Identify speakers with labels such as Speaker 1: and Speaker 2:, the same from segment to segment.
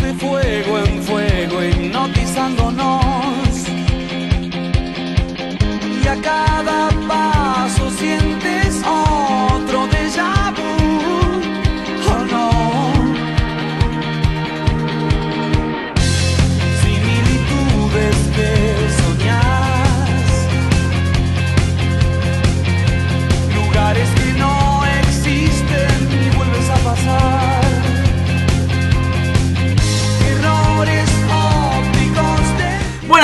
Speaker 1: De fuego en fuego, hipnotizándonos.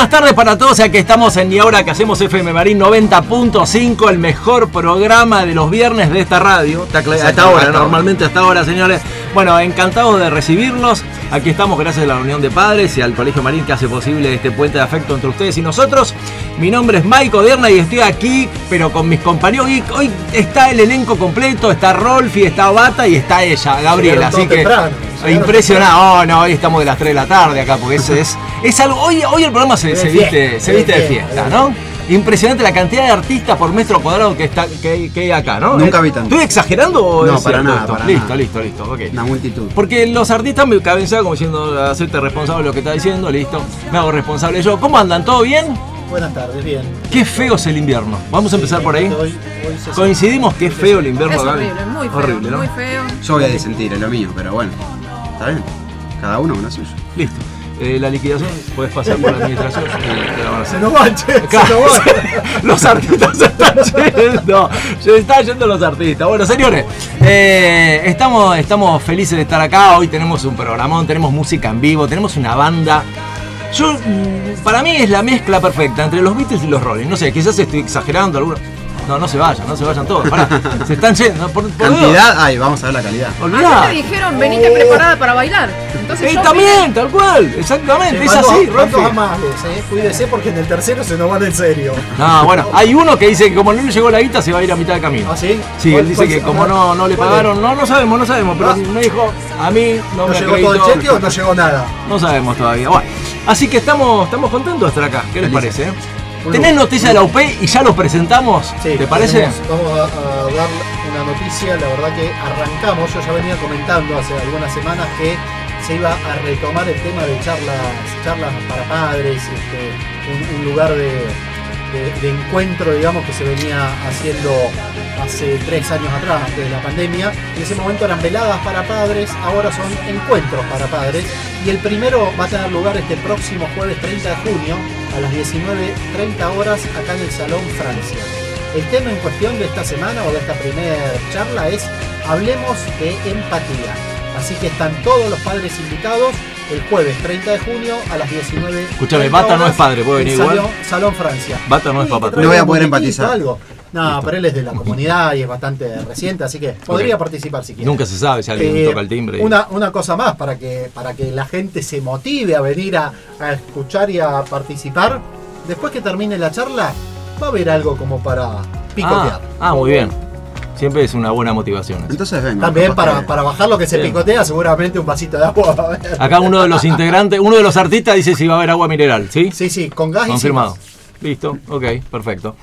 Speaker 2: Buenas tardes para todos, aquí estamos en Y ahora que hacemos FM Marín 90.5, el mejor programa de los viernes de esta radio. Está cla- Hasta ahora, normalmente hasta ahora, señores. Bueno, encantados de recibirlos. Aquí estamos gracias a la Unión de Padres y al Colegio Marín que hace posible este puente de afecto entre ustedes y nosotros. Mi nombre es Mike Odierna y estoy aquí, pero con mis compañeros. Hoy, hoy está el elenco completo, está Rolfi, está Bata y está ella, Gabriela. Así que
Speaker 3: temprano,
Speaker 2: impresionado. Oh, no, hoy estamos de las 3 de la tarde acá, porque eso es, es algo. Hoy, hoy el programa se, viste, se
Speaker 3: de
Speaker 2: viste de
Speaker 3: fiesta,
Speaker 2: ¿no? Impresionante la cantidad de artistas por metro cuadrado que está que, hay- que hay acá, ¿no?
Speaker 4: Nunca
Speaker 2: Eh,
Speaker 4: vi tanto.
Speaker 2: ¿Estoy exagerando o
Speaker 4: No,
Speaker 2: es
Speaker 4: para
Speaker 2: cierto
Speaker 4: nada,
Speaker 2: esto?
Speaker 4: para
Speaker 2: listo,
Speaker 4: nada.
Speaker 2: listo, listo, ok.
Speaker 4: Una multitud.
Speaker 2: Porque los artistas me cabecean como diciendo, hacerte responsable de lo que está diciendo, listo. Me hago responsable yo. ¿Cómo andan? ¿Todo bien?
Speaker 3: Buenas tardes, bien.
Speaker 2: Qué feo es el invierno. Vamos a empezar por ahí.
Speaker 3: Hoy, hoy se-
Speaker 2: Coincidimos que es feo el invierno
Speaker 5: Es horrible, muy feo,
Speaker 2: Horrible, ¿no?
Speaker 5: muy feo.
Speaker 4: Yo voy a disentir en lo mío, pero bueno. Está bien. Cada uno una suya.
Speaker 2: Listo. Eh, la liquidación, puedes pasar por la administración y te la van a hacer.
Speaker 3: Se nos van, che, se
Speaker 2: Claro,
Speaker 3: nos van.
Speaker 2: los artistas se están yendo. Se están yendo los artistas. Bueno, señores, eh, estamos, estamos felices de estar acá. Hoy tenemos un programón, tenemos música en vivo, tenemos una banda. Yo, mm, para mí es la mezcla perfecta entre los Beatles y los Rolling. No sé, quizás estoy exagerando alguno. No, no se vayan, no se vayan todos. Pará, se están yendo. Por, por
Speaker 4: Cantidad, ay, vamos a ver la calidad.
Speaker 5: A
Speaker 2: Olvidá.
Speaker 5: mí me dijeron, venite preparada para bailar. Entonces
Speaker 2: Eh,
Speaker 5: yo
Speaker 2: también, tal cual, exactamente, es
Speaker 3: ¿cuántos-
Speaker 2: así,
Speaker 3: ¿Cuántos
Speaker 2: Rolfi.
Speaker 3: amables, eh? Cuídese porque en el tercero se nos van en serio.
Speaker 2: No, bueno, hay uno que dice que como no le llegó la guita se va a ir a mitad de camino.
Speaker 3: ¿Ah, sí?
Speaker 2: Sí,
Speaker 3: ¿Cuál-
Speaker 2: él dice que como no, no le pagaron, no, no sabemos, no sabemos, pero
Speaker 3: Ah.
Speaker 2: me dijo, a mí no,
Speaker 3: ¿No
Speaker 2: me
Speaker 3: llegó todo el cheque o no llegó nada?
Speaker 2: No sabemos todavía. Bueno, así que estamos, estamos contentos de estar acá. ¿Qué les parece? ¿Tenés
Speaker 3: bueno.
Speaker 2: noticias de la UP y ya los presentamos?
Speaker 3: Sí,
Speaker 2: ¿Te parece?
Speaker 3: tenemos- Vamos a, a dar una noticia, la verdad que arrancamos, yo ya venía comentando hace algunas semanas que se iba a retomar el tema de charlas, charlas para padres, este, un, un lugar de, de- encuentro, digamos, que se venía haciendo hace tres años atrás, antes de la pandemia. En ese momento eran veladas para padres, ahora son encuentros para padres. Y el primero va a tener lugar este próximo jueves 30 de junio a las 19.30 horas acá en el Salón Francia. El tema en cuestión de esta semana o de esta primera charla es Hablemos de empatía. Así que están todos los padres invitados el jueves 30 de junio a las 19.
Speaker 2: Escúchame, Bata no es padre, ¿puede venir igual?
Speaker 3: Salón, Salón Francia.
Speaker 2: Bata no es papá.
Speaker 4: No voy a poder empatizar.
Speaker 3: Algo. No, pero él es de la comunidad y es bastante reciente, así que podría participar si quiere.
Speaker 2: Nunca se sabe si alguien
Speaker 3: Eh,
Speaker 2: toca el timbre. y-
Speaker 3: Una, una cosa más para que, para que la gente se motive a venir a, a escuchar y a participar. Después que termine la charla, va a haber algo como para picotear.
Speaker 2: Ah, ah, muy bien. Siempre es una buena motivación.
Speaker 4: Entonces venga.
Speaker 3: También para,
Speaker 4: que-
Speaker 3: para bajar lo que se
Speaker 2: Bien.
Speaker 3: picotea, seguramente un vasito de agua va a haber.
Speaker 2: Acá uno de los integrantes, uno de los artistas dice si va a haber agua mineral, ¿sí?
Speaker 3: Sí, sí, con gas y sin
Speaker 2: Confirmado. Listo, ok, perfecto.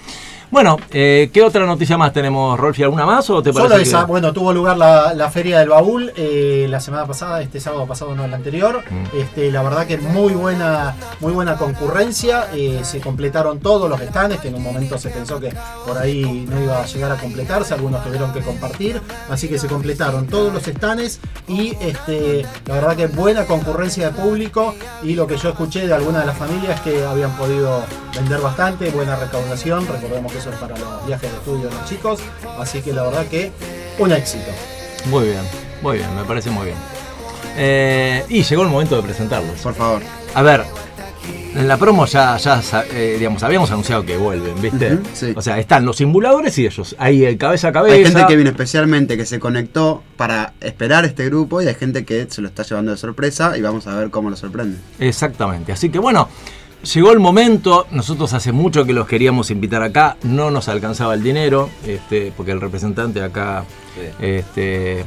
Speaker 2: Bueno, eh, ¿qué otra noticia más tenemos, Rolfi? ¿Alguna más o te parece?
Speaker 3: Solo esa,
Speaker 2: que-
Speaker 3: bueno, tuvo lugar la, la Feria del Baúl eh, la semana pasada, este sábado pasado, no el anterior.
Speaker 2: Mm.
Speaker 3: Este, la verdad que muy buena, muy buena concurrencia. eh, se completaron todos los stands, que en un momento se pensó que por ahí no iba a llegar a completarse, algunos tuvieron que compartir. Así que se completaron todos los stands y este, la verdad que buena concurrencia de público. Y lo que yo escuché de algunas de las familias que habían podido vender bastante, buena recaudación. Recordemos que eso es para los viajes de estudio de los chicos. Así que la verdad que un éxito.
Speaker 2: Muy bien, muy bien, me parece muy bien. Eh, y llegó el momento de presentarlos.
Speaker 4: Por favor.
Speaker 2: A ver, en la promo ya, ya eh, digamos, habíamos anunciado que vuelven, ¿viste?
Speaker 4: Sí.
Speaker 2: O sea, están los simuladores y ellos, ahí el cabeza a cabeza.
Speaker 4: Hay gente que viene especialmente, que se conectó para esperar este grupo y hay gente que se lo está llevando de sorpresa y vamos a ver cómo lo sorprende.
Speaker 2: Exactamente. Así que bueno, llegó el momento. Nosotros hace mucho que los queríamos invitar acá. No nos alcanzaba el dinero, este, porque el representante acá, este,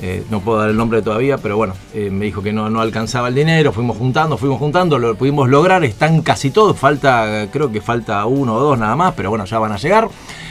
Speaker 2: eh, no puedo dar el nombre todavía, pero bueno, eh, me dijo que no, no alcanzaba el dinero. Fuimos juntando, fuimos juntando, lo pudimos lograr. Están casi todos. Falta, creo que falta uno o dos nada más, pero bueno, ya van a llegar.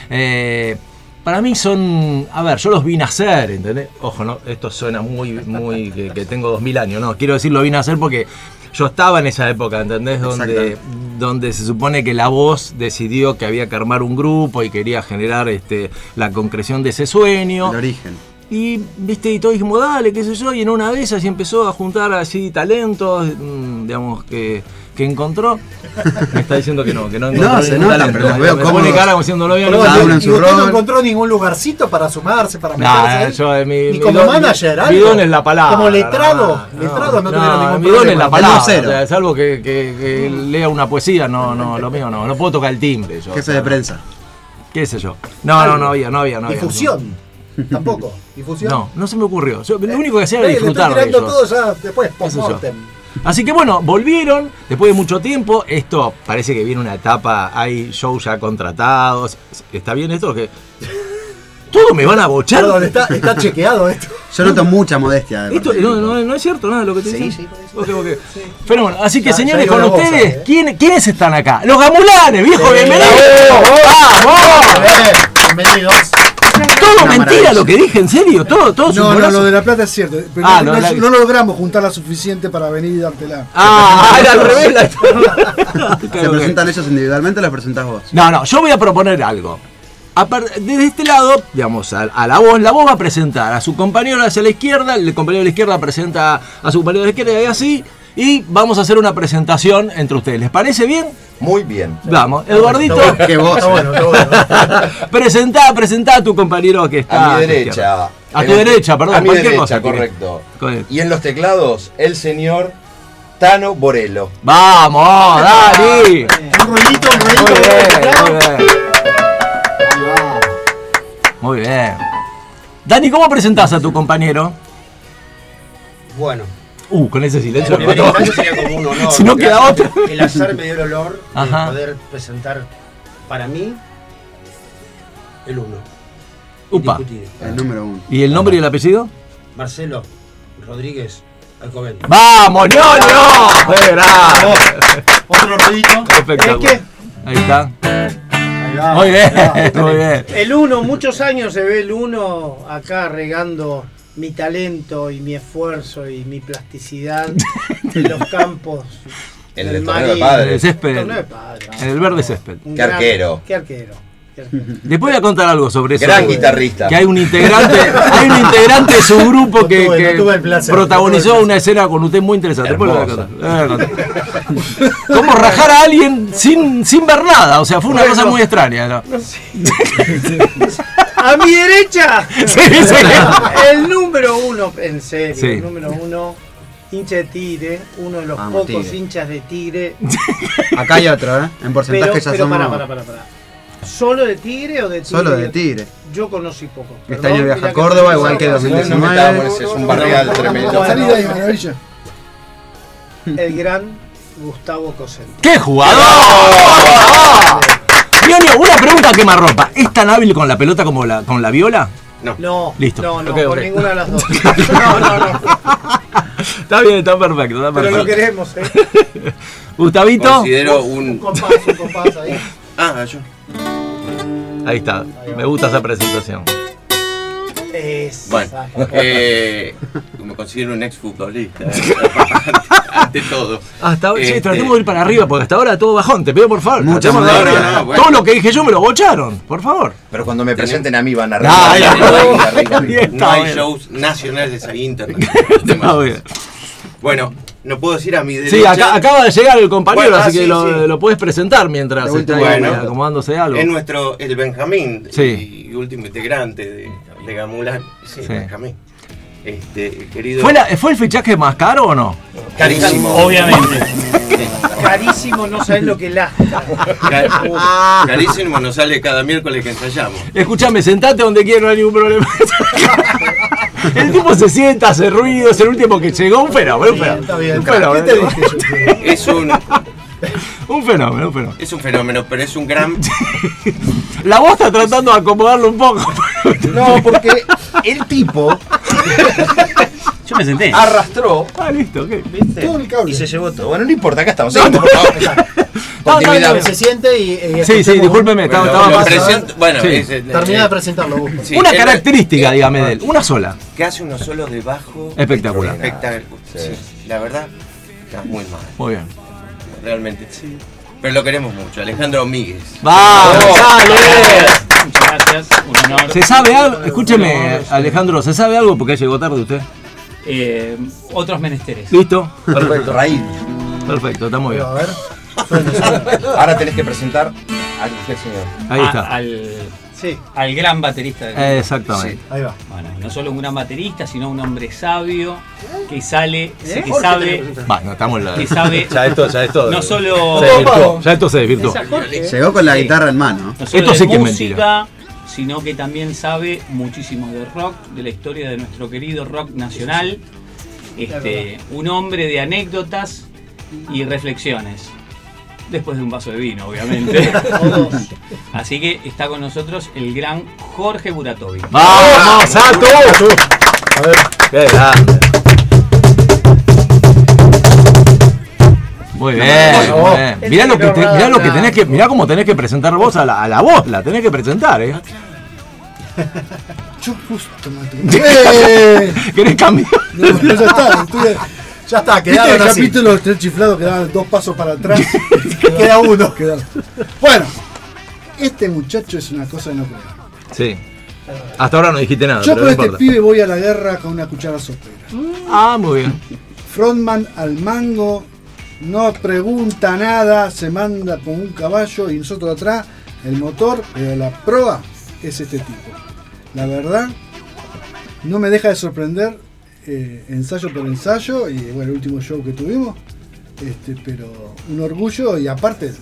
Speaker 2: Eh, para mí son. A ver, yo los vi nacer, ¿entendés? Ojo, no, esto suena muy, muy. que, que tengo 2000 años, no. Quiero decir, lo vi nacer porque yo estaba en esa época, ¿entendés? Donde, donde se supone que la voz decidió que había que armar un grupo y quería generar este, la concreción de ese sueño.
Speaker 4: El origen.
Speaker 2: Y, viste, y todos dijimos, dale, qué sé yo, y en una de esas y empezó a juntar así talentos, mm, digamos, que, que encontró. Me está diciendo que no, que no encontró
Speaker 4: No, se
Speaker 2: ningún
Speaker 4: nota,
Speaker 2: talento.
Speaker 4: pero los veo
Speaker 2: Me pone cara como diciendo, no había
Speaker 3: Pero,
Speaker 2: ningún
Speaker 4: cada
Speaker 3: ¿y-
Speaker 4: uno en
Speaker 3: ¿Y
Speaker 4: su
Speaker 3: usted no
Speaker 4: rol.
Speaker 3: encontró ningún lugarcito para sumarse, para meterse
Speaker 2: Nah,
Speaker 3: ahí?
Speaker 2: yo, eh, mi,
Speaker 3: Ni
Speaker 2: mi
Speaker 3: como
Speaker 2: don-
Speaker 3: manager,
Speaker 2: mi,
Speaker 3: algo.
Speaker 2: mi don es la palabra.
Speaker 3: Como letrado,
Speaker 2: no,
Speaker 3: letrado no, tuvieron ningún
Speaker 2: Mi don
Speaker 3: problema.
Speaker 2: es la palabra. o sea, salvo que, que- que lea una poesía, no, no, lo mío no. No puedo tocar el timbre. Yo, o
Speaker 4: Jefe
Speaker 2: sea,
Speaker 4: de prensa.
Speaker 2: ¿Qué sé yo? No, no, no había, no había, no había.
Speaker 3: Difusión. Tampoco. Difusión.
Speaker 2: No, no se me ocurrió. Yo, lo único que hacía
Speaker 3: Eh,
Speaker 2: era
Speaker 3: le estoy
Speaker 2: disfrutar de
Speaker 3: tirando
Speaker 2: ellos.
Speaker 3: todo ya después, post-mortem.
Speaker 2: Así que bueno, volvieron después de mucho tiempo. Esto parece que viene una etapa, hay shows ya contratados. ¿Está bien esto? que Todo me van a bochar.
Speaker 3: Perdón, está, está chequeado esto.
Speaker 4: Yo noto mucha modestia. de
Speaker 2: Esto no,
Speaker 4: grupo.
Speaker 2: no- no es cierto nada de lo que te
Speaker 3: Sí,
Speaker 2: dicen.
Speaker 3: sí, parece.
Speaker 2: Ok, ok. Fenómeno. Así que
Speaker 3: Ya-
Speaker 2: señores,
Speaker 3: ya
Speaker 2: con ustedes,
Speaker 3: ¿eh?
Speaker 2: ¿quién- ¿quiénes están acá? Los gamulanes, viejo,
Speaker 3: Sí,
Speaker 2: bienvenidos. ¡Vamos!
Speaker 3: Bienvenidos.
Speaker 2: Todo
Speaker 4: Una
Speaker 2: mentira
Speaker 4: maravilla.
Speaker 2: lo que dije, en serio, todo, todo
Speaker 6: No, no, lo de La Plata es cierto. Pero
Speaker 2: Ah,
Speaker 6: no, no-
Speaker 2: la-
Speaker 6: no logramos juntar la suficiente para venir y dártela.
Speaker 2: Ah, era al revés la
Speaker 4: ¿Se presentan ellos individualmente o los presentás vos?
Speaker 2: No, no, yo voy a proponer algo. Desde este lado, digamos, a, a la voz, la voz va a presentar a su compañero hacia la izquierda, el compañero de la izquierda presenta a su compañero de la izquierda y así, y vamos a hacer una presentación entre ustedes. ¿Les parece bien?
Speaker 7: Muy bien.
Speaker 2: Vamos, Eduardito,
Speaker 4: Que vos.
Speaker 3: Está bueno, está bueno.
Speaker 2: presentá, presentá a tu compañero que está
Speaker 7: A mi derecha.
Speaker 2: A tu derecha, perdón,
Speaker 7: A mi
Speaker 2: cualquier
Speaker 7: derecha,
Speaker 2: cosa
Speaker 7: correcto.
Speaker 2: Correcto.
Speaker 7: Y en los teclados, el señor Tano Borello.
Speaker 2: Vamos, Dani.
Speaker 3: Un ruidito, un ruidito.
Speaker 2: Muy bien, muy bien. Muy bien. Dani, ¿cómo presentás a tu compañero?
Speaker 8: Bueno,
Speaker 2: Uh, con ese silencio.
Speaker 8: en primera instancia sería como un honor.
Speaker 2: Si no queda otra.
Speaker 8: El azar me dio el honor de poder presentar para mí el uno.
Speaker 2: Upa.
Speaker 4: El número uno.
Speaker 2: ¿Y el nombre y el apellido?
Speaker 8: Marcelo Rodríguez Alcobendas.
Speaker 2: ¡Vamos, ñoño! ¡Qué grande!
Speaker 3: Otro ruidito.
Speaker 2: Espectacular. Ahí está.
Speaker 3: Ahí va.
Speaker 2: Muy bien,
Speaker 3: Ahí va.
Speaker 2: muy bien.
Speaker 9: El uno, muchos años se ve el uno acá regando mi talento y mi esfuerzo y mi plasticidad en los campos.
Speaker 7: El
Speaker 9: del
Speaker 7: del torneo de.
Speaker 2: En el
Speaker 7: padres.
Speaker 2: césped.
Speaker 9: Torneo de padres.
Speaker 2: En el verde césped.
Speaker 9: Un
Speaker 7: Qué arquero.
Speaker 9: Qué arquero. qué arquero.
Speaker 2: Después voy a contar algo sobre eso.
Speaker 7: Gran
Speaker 2: que-
Speaker 7: guitarrista.
Speaker 2: Que hay un integrante, hay un integrante de su grupo
Speaker 3: No
Speaker 2: que,
Speaker 3: tuve-
Speaker 2: que
Speaker 3: no tuve el placer,
Speaker 2: protagonizó
Speaker 3: no tuve el
Speaker 2: una escena con usted muy interesante. Después lo voy a
Speaker 7: Hermosa.
Speaker 2: contar. Lo voy a contar. ¿Cómo rajar a alguien sin, sin ver nada? O sea, fue una
Speaker 9: Bueno.
Speaker 2: cosa muy extraña. ¿no?
Speaker 9: A mi derecha,
Speaker 2: Sí, sí.
Speaker 9: el número uno, en serio,
Speaker 2: Sí.
Speaker 9: el número uno, hincha de Tigre, uno de los
Speaker 4: Vamos,
Speaker 9: pocos
Speaker 4: Tigre.
Speaker 9: hinchas de Tigre.
Speaker 4: Acá hay otro, ¿eh? En porcentaje
Speaker 9: Pero,
Speaker 4: ya
Speaker 9: pero
Speaker 4: somos.
Speaker 9: para, para, para, para. ¿Solo de Tigre o de Tigre?
Speaker 4: Solo de Tigre.
Speaker 9: Yo conocí poco.
Speaker 4: Este año viaja a Córdoba,
Speaker 9: no
Speaker 4: igual que
Speaker 9: conozco.
Speaker 7: No nos
Speaker 4: 2019.
Speaker 7: metamos, es un barrial tremendo.
Speaker 6: Salida ahí, maravilla.
Speaker 9: El gran Gustavo Cosente.
Speaker 2: ¡Qué jugador! Ñoño, una pregunta a quemarropa. ¿Es tan hábil con la pelota como la, con la viola?
Speaker 9: No,
Speaker 2: Listo.
Speaker 9: no, no, con ninguna de las dos. No, no, no.
Speaker 2: Está bien, está perfecto, está
Speaker 9: Pero
Speaker 2: perfecto.
Speaker 9: lo queremos, ¿eh?
Speaker 2: Gustavito,
Speaker 7: Considero
Speaker 3: Un
Speaker 7: un.
Speaker 3: compás, un compás ahí.
Speaker 7: Ah, yo.
Speaker 2: Ahí está. Me gusta esa presentación.
Speaker 9: Es.
Speaker 7: Bueno, eh, me considero un ex futbolista. ante todo.
Speaker 2: Hasta ahora, sí,
Speaker 7: Este-
Speaker 2: tratemos de ir para arriba, porque hasta ahora todo bajón. Te pido por favor.
Speaker 4: Mucha
Speaker 2: tratemos de
Speaker 4: madera.
Speaker 2: arriba.
Speaker 7: No, no, bueno.
Speaker 2: Todo lo que dije yo me lo bocharon, por favor.
Speaker 7: Pero cuando me presenten a mí van a
Speaker 2: Ah,
Speaker 7: arreglar.
Speaker 2: ya.
Speaker 7: No hay No hay shows nacionales ahí internacionales.
Speaker 2: Está bien.
Speaker 7: Bueno, no puedo decir a mi derecha.
Speaker 2: Sí, acá- acaba de llegar el compañero,
Speaker 7: Bueno, ah,
Speaker 2: así que
Speaker 7: sí,
Speaker 2: lo,
Speaker 7: sí.
Speaker 2: lo puedes presentar mientras está acomodándose algo.
Speaker 7: Es nuestro, el Benjamín
Speaker 2: Sí.
Speaker 7: y último integrante de, de Gamulán. Sí,
Speaker 2: Sí.
Speaker 7: Benjamín. Este, querido.
Speaker 2: ¿Fue, la- ¿Fue el fichaje más caro o no?
Speaker 7: Carísimo.
Speaker 1: Obviamente.
Speaker 9: Carísimo, no sabes lo que lastra.
Speaker 7: Ca- Carísimo nos sale cada miércoles que ensayamos.
Speaker 2: Escúchame, sentate donde quieras, no hay ningún problema. El tipo se sienta, hace ruido, es el último que llegó, un fenómeno, un fenómeno.
Speaker 7: Es un,
Speaker 2: Un fenómeno, un fenómeno.
Speaker 7: es un fenómeno, pero es un gran.
Speaker 2: La voz está tratando de acomodarlo un poco.
Speaker 7: No, porque el tipo
Speaker 1: Yo me senté.
Speaker 7: arrastró
Speaker 2: Ah, listo, ok.
Speaker 7: ¿viste?
Speaker 6: Todo el cable.
Speaker 7: y se llevó todo. Bueno, no importa, acá estamos. Seguimos, por favor.
Speaker 2: No,
Speaker 3: Se siente y. y
Speaker 2: Sí, sí, discúlpeme, estaba,
Speaker 7: Bueno,
Speaker 2: estaba
Speaker 7: lo
Speaker 2: pasando-
Speaker 7: presento- bueno,
Speaker 2: Sí.
Speaker 7: es, eh,
Speaker 3: Termina
Speaker 7: eh,
Speaker 3: de presentarlo,
Speaker 7: sí,
Speaker 2: Una característica, dígame de él, una sola.
Speaker 7: que hace unos solos de bajo
Speaker 2: Espectacular.
Speaker 7: espectacular. Sí, la verdad, está muy mal,
Speaker 2: Muy bien.
Speaker 7: realmente. Pero lo queremos mucho, Alejandro Míguez.
Speaker 2: ¡Vamos! ¡Sale!
Speaker 10: Muchas gracias, un honor.
Speaker 2: ¿Se sabe algo? Escúcheme, Alejandro, ¿se sabe algo? Porque llegó tarde usted.
Speaker 10: Eh, otros menesteres.
Speaker 2: ¿Listo?
Speaker 11: Perfecto. Raíz.
Speaker 2: Perfecto, está muy bien.
Speaker 3: A ver.
Speaker 11: Ahora tenés que presentar a usted, señor.
Speaker 2: Ahí
Speaker 10: A-
Speaker 2: está.
Speaker 10: al,
Speaker 9: Sí,
Speaker 10: al gran baterista del grupo.
Speaker 2: Exactamente.
Speaker 3: Ahí va.
Speaker 10: Bueno, no solo un gran baterista, sino un hombre sabio que sale, que
Speaker 3: Jorge
Speaker 10: sabe,
Speaker 2: Bueno, estamos la.
Speaker 10: que sabe
Speaker 2: Ya esto, ya esto.
Speaker 10: no solo,
Speaker 2: Se desvirtuó. Ya esto se desvirtuó.
Speaker 4: Llegó con la
Speaker 10: Sí.
Speaker 4: guitarra en mano.
Speaker 10: no solo
Speaker 2: Esto sí que es
Speaker 10: música, sino que también sabe muchísimo de rock, de la historia de nuestro querido rock nacional. Este, un hombre de anécdotas y reflexiones. Después de un vaso de vino, obviamente. Así que está con nosotros el gran Jorge Buratovi.
Speaker 2: ¡Vamos, Sato! A ver, qué grande. Muy bien, muy bien. Mirá lo que, te- mirá lo que tenés que, mirá cómo tenés que presentar vos a la, a la voz, la tenés que presentar, eh.
Speaker 6: Yo justo me ¡Eh!
Speaker 2: ¿Querés cambiar?
Speaker 6: No, no, ya está, estoy-
Speaker 3: Ya está,
Speaker 6: ¿Viste
Speaker 3: quedaron
Speaker 6: el
Speaker 3: así.
Speaker 6: capítulo de los tres chiflados que daban dos pasos para atrás?
Speaker 3: Queda uno.
Speaker 6: Quedaron. Bueno, este muchacho es una cosa de no creer.
Speaker 2: Sí. Hasta ahora no dijiste nada,
Speaker 6: Yo
Speaker 2: pero
Speaker 6: con
Speaker 2: no
Speaker 6: este
Speaker 2: importa.
Speaker 6: pibe voy a la guerra con una cuchara sopera.
Speaker 2: Ah, muy bien.
Speaker 6: Frontman al mango, no pregunta nada, se manda con un caballo y nosotros atrás, el motor, pero la proa es este tipo. La verdad, no me deja de sorprender eh, ensayo por ensayo y bueno, el último show que tuvimos, este, pero un orgullo y aparte,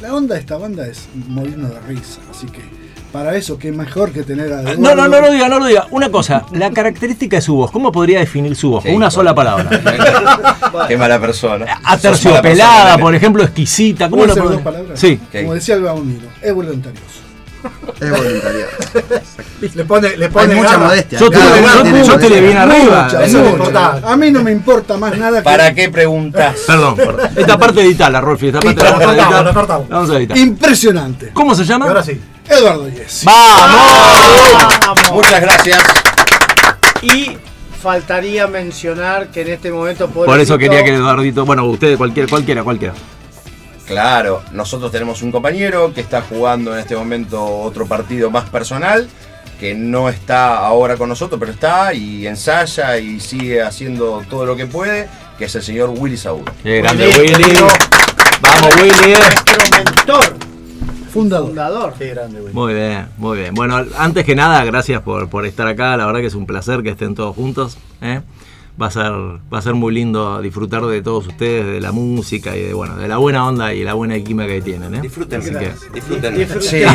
Speaker 6: la onda de esta banda es morirnos de risa, así que para eso, qué mejor que tener a
Speaker 2: No, no, no lo diga, no lo diga. Una cosa, la característica de su voz, ¿cómo podría definir su voz? Una sola palabra.
Speaker 11: Qué mala persona.
Speaker 2: Aterciopelada, por ejemplo, exquisita. ¿Cómo
Speaker 6: ¿Puedo
Speaker 2: lo
Speaker 6: dos palabras?
Speaker 2: Sí.
Speaker 6: Como decía el Baunino, es voluntarioso.
Speaker 4: Es voluntariado.
Speaker 3: Le pone, le
Speaker 4: Hay
Speaker 3: pone
Speaker 4: mucha
Speaker 3: garra.
Speaker 4: modestia.
Speaker 2: Yo te, yo-
Speaker 4: tiene
Speaker 2: yo te le
Speaker 4: modestia.
Speaker 2: arriba.
Speaker 6: Mucha,
Speaker 3: eso
Speaker 6: mucha.
Speaker 3: es importante.
Speaker 6: A mí no me importa más nada que.
Speaker 11: ¿Para qué preguntas?
Speaker 2: Perdón, perdón. Esta parte editala, Rolfi. Esta parte la vamos a
Speaker 3: cortamos,
Speaker 2: editar.
Speaker 3: la cortamos.
Speaker 2: La vamos a editar.
Speaker 6: Impresionante.
Speaker 2: ¿Cómo se llama?
Speaker 3: ahora sí.
Speaker 6: Eduardo Yes.
Speaker 2: ¡Vamos!
Speaker 11: Muchas gracias.
Speaker 9: y faltaría mencionar que en este momento
Speaker 2: Por eso
Speaker 9: pobrecito,
Speaker 2: quería que Eduardito. Bueno, ustedes, cualquiera, cualquiera, cualquiera.
Speaker 11: Claro, nosotros tenemos un compañero que está jugando en este momento otro partido más personal, que no está ahora con nosotros, pero está y ensaya y sigue haciendo todo lo que puede, que es el señor Willy Saúl.
Speaker 2: Qué grande
Speaker 3: Willy,
Speaker 2: Willy. Vamos, Willy.
Speaker 9: nuestro mentor,
Speaker 6: Fundador.
Speaker 9: fundador.
Speaker 3: Qué grande, güey.
Speaker 2: Muy bien, muy bien. Bueno, antes que nada, gracias por, por estar acá. La verdad que es un placer que estén todos juntos. ¿eh? Va a ser, va a ser muy lindo disfrutar de todos ustedes, de la música y de bueno, de la buena onda y la buena química que tienen. ¿eh?
Speaker 7: Disfruten,
Speaker 2: Así que-
Speaker 7: disfruten.
Speaker 9: Disfruten-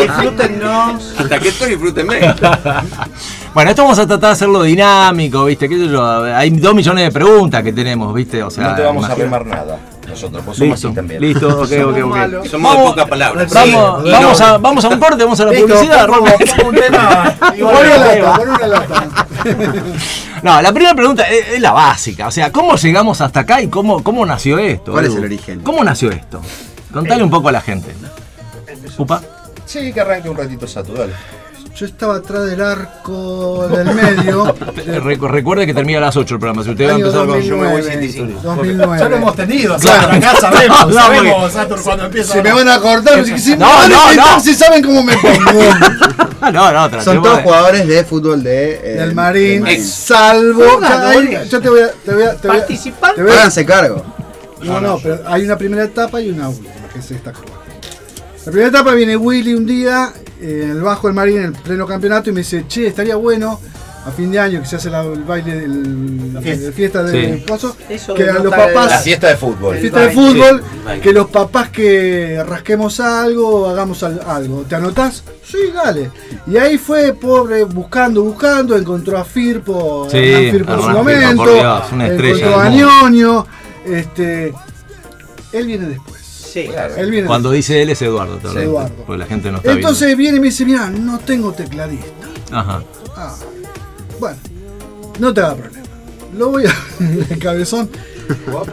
Speaker 9: Disfrútennos.
Speaker 7: Hasta que estoy, disfrútenme.
Speaker 2: Bueno, esto vamos a tratar de hacerlo dinámico, ¿viste? ¿Qué sé yo? Hay dos millones de preguntas que tenemos, ¿viste? O sea,
Speaker 11: no te vamos a remar nada, nosotros, pues somos
Speaker 2: Listo,
Speaker 11: así también.
Speaker 2: listo, ok, ok, ok.
Speaker 7: Somos de pocas palabras.
Speaker 2: Vamos,
Speaker 3: Sí,
Speaker 2: vamos,
Speaker 3: no.
Speaker 2: a, vamos a un corte, vamos a la
Speaker 3: Listo,
Speaker 2: publicidad.
Speaker 3: pongo un tema.
Speaker 2: No, la primera pregunta es, es la básica. O sea, ¿cómo llegamos hasta acá y cómo, cómo nació esto?
Speaker 4: ¿Cuál es el origen?
Speaker 2: ¿Cómo nació esto? Contale un poco a la gente. Upa.
Speaker 11: Sí, que arranque un ratito Sato, dale.
Speaker 6: Yo estaba atrás del arco del medio.
Speaker 2: Recu- recuerde que termina a las 8 el programa. Si usted va a empezar con.
Speaker 6: 2009. 2009.
Speaker 3: Ya lo hemos tenido,
Speaker 2: Claro.
Speaker 3: acá sabemos,
Speaker 2: No,
Speaker 3: sabemos, Satur, cuando empieza
Speaker 6: Si me van a cortar, si, si me
Speaker 2: No,
Speaker 6: van a
Speaker 2: no, no.
Speaker 6: si saben cómo me pongo.
Speaker 2: no, no,
Speaker 4: Son todos
Speaker 2: de-
Speaker 4: jugadores de fútbol de. eh,
Speaker 6: Del Marín,
Speaker 4: del
Speaker 6: salvo.
Speaker 9: Jugadores.
Speaker 6: Ya, ahí, yo te voy a. Te voy a, te voy a-
Speaker 9: Participante.
Speaker 6: te voy a-
Speaker 4: Háganse cargo.
Speaker 6: No, no, pero hay una primera etapa y una última, que es esta. La primera etapa viene Willy un día, eh, en el bajo del Marín, en el pleno campeonato, y me dice, che, estaría bueno a fin de año que se hace la- el baile, del,
Speaker 3: La fiesta.
Speaker 6: la fiesta de
Speaker 2: Sí.
Speaker 6: Coso, que a los papás,
Speaker 11: La fiesta de fútbol.
Speaker 6: fiesta de
Speaker 7: Sí,
Speaker 6: que los papás que rasquemos algo, hagamos al- algo. ¿Te anotás? Sí, dale. Y ahí fue, pobre, buscando, buscando, encontró a Firpo,
Speaker 2: Sí,
Speaker 6: Hernán Firpo en su momento,
Speaker 2: por Dios, una estrella
Speaker 6: encontró a. Ñoño, este, él viene después.
Speaker 9: Sí.
Speaker 6: Él viene
Speaker 2: Cuando dice él es Eduardo.
Speaker 6: Eduardo.
Speaker 2: Porque la gente no está
Speaker 6: Entonces viene y me dice, mira, no tengo tecladista.
Speaker 2: viendo. Ajá.
Speaker 6: Ah, bueno, no te haga problema. Lo voy a... el cabezón.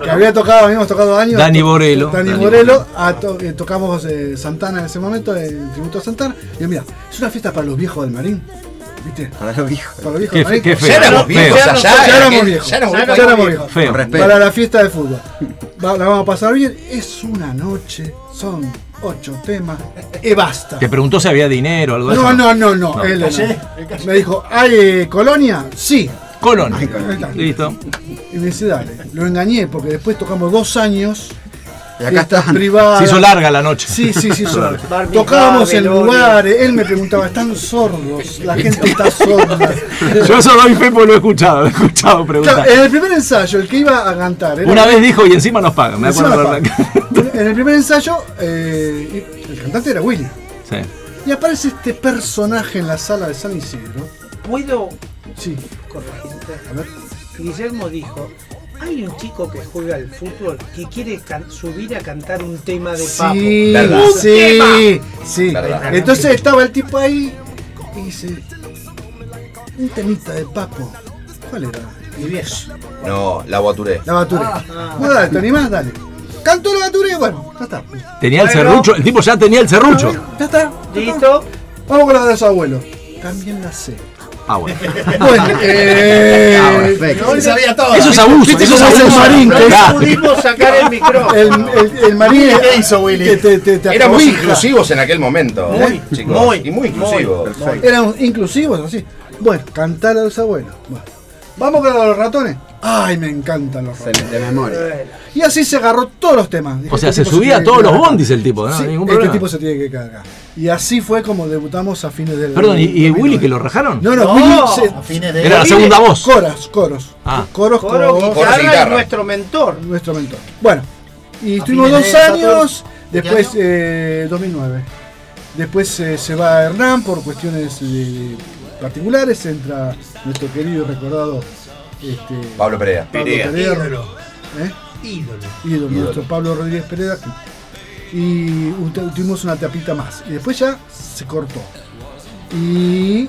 Speaker 6: que había tocado, habíamos tocado años.
Speaker 2: Dani Borello.
Speaker 6: Dani,
Speaker 2: Dani
Speaker 6: a to- eh, tocamos eh, Santana en ese momento, el tributo a Santana. Y yo, mira, es una fiesta para los viejos del Marín. ¿Viste?
Speaker 4: Para los viejos.
Speaker 6: Para los viejos
Speaker 2: Qué qué feo.
Speaker 11: Ya éramos
Speaker 2: Feo.
Speaker 11: viejos
Speaker 6: Ya,
Speaker 11: allá.
Speaker 6: ya éramos viejos.
Speaker 11: Ya éramos
Speaker 6: Ya
Speaker 11: viejos.
Speaker 6: éramos viejos.
Speaker 2: Feo.
Speaker 6: Para la fiesta de fútbol. Va- la vamos a pasar bien. Es una noche, son ocho temas. Y basta.
Speaker 2: Te preguntó si había dinero o algo de
Speaker 6: No,
Speaker 2: eso.
Speaker 6: no, no, no. él no. Me dijo, ¿hay eh, colonia? Sí.
Speaker 2: Colón.
Speaker 6: Ahí está.
Speaker 2: Listo.
Speaker 6: Y me dice, dale. Lo engañé porque después tocamos dos años.
Speaker 4: Y acá están.
Speaker 6: privadas.
Speaker 2: Se hizo larga la noche.
Speaker 6: Sí, sí, sí, hizo larga. Tocábamos en lugares. Él me preguntaba, ¿están sordos? La gente está sorda.
Speaker 2: Yo eso doy fe porque lo he escuchado, lo he escuchado preguntar.
Speaker 6: Claro, en el primer ensayo, el que iba a cantar. era-
Speaker 2: Una vez dijo y encima nos pagan, me acuerdo.
Speaker 6: En el primer ensayo, eh, el cantante era Willy.
Speaker 2: Sí.
Speaker 6: Y aparece este personaje en la sala de San Isidro.
Speaker 9: ¿Puedo
Speaker 6: Sí,
Speaker 9: corregirte?
Speaker 6: a ver.
Speaker 9: Guillermo dijo, hay un chico que juega al fútbol que quiere subir a cantar un tema de Papo.
Speaker 6: Sí,
Speaker 11: ¿Verdad?
Speaker 6: sí, sí.
Speaker 11: ¿Verdad?
Speaker 6: Entonces estaba el tipo ahí y dice, un temita de Papo. ¿Cuál era?
Speaker 9: Mi viejo.
Speaker 11: No, la guaturé.
Speaker 6: La Baturé.
Speaker 9: Ah.
Speaker 6: Bueno, dale, ¿te animás? Dale. Cantó la Baturé, bueno, ya está.
Speaker 2: Tenía el serrucho, el tipo ya tenía el serrucho.
Speaker 6: Ya está. ya está.
Speaker 9: ¿Listo?
Speaker 6: Vamos con la de los abuelos. También la sé.
Speaker 2: Ah, bueno.
Speaker 6: Bueno, eh,
Speaker 4: Ah, perfecto.
Speaker 6: no,
Speaker 3: sabía todo.
Speaker 2: Eso es abuso,
Speaker 6: ¿Viste
Speaker 2: eso es abuso.
Speaker 6: marín?
Speaker 9: No
Speaker 6: que-
Speaker 9: pudimos sacar el micrófono.
Speaker 6: El, el, el marín
Speaker 3: ¿Qué hizo Willy?
Speaker 6: que te, te, te
Speaker 11: Éramos inclusivos en aquel momento.
Speaker 9: Muy,
Speaker 11: chicos.
Speaker 9: muy,
Speaker 11: y muy inclusivos.
Speaker 4: Perfecto.
Speaker 6: Eran inclusivos, así. Bueno, cantar a los abuelos. Bueno. Vamos con los ratones. Ay, me encantan los
Speaker 4: De,
Speaker 6: ratones.
Speaker 4: de memoria.
Speaker 6: Y así se agarró todos los temas.
Speaker 2: O sea,
Speaker 6: este
Speaker 2: se subía a todos los bondis el tipo, ¿no?
Speaker 6: Sí,
Speaker 2: Ningún
Speaker 6: este tipo se tiene que cargar. Y así fue como debutamos a fines del.
Speaker 2: Perdón, ¿y, y
Speaker 6: 2009.
Speaker 2: Willy que lo rajaron?
Speaker 6: No, no,
Speaker 9: No,
Speaker 6: Willy
Speaker 3: A fines de.
Speaker 2: Era la segunda voz.
Speaker 6: Coros, coros.
Speaker 2: Ah.
Speaker 6: Coros,
Speaker 9: Coro,
Speaker 11: Coros y
Speaker 9: guitarra y
Speaker 11: guitarra.
Speaker 9: nuestro mentor.
Speaker 6: nuestro mentor. Bueno, y
Speaker 3: A
Speaker 6: estuvimos dos
Speaker 3: de
Speaker 6: años.
Speaker 3: ¿De qué
Speaker 6: Después,
Speaker 3: año?
Speaker 6: eh, 2009. Después eh, se va Hernán por cuestiones eh, particulares. Entra nuestro querido y recordado este,
Speaker 11: Pablo Perea.
Speaker 6: Pablo
Speaker 7: Perea.
Speaker 6: Perea.
Speaker 8: Ídolo.
Speaker 6: ¿eh?
Speaker 8: Ídolo.
Speaker 6: ídolo,
Speaker 11: Ídolo.
Speaker 6: nuestro Pablo Rodríguez Pereda. Y tuvimos una tapita más. Y después ya se cortó. Y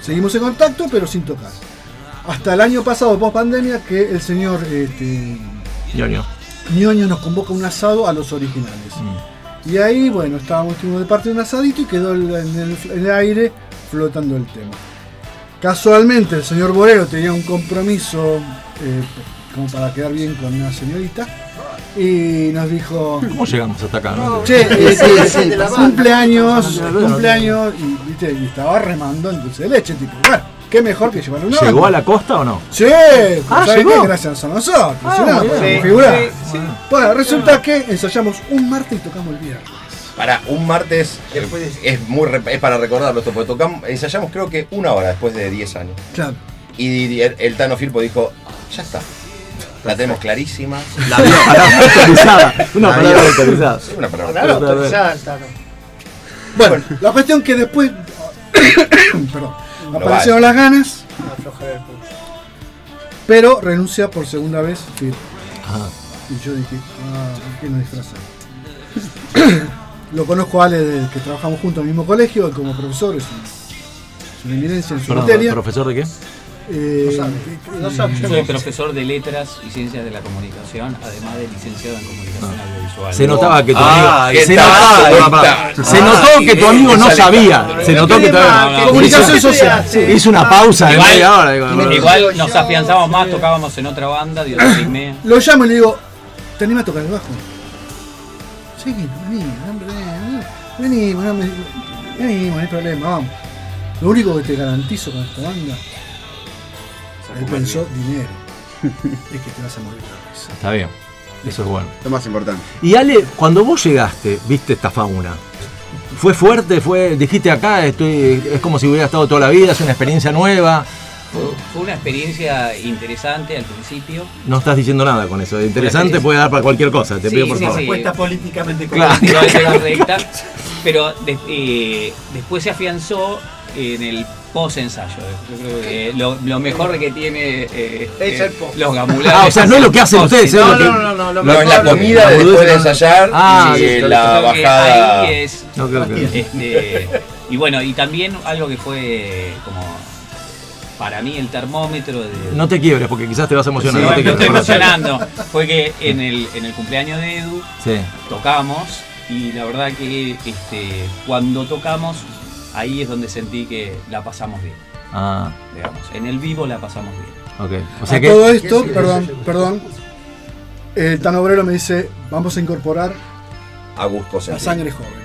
Speaker 6: seguimos en contacto, pero sin tocar. Hasta el año pasado, post pandemia, que el señor este,
Speaker 2: Ñoño.
Speaker 6: Ñoño nos convoca un asado a los originales. Y ahí, bueno, estábamos de parte de un asadito y quedó el- en el, en el aire flotando el tema. Casualmente, el señor Borero tenía un compromiso eh, como para quedar bien con una señorita y nos dijo.
Speaker 2: ¿Cómo llegamos hasta acá? no?
Speaker 6: Che, eh,
Speaker 3: Sí,
Speaker 6: eh, cumpleaños, cumpleaños, y, viste, y estaba remando en dulce de leche, tipo, bueno, qué mejor que llevar una
Speaker 2: ¿Llegó
Speaker 6: banda.
Speaker 2: a la costa o no?
Speaker 6: Sí,
Speaker 2: Ah,
Speaker 6: ¿sabes
Speaker 2: llegó.
Speaker 6: qué? Gracias a nosotros,
Speaker 2: Ah,
Speaker 6: si no.
Speaker 9: Sí, sí.
Speaker 6: Bueno, resulta que ensayamos un martes y tocamos el viernes.
Speaker 11: Para un martes
Speaker 8: Después
Speaker 11: es muy re- es para recordarlo esto, porque tocamos, ensayamos creo que una hora después de 10 años.
Speaker 6: Claro.
Speaker 11: Y el, el Tano Firpo dijo, ya está. La tenemos clarísima.
Speaker 2: La vio. Palabra autorizada. Una
Speaker 4: La
Speaker 2: palabra autorizada.
Speaker 11: Sí, una palabra.
Speaker 9: Claro, autorizada, Tano.
Speaker 6: Bueno, la cuestión que después. perdón.
Speaker 11: No
Speaker 6: aparecieron las ganas,
Speaker 9: el
Speaker 6: pero renuncia por segunda vez Phil.
Speaker 2: Ajá.
Speaker 6: Y yo dije, ah, ¿por qué no disfrazar? Lo conozco a Ale desde que trabajamos juntos en el mismo colegio, como profesor, es, un- es una eminencia en su
Speaker 2: Perdón,
Speaker 6: materia.
Speaker 2: ¿profesor de qué?
Speaker 6: Eh,
Speaker 9: No sabe. No sabe.
Speaker 10: Yo soy profesor de letras y ciencias de la comunicación, además de licenciado en comunicación audiovisual.
Speaker 2: Se notaba que tu
Speaker 11: Ah,
Speaker 2: amigo.
Speaker 11: ¿qué
Speaker 2: Se notaba,
Speaker 11: ¿Qué
Speaker 2: pará, pará.
Speaker 11: tal?
Speaker 2: se
Speaker 11: Ah,
Speaker 2: notó que tu amigo no sabía. Se notó que tu amigo.
Speaker 9: ¿qué
Speaker 6: Comunicación social.
Speaker 2: Hizo una pausa de
Speaker 10: Igual-
Speaker 2: media hora. no.
Speaker 10: Igual nos afianzamos más, tocábamos en otra banda, Dios.
Speaker 6: Lo llamo y le digo, ¿te animas a tocar el bajo? Sí, vení, vení, no me- vení, no hay problema, vamos. Lo único que te garantizo con esta banda, él pensó dinero, es que te vas a morir de risa.
Speaker 2: Está bien. Eso es bueno.
Speaker 4: Lo más importante.
Speaker 2: Y Ale, cuando vos llegaste, viste esta fauna. ¿Fue fuerte? ¿Fue, dijiste acá, estoy, es como si hubiera estado toda la vida, es una experiencia nueva?
Speaker 10: Fue una experiencia interesante al principio.
Speaker 2: No estás diciendo nada con eso. Interesante puede dar para cualquier cosa, te
Speaker 10: Sí,
Speaker 2: pido por
Speaker 10: sí,
Speaker 2: favor.
Speaker 10: sí.
Speaker 3: Respuesta políticamente
Speaker 2: Claro.
Speaker 3: correcta.
Speaker 10: Correcta, pero de- eh, después se afianzó en el post ensayo. Yo creo que lo, lo mejor que tiene eh,
Speaker 9: Es
Speaker 10: eh,
Speaker 9: el post.
Speaker 10: los gamulares.
Speaker 2: Ah, o sea, no es lo que hacen ustedes,
Speaker 9: No, no, no, no, lo
Speaker 11: No, es la comida de después de ensayar
Speaker 2: Ah,
Speaker 11: y la
Speaker 10: Yo creo que
Speaker 11: bajada.
Speaker 10: ahí es-
Speaker 2: No creo que.
Speaker 10: este, y bueno, y también algo que fue como para mí el termómetro de...
Speaker 2: No te quiebres porque quizás te vas a emocionar.
Speaker 10: Sí,
Speaker 2: no te
Speaker 10: me estoy emocionando. Fue que en el, en el cumpleaños de Edu
Speaker 2: Sí.
Speaker 10: tocamos y la verdad que este, cuando tocamos, ahí es donde sentí que la pasamos bien.
Speaker 2: Ah,
Speaker 10: Digamos, en el vivo la pasamos bien.
Speaker 2: ok. O sea
Speaker 6: a
Speaker 2: que.
Speaker 6: todo esto, perdón, perdón. El Tan Obrero me dice, vamos a incorporar
Speaker 12: A gusto
Speaker 6: la sangre joven.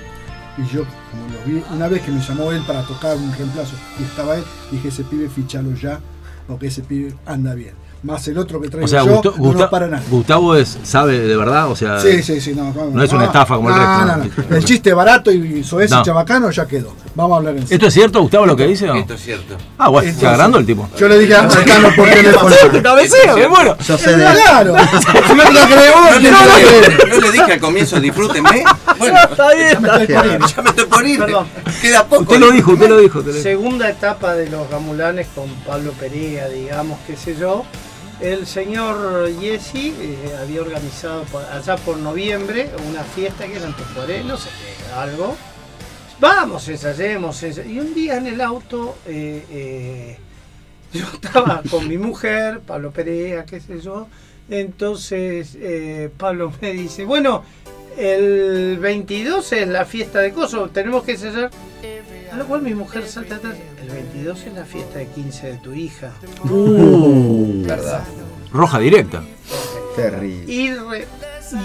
Speaker 6: Y yo, como lo vi, una vez que me llamó él para tocar un reemplazo y estaba él, dije, ese pibe fichalo ya, porque ese pibe anda bien. Más el otro que traigo
Speaker 2: O sea,
Speaker 6: yo,
Speaker 2: Gusto-
Speaker 6: no
Speaker 2: Gusta-
Speaker 6: nos para nada.
Speaker 2: Gustavo es, sabe de verdad, o sea.
Speaker 6: Sí, sí, sí, no, vamos,
Speaker 2: No es una estafa como el
Speaker 6: no,
Speaker 2: resto.
Speaker 6: no, no. El chiste barato y soez
Speaker 2: No.
Speaker 6: y chabacano ya quedó. Vamos a hablar en serio.
Speaker 2: ¿Esto es cierto, Gustavo, lo que dice? o?
Speaker 7: Esto es cierto.
Speaker 2: Ah, bueno, está agarrando el tipo.
Speaker 6: Yo le dije a por teléfono.
Speaker 2: te cabeceo, me muero.
Speaker 4: Yo sé de
Speaker 6: Claro. Si no
Speaker 7: No le, no dije al comienzo, disfrútenme. Bueno,
Speaker 2: Está bien,
Speaker 7: ya me estoy por ir.
Speaker 9: Perdón.
Speaker 7: Queda poco.
Speaker 2: Usted lo dijo, usted lo dijo. usted lo dijo.
Speaker 9: Segunda etapa de los gamulanes con Pablo Perea, digamos, qué sé yo. El señor Yesi eh, había organizado allá por noviembre una fiesta que era en Tejuaré, no sé qué, algo. Vamos, ensayemos, ensa- Y un día en el auto eh, eh, yo estaba con mi mujer, Pablo Perea, qué sé yo. Entonces eh, Pablo me dice, bueno, el 22 es la fiesta de Coso, tenemos que ensayar. A lo cual mi mujer salta atrás. El 22 es la fiesta de 15 de tu hija.
Speaker 2: Uh,
Speaker 12: Verdad.
Speaker 2: roja directa.
Speaker 4: Terrible.
Speaker 9: Y, re-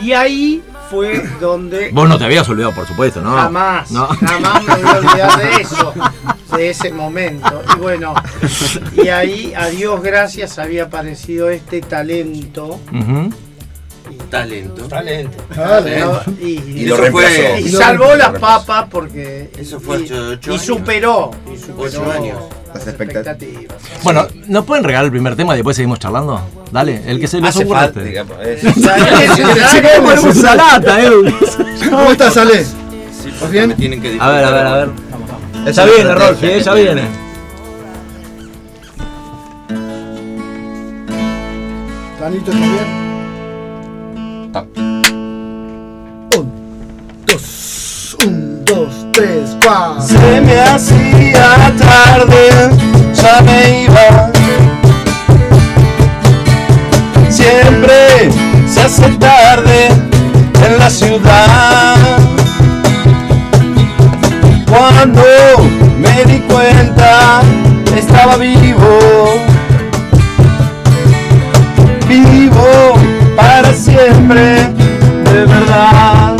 Speaker 9: y ahí fue donde
Speaker 2: Vos no te habías olvidado, por supuesto, ¿no?
Speaker 9: jamás,
Speaker 2: No.
Speaker 9: jamás me voy a olvidar de eso, de ese momento. Y bueno, y ahí a Dios gracias había aparecido este talento.
Speaker 2: Ujú.
Speaker 7: Talento.
Speaker 8: Talento.
Speaker 6: Dale.
Speaker 9: ¿no? Y,
Speaker 12: Y lo
Speaker 7: fue-
Speaker 9: y
Speaker 6: Y lo
Speaker 9: salvó las papas porque
Speaker 7: Eso fue
Speaker 9: y,
Speaker 7: hace ocho
Speaker 9: y
Speaker 7: años.
Speaker 9: superó, y superó
Speaker 7: Ocho años.
Speaker 4: Las expectativas.
Speaker 2: Bueno, ¿nos pueden regalar el primer tema y después seguimos charlando? Dale, el que se le
Speaker 12: Hace falta.
Speaker 2: usted.
Speaker 12: digamos, es-
Speaker 2: Sí, ponemos una lata, Edu.
Speaker 6: ¿Cómo estás, Ale?
Speaker 7: Sí, porque
Speaker 6: bien?
Speaker 7: me tienen que
Speaker 2: A ver, a ver, a ver.
Speaker 4: Esa
Speaker 2: Ya
Speaker 4: es la
Speaker 2: viene, Rolfi,
Speaker 4: estrategia.
Speaker 2: eh, ya viene.
Speaker 6: Tanito, ¿estás Un, dos, un, dos, tres, cuatro.
Speaker 11: Se me hacía tarde, ya me iba. Siempre se hace tarde en la ciudad. Cuando me di cuenta, estaba. Vivo siempre, de verdad.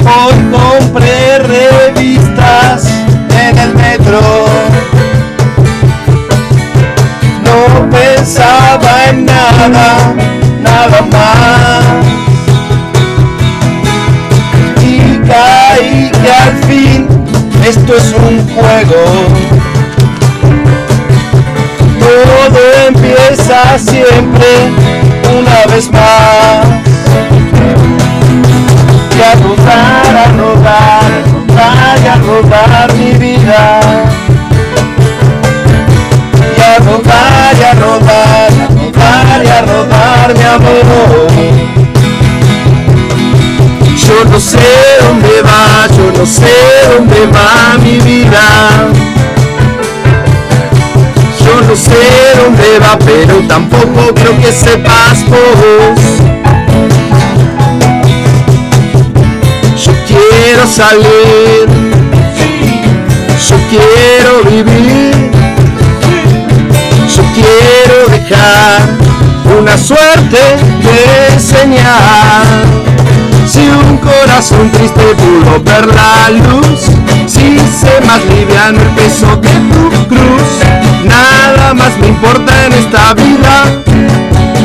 Speaker 11: Hoy compré revistas en el metro. No pensaba en nada, nada más. Y caí que al fin esto es un juego. Todo siempre una vez más y a rodar, a rodar, a rodar a rodar mi vida. Y a rodar, y a rodar, a rodar y a rodar mi amor. Yo no sé dónde va, yo no sé dónde va mi vida. No sé dónde va, pero tampoco creo que sepas vos. Yo quiero salir, yo quiero vivir, yo quiero dejar una suerte de enseñar. Si un corazón triste pudo ver la luz, si sé más liviano el peso que tu cruz, nada más me importa en esta vida.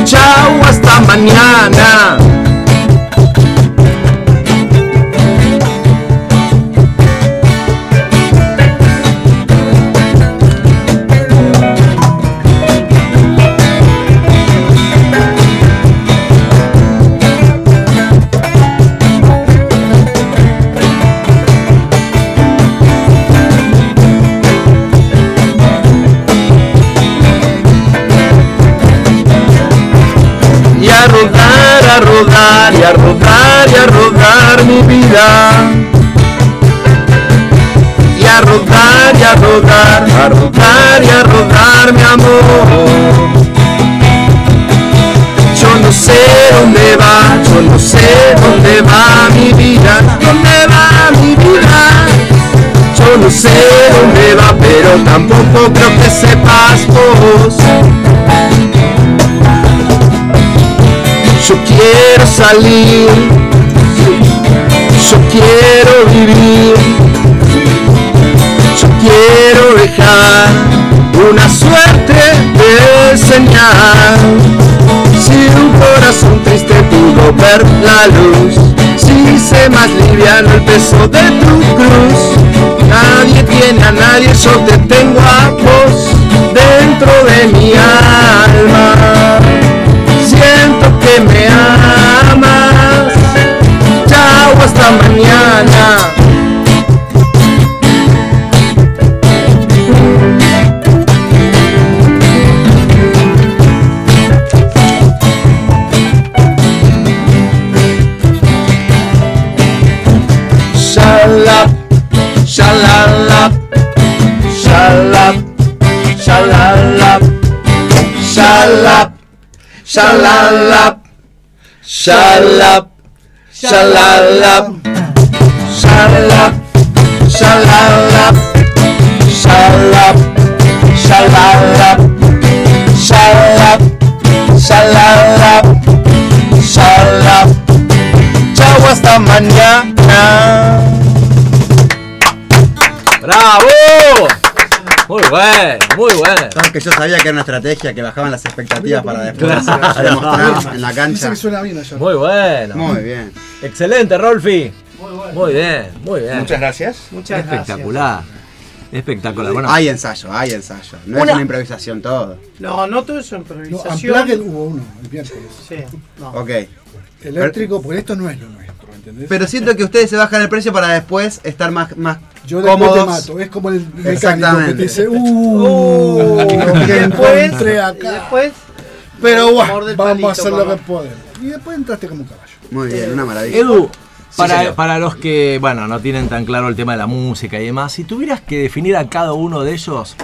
Speaker 11: Chao, hasta mañana. Rodar, y a rodar, y a rodar mi vida. Y
Speaker 1: a rodar y a rodar, a rodar y a rodar mi amor. Yo no sé dónde va, yo no sé dónde va mi vida, dónde va mi vida. Yo no sé dónde va, pero tampoco creo que sepas vos. Yo quiero salir, yo quiero vivir, yo quiero dejar una suerte de señal. Si un corazón triste pudo ver la luz, si se más liviano el peso de tu cruz, nadie tiene a nadie, yo te tengo a vos dentro de mi alma. Siento que me amas, chao hasta mañana. Shalalap, shalalap, shalalap, shalalap, shalalap, shalalap, shalalap, shalalap, shalalap, shalalap. hasta tamannya.
Speaker 2: Bravo! Muy bueno, muy bueno.
Speaker 4: Sabes que yo sabía que era una estrategia que bajaban las expectativas para después
Speaker 2: Claro.
Speaker 4: demostrar en la cancha.
Speaker 6: que suena bien allá.
Speaker 2: Muy bueno.
Speaker 4: Muy bien.
Speaker 2: Excelente, Rolfi. Muy bien, muy bien.
Speaker 11: Muchas gracias.
Speaker 9: Muchas
Speaker 2: Espectacular. Espectacular. Bueno,
Speaker 4: Hay ensayo, hay ensayo. No
Speaker 9: Una-
Speaker 4: es una improvisación todo.
Speaker 9: No, no todo
Speaker 6: No,
Speaker 9: improvisación.
Speaker 6: Unplugged hubo uno el miércoles.
Speaker 9: Sí, no.
Speaker 4: Ok.
Speaker 6: Eléctrico, porque esto no es lo nuestro, ¿entendés?
Speaker 4: Pero siento que ustedes se bajan el precio para después estar más, más
Speaker 6: Yo después te
Speaker 4: cómodos.
Speaker 6: mato. Es como el mecánico que
Speaker 4: Exactamente.
Speaker 6: te dice,
Speaker 9: Uh,
Speaker 6: uh, que
Speaker 9: después,
Speaker 6: acá.
Speaker 9: después
Speaker 6: Pero bueno, vamos
Speaker 9: palito,
Speaker 6: a hacer lo que podemos. Y después entraste como un caballo.
Speaker 4: Muy bien, una maravilla.
Speaker 2: Edu, para, para los que, bueno, no tienen tan claro el tema de la música y demás, si tuvieras que definir a cada uno de ellos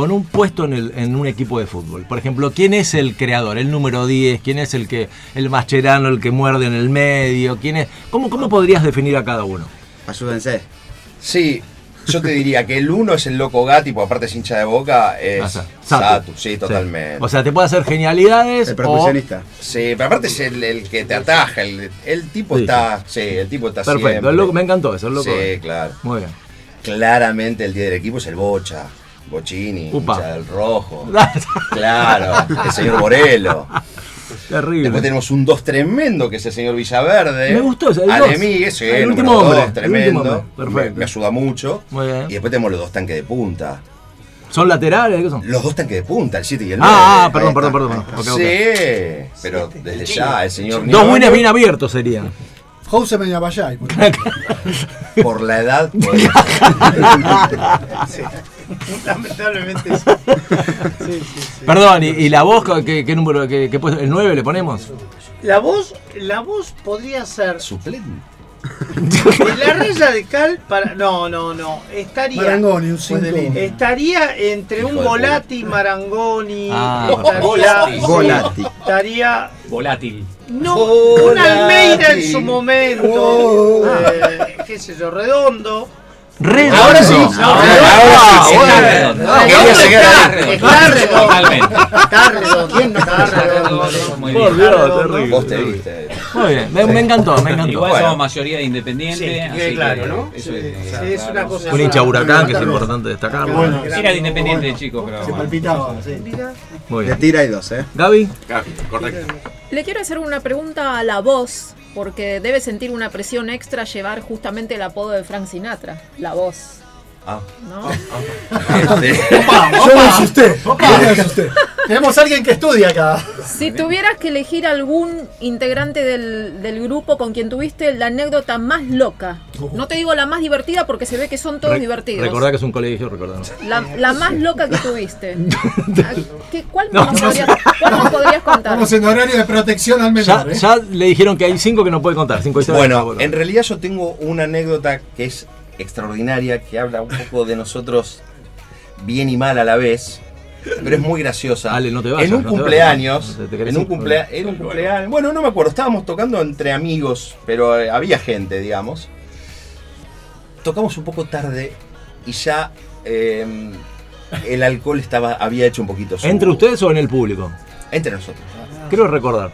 Speaker 2: con un puesto en, el- en un equipo de fútbol, por ejemplo, ¿quién es el creador, el número 10? ¿Quién es el que el mascherano, el que muerde en el medio? ¿Quién es? ¿Cómo, cómo podrías definir a cada uno?
Speaker 4: Ayúdense.
Speaker 11: Sí, yo te diría que el uno es el loco Gatti, porque aparte es hincha de boca, es
Speaker 2: Ah, Satu.
Speaker 11: Satu, sí, totalmente.
Speaker 2: O sea, te puede hacer genialidades
Speaker 4: El
Speaker 2: o-
Speaker 4: percusionista.
Speaker 11: Sí, pero aparte es el, el que te ataja, el, el tipo
Speaker 2: Sí,
Speaker 11: está, sí, el tipo está
Speaker 2: Perfecto,
Speaker 11: siempre.
Speaker 2: el loco- me encantó eso, el loco.
Speaker 11: Sí, claro.
Speaker 2: Muy bien.
Speaker 11: Claramente el día del equipo es el Bocha, Bochini,
Speaker 2: Upa.
Speaker 11: hincha del rojo. Claro, el señor Borelo.
Speaker 2: Terrible.
Speaker 11: Después tenemos un 2 tremendo que es el señor Villaverde.
Speaker 2: Me gustó ese, el dos.
Speaker 11: Alemí, ese
Speaker 2: El último
Speaker 11: dos,
Speaker 2: hombre, el
Speaker 11: tremendo.
Speaker 2: último hombre, perfecto.
Speaker 11: Me, me ayuda mucho.
Speaker 2: Muy bien.
Speaker 11: Y después tenemos los dos tanques de punta.
Speaker 2: ¿Son laterales? ¿Qué son?
Speaker 11: Los dos tanques de punta, el 7 y el 9.
Speaker 2: Ah, ah, perdón, perdón, perdón.
Speaker 11: Sí, pero desde ya el señor
Speaker 2: Dos winners bien abiertos serían.
Speaker 6: Jose Meñavallay.
Speaker 11: por la edad podría
Speaker 9: Sí. Lamentablemente sí. Sí, sí, sí.
Speaker 2: Perdón, ¿y, y la voz qué, qué número? Qué? ¿El 9 le ponemos?
Speaker 9: La voz, la voz podría ser
Speaker 11: suplente.
Speaker 9: la raya de cal para. No, no, no. Estaría.
Speaker 6: Marangoni, un 5.
Speaker 9: Estaría entre un
Speaker 11: de
Speaker 9: Volati, Marangoni.
Speaker 2: Ah,
Speaker 9: estaría,
Speaker 10: Volati.
Speaker 9: Estaría.
Speaker 10: Volátil.
Speaker 9: No,
Speaker 11: Volati.
Speaker 9: un Almeida en su momento.
Speaker 6: Oh.
Speaker 9: eh, qué sé yo, redondo.
Speaker 2: Redondo.
Speaker 11: Ahora sí.
Speaker 9: No,
Speaker 11: Ahora sí.
Speaker 10: Está
Speaker 11: Está
Speaker 10: redondo.
Speaker 11: redondo. Quería llegar
Speaker 9: está,
Speaker 11: ahí.
Speaker 9: está redondo.
Speaker 10: Totalmente.
Speaker 9: Está redondo.
Speaker 8: ¿Quién no
Speaker 9: está
Speaker 8: está
Speaker 9: redondo.
Speaker 10: Muy
Speaker 2: Por
Speaker 10: bien.
Speaker 2: Dios, terrible.
Speaker 11: Vos te viste.
Speaker 2: Muy bien, me, me encantó, me encantó.
Speaker 10: Igual
Speaker 11: Bueno.
Speaker 10: somos mayoría de independiente.
Speaker 9: Sí,
Speaker 10: así que
Speaker 9: claro, ¿no?
Speaker 10: Eso
Speaker 9: Sí,
Speaker 10: es,
Speaker 9: sí, es una cosa.
Speaker 2: Un hincha huracán que es
Speaker 6: Bueno.
Speaker 2: importante destacarlo.
Speaker 6: Bueno.
Speaker 10: Era de independiente de chico, pero.
Speaker 6: Se
Speaker 10: bueno.
Speaker 6: palpitaba, sí.
Speaker 2: Muy
Speaker 4: De
Speaker 2: bien.
Speaker 4: tira y dos, ¿eh?
Speaker 2: Gaby,
Speaker 7: Correcto.
Speaker 5: Le quiero hacer una pregunta a la voz, porque debe sentir una presión extra llevar justamente el apodo de Frank Sinatra, la voz.
Speaker 11: Ah.
Speaker 5: ¿No?
Speaker 11: Este,
Speaker 6: Yo me asusté. Yo me asusté.
Speaker 3: Tenemos a alguien que estudia acá.
Speaker 5: Si tuvieras que elegir algún integrante del, del grupo con quien tuviste la anécdota más loca, no te digo la más divertida porque se ve que son todos
Speaker 2: re-
Speaker 5: divertidos.
Speaker 2: recordá que es un colegio, recordá.
Speaker 5: La, la más loca que tuviste. ¿A ¿Qué, ¿Cuál, nos podrías, cuál nos podrías contar?
Speaker 3: Estamos en horario de protección al
Speaker 2: Ya,
Speaker 3: menor. ¿eh?
Speaker 2: ya le dijeron que hay cinco que no puede contar, cinco.
Speaker 11: Bueno, en realidad yo tengo una anécdota que es extraordinaria que habla un poco de nosotros bien y mal a la vez. Pero es muy graciosa.
Speaker 2: Ale, no te vayas,
Speaker 11: en un
Speaker 2: no te
Speaker 11: cumpleaños,
Speaker 2: vayas, no te- te querés
Speaker 11: en un, cumplea- en un cumpleaños, bueno, no me acuerdo, estábamos tocando entre amigos, pero eh, había gente, digamos. Tocamos un poco tarde y ya eh, el alcohol estaba, había hecho un poquito su-
Speaker 2: ¿Entre ustedes o en el público?
Speaker 11: Entre nosotros.
Speaker 2: Creo recordar.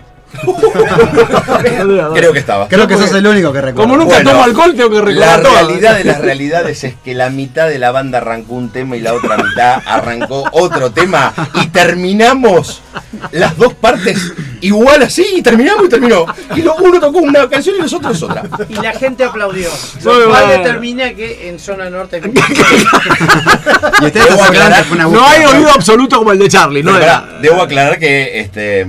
Speaker 11: Creo que estaba.
Speaker 4: Creo que sos el único que recuerda.
Speaker 2: Como nunca tomo alcohol, tengo que
Speaker 11: La
Speaker 2: recordar todo.
Speaker 11: realidad de las realidades es que la mitad de la banda arrancó un tema y la otra mitad arrancó otro tema y terminamos las dos partes igual así y terminamos y terminó. Y lo- uno tocó una canción y los otros otra.
Speaker 9: Y la gente aplaudió. Lo cual
Speaker 11: bueno.
Speaker 9: determina que en zona norte.
Speaker 4: Y ustedes
Speaker 11: Debo aclarar-
Speaker 2: No hay oído absoluto como el de Charlie, ¿no?
Speaker 11: Debo aclarar que este,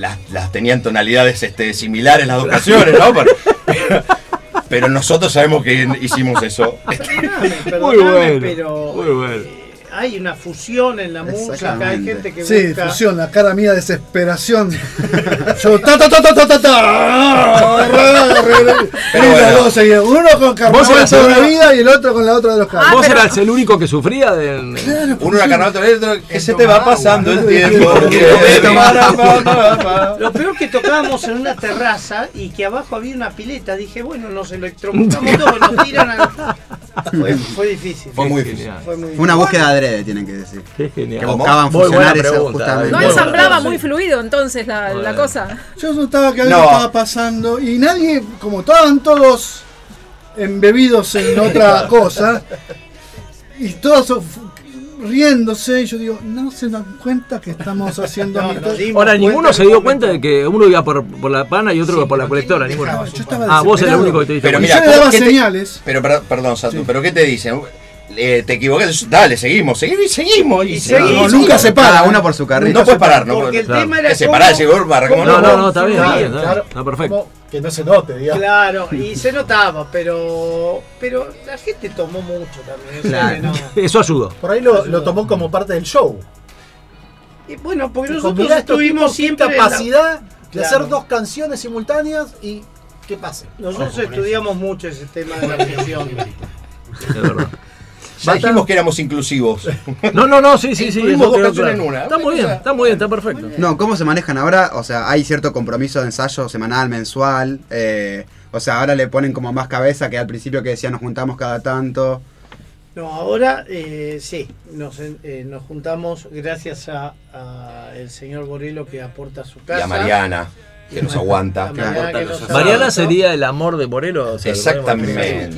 Speaker 11: las, las tenían tonalidades este, similares las dos canciones, ¿no? Pero, pero nosotros sabemos que hicimos eso.
Speaker 2: Muy bueno.
Speaker 9: Pero
Speaker 2: Muy bueno.
Speaker 9: Hay una fusión en la música, hay gente que
Speaker 6: Sí,
Speaker 9: busca.
Speaker 6: fusión, la cara mía de desesperación. Yo, ta, ta, ta, ta, ta, ta, Uno con carnaval la
Speaker 2: único-
Speaker 6: vida y el otro con la otra de los carnavales.
Speaker 2: Vos eras el único que sufría de.
Speaker 11: Uno era carnaval del otro, que se te va pasando el tiempo.
Speaker 9: Lo peor que tocábamos en una terraza y que abajo había una pileta. Dije, bueno, nos electrocutamos todos, nos tiran al... Fue, fue difícil.
Speaker 11: Fue muy difícil.
Speaker 9: Fue muy
Speaker 4: Fue una búsqueda adrede, tienen que decir.
Speaker 2: Qué genial.
Speaker 4: Que buscaban
Speaker 2: Muy buena
Speaker 4: fusionar eso
Speaker 2: pregunta,
Speaker 4: justamente.
Speaker 5: No
Speaker 2: Bueno,
Speaker 5: ensamblaba muy fluido entonces la, la cosa.
Speaker 6: Yo notaba que algo
Speaker 11: No.
Speaker 6: estaba pasando y nadie, como estaban todos embebidos en otra cosa, y todos riéndose, y yo digo, no se dan cuenta que estamos haciendo
Speaker 9: No,
Speaker 2: Ahora, ninguno se dio cuenta de que uno iba por, por la pana y otro iba por la colectora. Ninguno.
Speaker 6: Yo estaba
Speaker 2: Ah, vos eres el único que te diste
Speaker 11: Pero mira,
Speaker 6: yo le daba
Speaker 11: ¿qué te-
Speaker 6: señales.
Speaker 11: Pero per- perdón, Satu, ¿pero qué te dicen? Eh, te equivocaste, dale, seguimos, seguimos y seguimos. Y,
Speaker 9: Y
Speaker 11: seguimos,
Speaker 9: seguimos.
Speaker 6: nunca se para.
Speaker 4: Cada uno por su carril.
Speaker 11: No puedes parar, no
Speaker 9: Porque el tema era
Speaker 11: Que se
Speaker 9: cómo-
Speaker 11: para, llegó
Speaker 2: No, no, no, está bien, está
Speaker 3: Claro,
Speaker 2: bien.
Speaker 3: Claro.
Speaker 2: está perfecto.
Speaker 3: Como Que no se note, digamos.
Speaker 9: Claro, y se notaba, pero pero la gente tomó mucho también. o sea no.
Speaker 2: Eso ayudó.
Speaker 3: Por ahí lo, lo tomó como parte del show.
Speaker 9: Y bueno, porque nosotros
Speaker 3: "Mirá, estos
Speaker 9: estuvimos
Speaker 3: tipos, qué
Speaker 9: siempre la-
Speaker 3: capacidad de
Speaker 9: Claro.
Speaker 3: hacer dos canciones simultáneas y que pase.
Speaker 9: Nosotros estudiamos mucho ese tema de la fusión.
Speaker 2: Es verdad.
Speaker 11: Ya dijimos que éramos inclusivos.
Speaker 2: No, no, no, sí, sí, sí. Eso
Speaker 11: dos
Speaker 2: claro.
Speaker 11: en una.
Speaker 2: Está muy bien, está muy bien, está perfecto.
Speaker 4: No, ¿cómo se manejan ahora? O sea, hay cierto compromiso de ensayo semanal, mensual. eh, o sea, ahora le ponen como más cabeza que al principio que decía nos juntamos cada tanto.
Speaker 9: No, ahora eh, sí, nos, eh, nos juntamos gracias a, a el señor Borelo que aporta su
Speaker 11: Y
Speaker 9: casa.
Speaker 11: a Mariana, que nos aguanta.
Speaker 9: Mariana que nos
Speaker 2: Mariana
Speaker 9: aguanta.
Speaker 2: sería el amor de Morelo. o sea,
Speaker 11: Exactamente.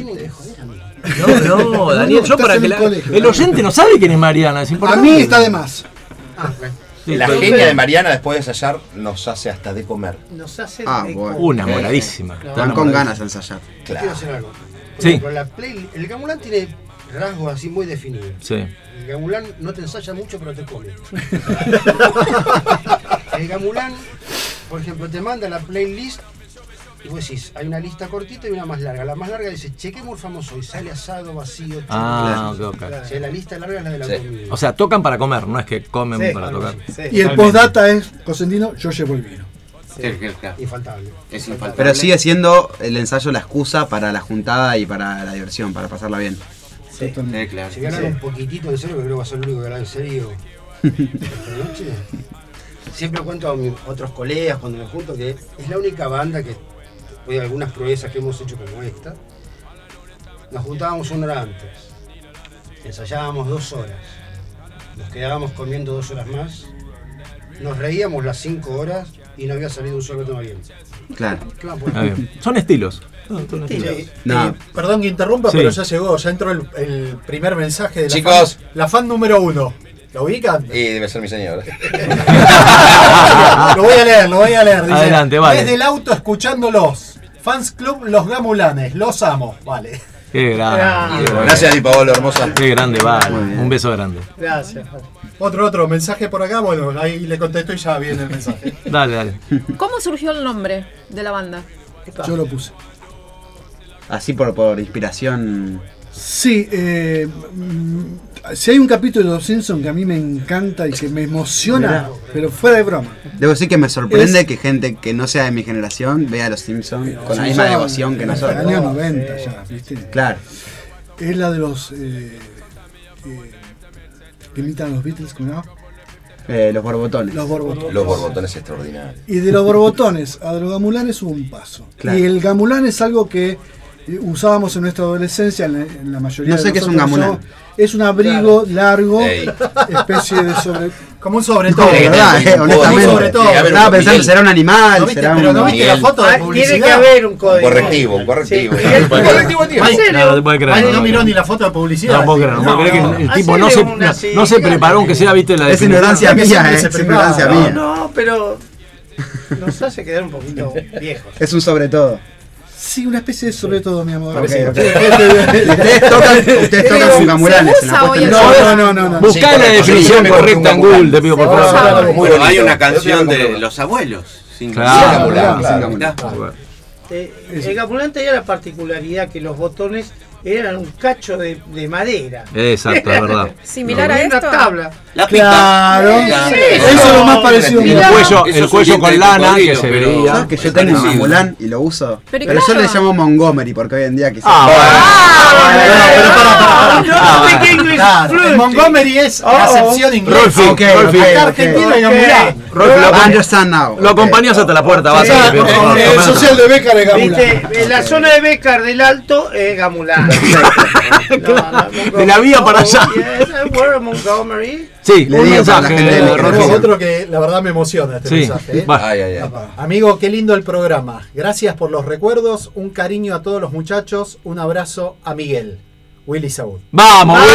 Speaker 2: No, no, Daniel, yo para que
Speaker 6: el
Speaker 2: la-
Speaker 6: colegio,
Speaker 2: el
Speaker 6: ¿no?
Speaker 2: oyente no sabe quién es Mariana, es
Speaker 6: A mí está de más.
Speaker 2: Sí,
Speaker 11: La genia de Mariana después de ensayar nos hace hasta de comer.
Speaker 9: Nos hace
Speaker 4: Ah,
Speaker 9: de-
Speaker 4: bueno.
Speaker 2: Una moradísima.
Speaker 9: Claro.
Speaker 4: Están con ganas de ensayar.
Speaker 8: Quiero
Speaker 11: Claro.
Speaker 8: decir algo. Por
Speaker 2: Sí.
Speaker 8: ejemplo, la play- el gamulán tiene rasgos así muy definidos.
Speaker 2: Sí.
Speaker 8: El gamulán no te ensaya mucho, pero te come. el gamulán, por ejemplo, te manda la playlist y vos decís, hay una lista cortita y una más larga. La más larga dice, cheque muy famoso y sale asado, vacío,
Speaker 2: Ah,
Speaker 8: chulo.
Speaker 2: ok, ok.
Speaker 8: O sea, la lista larga es la de la
Speaker 11: Sí.
Speaker 8: comida.
Speaker 2: O sea, tocan para comer, no es que comen
Speaker 9: Sí,
Speaker 2: para tocar.
Speaker 9: sí.
Speaker 6: Y el postdata es, Cosentino, yo llevo el vino.
Speaker 8: Infaltable.
Speaker 7: Es infaltable.
Speaker 4: Pero sigue siendo el ensayo la excusa para la juntada y para la diversión, para pasarla bien.
Speaker 6: Totalmente.
Speaker 7: Sí, claro.
Speaker 8: Si ganan un poquitito en serio, que creo que va a ser el único que gana en serio esta noche. Siempre cuento a mis otros colegas cuando me junto que es la única banda que, después de algunas proezas que hemos hecho como esta, nos juntábamos una hora antes, ensayábamos dos horas, nos quedábamos comiendo dos horas más, nos reíamos las cinco horas y no había salido un solo tema bien.
Speaker 4: Claro.
Speaker 8: Claro, pues,
Speaker 2: Ah, bien. Son estilos. Son- son estilos.
Speaker 3: Eh,
Speaker 4: No.
Speaker 3: eh, perdón que interrumpa,
Speaker 2: Sí.
Speaker 3: pero ya llegó, ya entró el, el primer mensaje de la
Speaker 11: Chicos.
Speaker 3: fan, la fan número uno. ¿Lo ubican?
Speaker 11: Y debe ser mi señora.
Speaker 3: lo voy a leer, lo voy a leer. Dice,
Speaker 2: Adelante, vale.
Speaker 3: Desde el auto escuchándolos. Fans Club Los Gamulanes, los amo. Vale.
Speaker 2: Qué grande. qué grande.
Speaker 11: Gracias, Di Paolo, hermosa.
Speaker 2: Qué grande, vale. Un beso grande.
Speaker 9: Gracias.
Speaker 3: Otro, otro mensaje por acá. Bueno, ahí le contesto y ya viene el mensaje.
Speaker 2: Dale, dale.
Speaker 5: ¿Cómo surgió el nombre de la banda?
Speaker 6: Yo lo puse.
Speaker 4: Así por, por inspiración.
Speaker 6: Sí, eh, mm, si hay un capítulo de Los Simpsons que a mí me encanta y que me emociona,
Speaker 4: Mirá.
Speaker 6: pero fuera de broma.
Speaker 4: Debo decir que me sorprende
Speaker 6: Es-
Speaker 4: que gente que no sea de mi generación vea a los Simpsons con la misma devoción que nosotros.
Speaker 6: el año 90 ya, ¿viste?
Speaker 4: Claro.
Speaker 6: es la de los eh, eh, que imitan a los Beatles, ¿cómo se llama?
Speaker 4: Eh, los borbotones.
Speaker 6: Los borbotones.
Speaker 11: Los borbotones extraordinarios.
Speaker 6: Y de los borbotones a los gamulanes hubo un paso.
Speaker 4: Claro.
Speaker 6: Y el gamulán es algo que usábamos en nuestra adolescencia, en la, en la mayoría
Speaker 4: No sé
Speaker 6: de
Speaker 4: qué es un.
Speaker 6: ¿no? Es un abrigo largo,
Speaker 11: Ey.
Speaker 6: especie de sobre.
Speaker 3: Como un sobre
Speaker 4: No,
Speaker 3: todo.
Speaker 4: de verdad, eh, honestamente.
Speaker 3: sobre todo.
Speaker 11: Tiene
Speaker 4: Estaba
Speaker 11: un
Speaker 4: pensando,
Speaker 11: Miguel.
Speaker 4: será un animal,
Speaker 3: ¿No viste?
Speaker 4: será
Speaker 3: Pero
Speaker 4: un.
Speaker 3: no viste la foto de
Speaker 9: Ah, tiene
Speaker 3: publicidad.
Speaker 9: que haber un
Speaker 11: Un
Speaker 9: código.
Speaker 11: correctivo, un correctivo.
Speaker 9: Sí.
Speaker 11: Un correctivo tiene.
Speaker 2: No, puede creer. No,
Speaker 3: no
Speaker 2: no,
Speaker 3: miró
Speaker 2: no.
Speaker 3: ni la foto de publicidad.
Speaker 2: No puedo creer, no puedo creer que el
Speaker 9: no.
Speaker 2: tipo no se, no, no se preparó, aunque sea, viste, la
Speaker 4: Es
Speaker 2: definición.
Speaker 4: ignorancia mía, eh, es ignorancia
Speaker 3: ¿no?
Speaker 4: mía.
Speaker 9: No, pero nos hace quedar un poquito viejos.
Speaker 4: Es un sobre todo.
Speaker 6: Sí, una especie de sobre todo, mi amor.
Speaker 4: Ok,
Speaker 6: Sí.
Speaker 4: ok. Ustedes tocan, ustedes tocan con gamulanes en la puesta
Speaker 6: No, no, no, no, no.
Speaker 2: Buscá
Speaker 11: Sí,
Speaker 2: la definición correcta en Google,
Speaker 11: gamulán.
Speaker 2: te pido por favor.
Speaker 7: Bueno, hay una canción de los abuelos. Sin
Speaker 2: Claro,
Speaker 11: gamulán, claro.
Speaker 7: mirá.
Speaker 9: Eh, el gamulán tenía la particularidad que los botones eran un cacho de, de madera.
Speaker 2: Exacto, es verdad.
Speaker 5: Similar
Speaker 9: No,
Speaker 5: a
Speaker 9: una
Speaker 5: esto.
Speaker 9: tabla.
Speaker 7: La pica.
Speaker 6: Claro.
Speaker 7: La-
Speaker 9: Sí,
Speaker 6: Eso es lo más parecido.
Speaker 2: El cuello, el cuello con lana que se veía.
Speaker 4: ¿Sabes que yo tengo un y lo uso?
Speaker 5: Pero
Speaker 4: Pero, yo
Speaker 5: claro.
Speaker 4: le llamo Montgomery porque hoy en día quizás.
Speaker 2: Ah,
Speaker 9: Ah,
Speaker 3: pero
Speaker 9: no speak English
Speaker 3: Claro,
Speaker 9: fluently.
Speaker 3: el Montgomery es la
Speaker 9: Oh.
Speaker 3: acepción inglesa.
Speaker 2: Rolfi,
Speaker 4: Ok,
Speaker 2: Rolfi.
Speaker 4: ok,
Speaker 3: Acá
Speaker 4: ok.
Speaker 3: argentino y.
Speaker 2: Rolfi, lo, acompañás hasta la puerta, vas a
Speaker 6: El, social de Becar es gamulán.
Speaker 9: Viste, en la zona de Becar del Alto es Gamulán.
Speaker 2: De la vía para allá.
Speaker 9: Yes, I wear a Montgomery.
Speaker 2: Sí,
Speaker 4: Le
Speaker 2: un
Speaker 4: digo
Speaker 2: mensaje,
Speaker 4: gente de generación.
Speaker 3: otro que la verdad me emociona este
Speaker 2: Sí,
Speaker 3: mensaje. ¿eh?
Speaker 2: va.
Speaker 11: Ay, ay, ay.
Speaker 3: Amigo, qué lindo el programa. Gracias por los recuerdos. Un cariño a todos los muchachos. Un abrazo a Miguel. Willy Saúl.
Speaker 2: Vamos, Willy.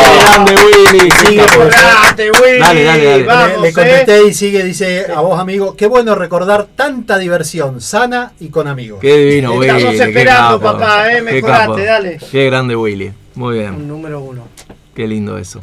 Speaker 2: Qué grande, Willy.
Speaker 3: Sigue por
Speaker 9: Apurate, Willy.
Speaker 2: Dale, dale, dale.
Speaker 9: Vamos,
Speaker 3: le, le
Speaker 9: eh.
Speaker 3: contesté y sigue, dice a vos, amigo. Qué bueno recordar tanta diversión sana y con amigos.
Speaker 2: Qué divino, Willy.
Speaker 9: estamos
Speaker 2: qué
Speaker 9: esperando,
Speaker 2: capo.
Speaker 9: papá, eh, mejorate, dale.
Speaker 2: Qué grande, Willy. Muy bien.
Speaker 9: Un número uno.
Speaker 2: Qué lindo eso.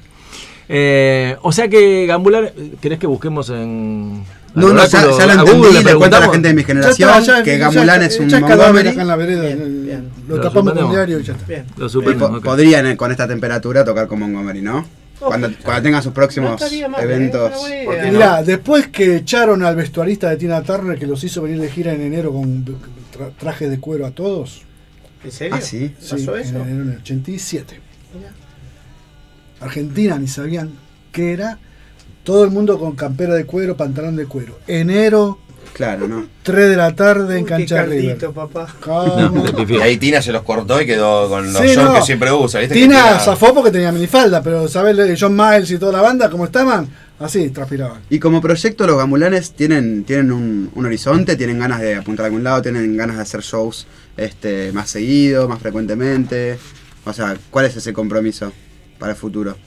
Speaker 2: Eh, o sea que Gambular, ¿querés que busquemos en.
Speaker 4: No, no, ya, ya lo entendí. Le cuento a la gente de mi
Speaker 6: Ya
Speaker 4: generación
Speaker 6: está, ya-
Speaker 4: que Gamulán
Speaker 6: ya-
Speaker 4: es un Montgomery.
Speaker 6: acá en la vereda.
Speaker 9: Bien, bien.
Speaker 6: Lo
Speaker 2: Lo
Speaker 6: tapamos con diario y ya está.
Speaker 9: Bien.
Speaker 2: Lo ok.
Speaker 4: Podrían eh, con esta temperatura tocar con Montgomery, ¿no? Cuando, cuando tengan sus próximos
Speaker 9: mal, ¿eh?
Speaker 4: eventos.
Speaker 9: Una buena idea.
Speaker 7: ¿Por qué no?
Speaker 6: Mirá, después que echaron al vestuarista de Tina Turner que los hizo venir de gira en enero con tra- trajes de cuero a todos.
Speaker 9: ¿En serio?
Speaker 4: Ah, sí.
Speaker 9: ¿Pasó
Speaker 6: Sí,
Speaker 9: eso?
Speaker 6: en enero del 87. Argentina ni sabían qué era. Todo el mundo con campera de cuero, pantalón de cuero. Enero,
Speaker 4: Claro, ¿no?
Speaker 6: 3 de la tarde en
Speaker 9: Uy,
Speaker 6: Cancha
Speaker 9: qué
Speaker 6: River.
Speaker 9: caldito, papá.
Speaker 6: Calma.
Speaker 2: No,
Speaker 11: ahí Tina se los cortó y quedó con los
Speaker 6: Sí, no.
Speaker 11: que siempre usa. ¿viste? Que
Speaker 6: Tina zafó porque tenía minifalda, pero ¿sabes? John Miles y toda la banda, ¿cómo estaban? Así, transpiraban.
Speaker 4: Y como proyecto, los gamulanes tienen, tienen un, un horizonte, tienen ganas de apuntar a algún lado, tienen ganas de hacer shows este, más seguido, más frecuentemente. O sea, ¿cuál es ese compromiso para el futuro?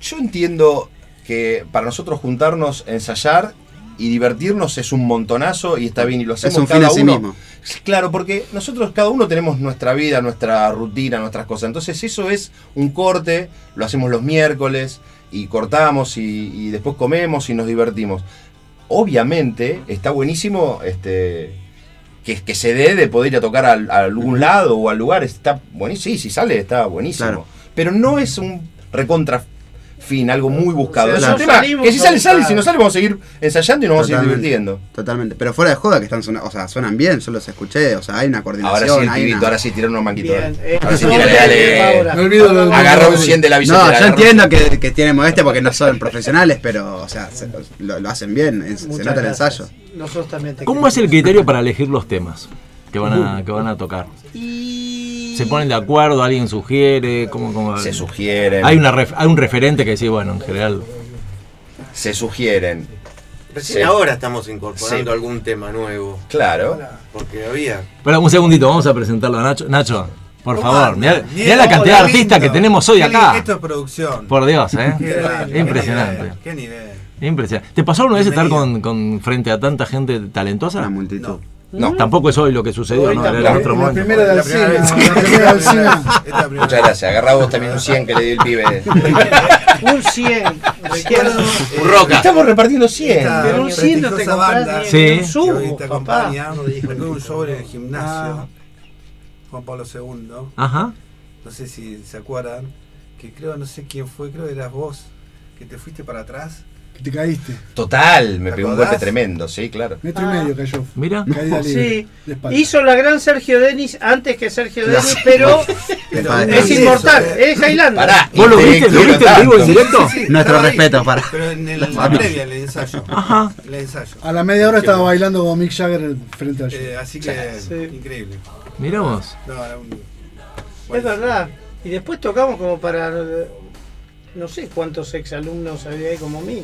Speaker 11: Yo entiendo que para nosotros juntarnos, ensayar y divertirnos es un montonazo y está bien y lo hacemos
Speaker 4: Es un fin
Speaker 11: cada
Speaker 4: en sí
Speaker 11: uno.
Speaker 4: mismo.
Speaker 11: Claro, porque nosotros cada uno tenemos nuestra vida, nuestra rutina, nuestras cosas. Entonces eso es un corte, lo hacemos los miércoles y cortamos y, y después comemos y nos divertimos. Obviamente está buenísimo este, que, que se dé de poder ir a tocar a, algún lado o al lugar. Está buenísimo, sí, si sale está buenísimo.
Speaker 4: Claro.
Speaker 11: Pero no es un recontra fin, algo muy buscado.
Speaker 9: O sea,
Speaker 11: es un tema
Speaker 9: salimos
Speaker 11: que si sale, sale, si no sale vamos a seguir ensayando y nos vamos a seguir divirtiendo.
Speaker 4: Totalmente. Pero fuera de joda que están sona- o sea, suenan bien, yo los escuché, o sea, hay una coordinación.
Speaker 11: Ahora sí el
Speaker 4: hay
Speaker 11: pibito,
Speaker 4: una-
Speaker 11: ahora sí tirar unos manquitos.
Speaker 9: Bien, eh,
Speaker 11: ahora sí
Speaker 9: no,
Speaker 11: tírale,
Speaker 9: bien,
Speaker 11: dale.
Speaker 9: ahora.
Speaker 6: Me olvido lo-
Speaker 11: Agarra un 100 de la billetera.
Speaker 4: No, yo entiendo que, que tienen modestia porque no son profesionales, pero, o sea, se- lo, lo hacen bien, es- se nota el ensayo.
Speaker 9: Nosotros también te
Speaker 2: ¿Cómo es el criterio para elegir los temas que van a, que van a tocar? ¿Se ponen de acuerdo? ¿Alguien sugiere? ¿Cómo, cómo?
Speaker 11: Se sugieren.
Speaker 2: Hay, una ref- hay un referente que sí, bueno, en general.
Speaker 11: Se sugieren.
Speaker 7: Recién
Speaker 11: Sí.
Speaker 7: ahora estamos incorporando
Speaker 11: Sí.
Speaker 7: algún tema nuevo.
Speaker 11: Claro.
Speaker 7: Porque había.
Speaker 2: Espera un segundito, vamos a presentarlo a Nacho. Nacho, por
Speaker 13: ¿Cómo
Speaker 2: favor, mirá, la cantidad de artistas que tenemos hoy
Speaker 13: Qué
Speaker 2: acá.
Speaker 13: Esto es producción.
Speaker 2: Por Dios, ¿eh?
Speaker 13: Qué
Speaker 2: Impresionante.
Speaker 13: Qué nivel. Qué nivel.
Speaker 2: Impresionante. ¿Te pasó alguna vez estar con, con- frente a tanta gente talentosa?
Speaker 4: Una multitud.
Speaker 11: No.
Speaker 2: Tampoco es hoy lo que sucedió, ¿no?
Speaker 9: tampoco.
Speaker 2: Era otro
Speaker 6: La
Speaker 2: momento.
Speaker 6: primera de
Speaker 11: Muchas gracias. Agarra vos también un 100 que le di el pibe.
Speaker 9: Un 100.
Speaker 13: Recuerdo, eh,
Speaker 7: Un roca.
Speaker 11: Estamos repartiendo 100.
Speaker 13: esta
Speaker 9: Pero un 100 no te compras
Speaker 2: Sí.
Speaker 9: un
Speaker 13: te acompaña. Recuerdo un show en el gimnasio.
Speaker 9: Ah.
Speaker 13: Juan Pablo II.
Speaker 2: Ajá.
Speaker 13: No sé si se acuerdan. Que creo, no sé quién fue, creo que eras vos. Que te fuiste para atrás.
Speaker 6: Que te caíste.
Speaker 11: Total, me
Speaker 13: ¿Te
Speaker 11: pegó un golpe tremendo, sí, claro.
Speaker 6: Metro y medio cayó.
Speaker 2: Mira.
Speaker 6: Caída libre.
Speaker 9: Sí,
Speaker 6: de
Speaker 9: hizo la gran Sergio Denis antes que Sergio
Speaker 4: Claro.
Speaker 9: Denis, pero
Speaker 13: Pero
Speaker 9: es inmortal, es Highlander.
Speaker 11: Pará,
Speaker 2: ¿Vos lo viste? ¿Lo viste en vivo en directo?
Speaker 13: Sí, sí,
Speaker 4: Nuestro respeto para.
Speaker 13: Pero en el,
Speaker 4: la
Speaker 13: previa, en el ensayo.
Speaker 2: Ajá.
Speaker 13: El ensayo.
Speaker 6: A la media hora estaba bailando como Mick Jagger frente al show.
Speaker 13: Eh, así que
Speaker 9: Sí.
Speaker 13: increíble.
Speaker 2: Mirá vos.
Speaker 13: No, era un.
Speaker 9: Es verdad. Y después tocamos como para no sé cuántos exalumnos había ahí como mí.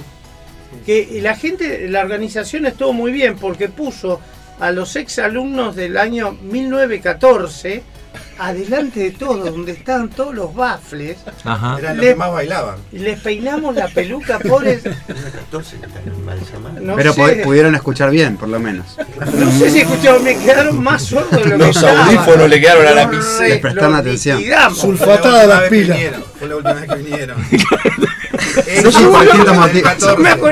Speaker 9: Que la gente, la organización estuvo muy bien porque puso a los exalumnos del año 1914 adelante de todo, donde estaban todos los bafles.
Speaker 2: Ajá.
Speaker 13: Eran los que más bailaban.
Speaker 9: Les peinamos la peluca, pobres.
Speaker 7: 14 que están embalsamados.
Speaker 9: No
Speaker 4: Pero
Speaker 9: sé,
Speaker 4: pu- pudieron escuchar bien, por lo menos.
Speaker 9: no sé si escucharon, me quedaron más sordos de lo que
Speaker 11: Los audífonos le quedaron a la
Speaker 9: Los
Speaker 11: pizza.
Speaker 9: re-
Speaker 4: Les prestaron
Speaker 9: los
Speaker 4: atención.
Speaker 6: Sulfatada
Speaker 13: Fue la
Speaker 6: de
Speaker 13: última
Speaker 6: las
Speaker 13: vez que
Speaker 6: pilas.
Speaker 13: vinieron, Fue la última vez que vinieron.
Speaker 4: No sé por qué aquí.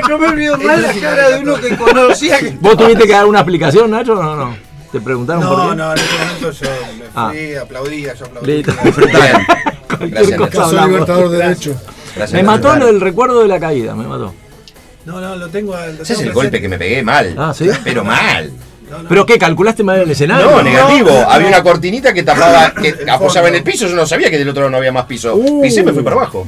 Speaker 9: No me olvido más la cara de uno que conocía.
Speaker 2: ¿Vos tuviste que dar una explicación, Nacho? No, no. ¿Te preguntaron por
Speaker 13: No,
Speaker 2: qué?
Speaker 13: no, en ese momento yo me
Speaker 2: Ah.
Speaker 13: fui, aplaudía, yo aplaudía.
Speaker 2: Listo.
Speaker 11: Gracias,
Speaker 2: cosa.
Speaker 6: Soy
Speaker 2: hablamos.
Speaker 6: libertador de derecho.
Speaker 11: Gracias,
Speaker 2: Me mató el recuerdo de la caída, me mató.
Speaker 13: No, no, lo tengo. Lo
Speaker 11: Ese es el golpe que me pegué mal.
Speaker 2: Ah, ¿sí?
Speaker 11: Pero mal.
Speaker 2: ¿Pero qué? ¿Calculaste mal el escenario?
Speaker 11: No, negativo. Había una cortinita que tapaba, que apoyaba en el piso. Yo no sabía que del otro lado no había más piso. Pisé y me fui para abajo.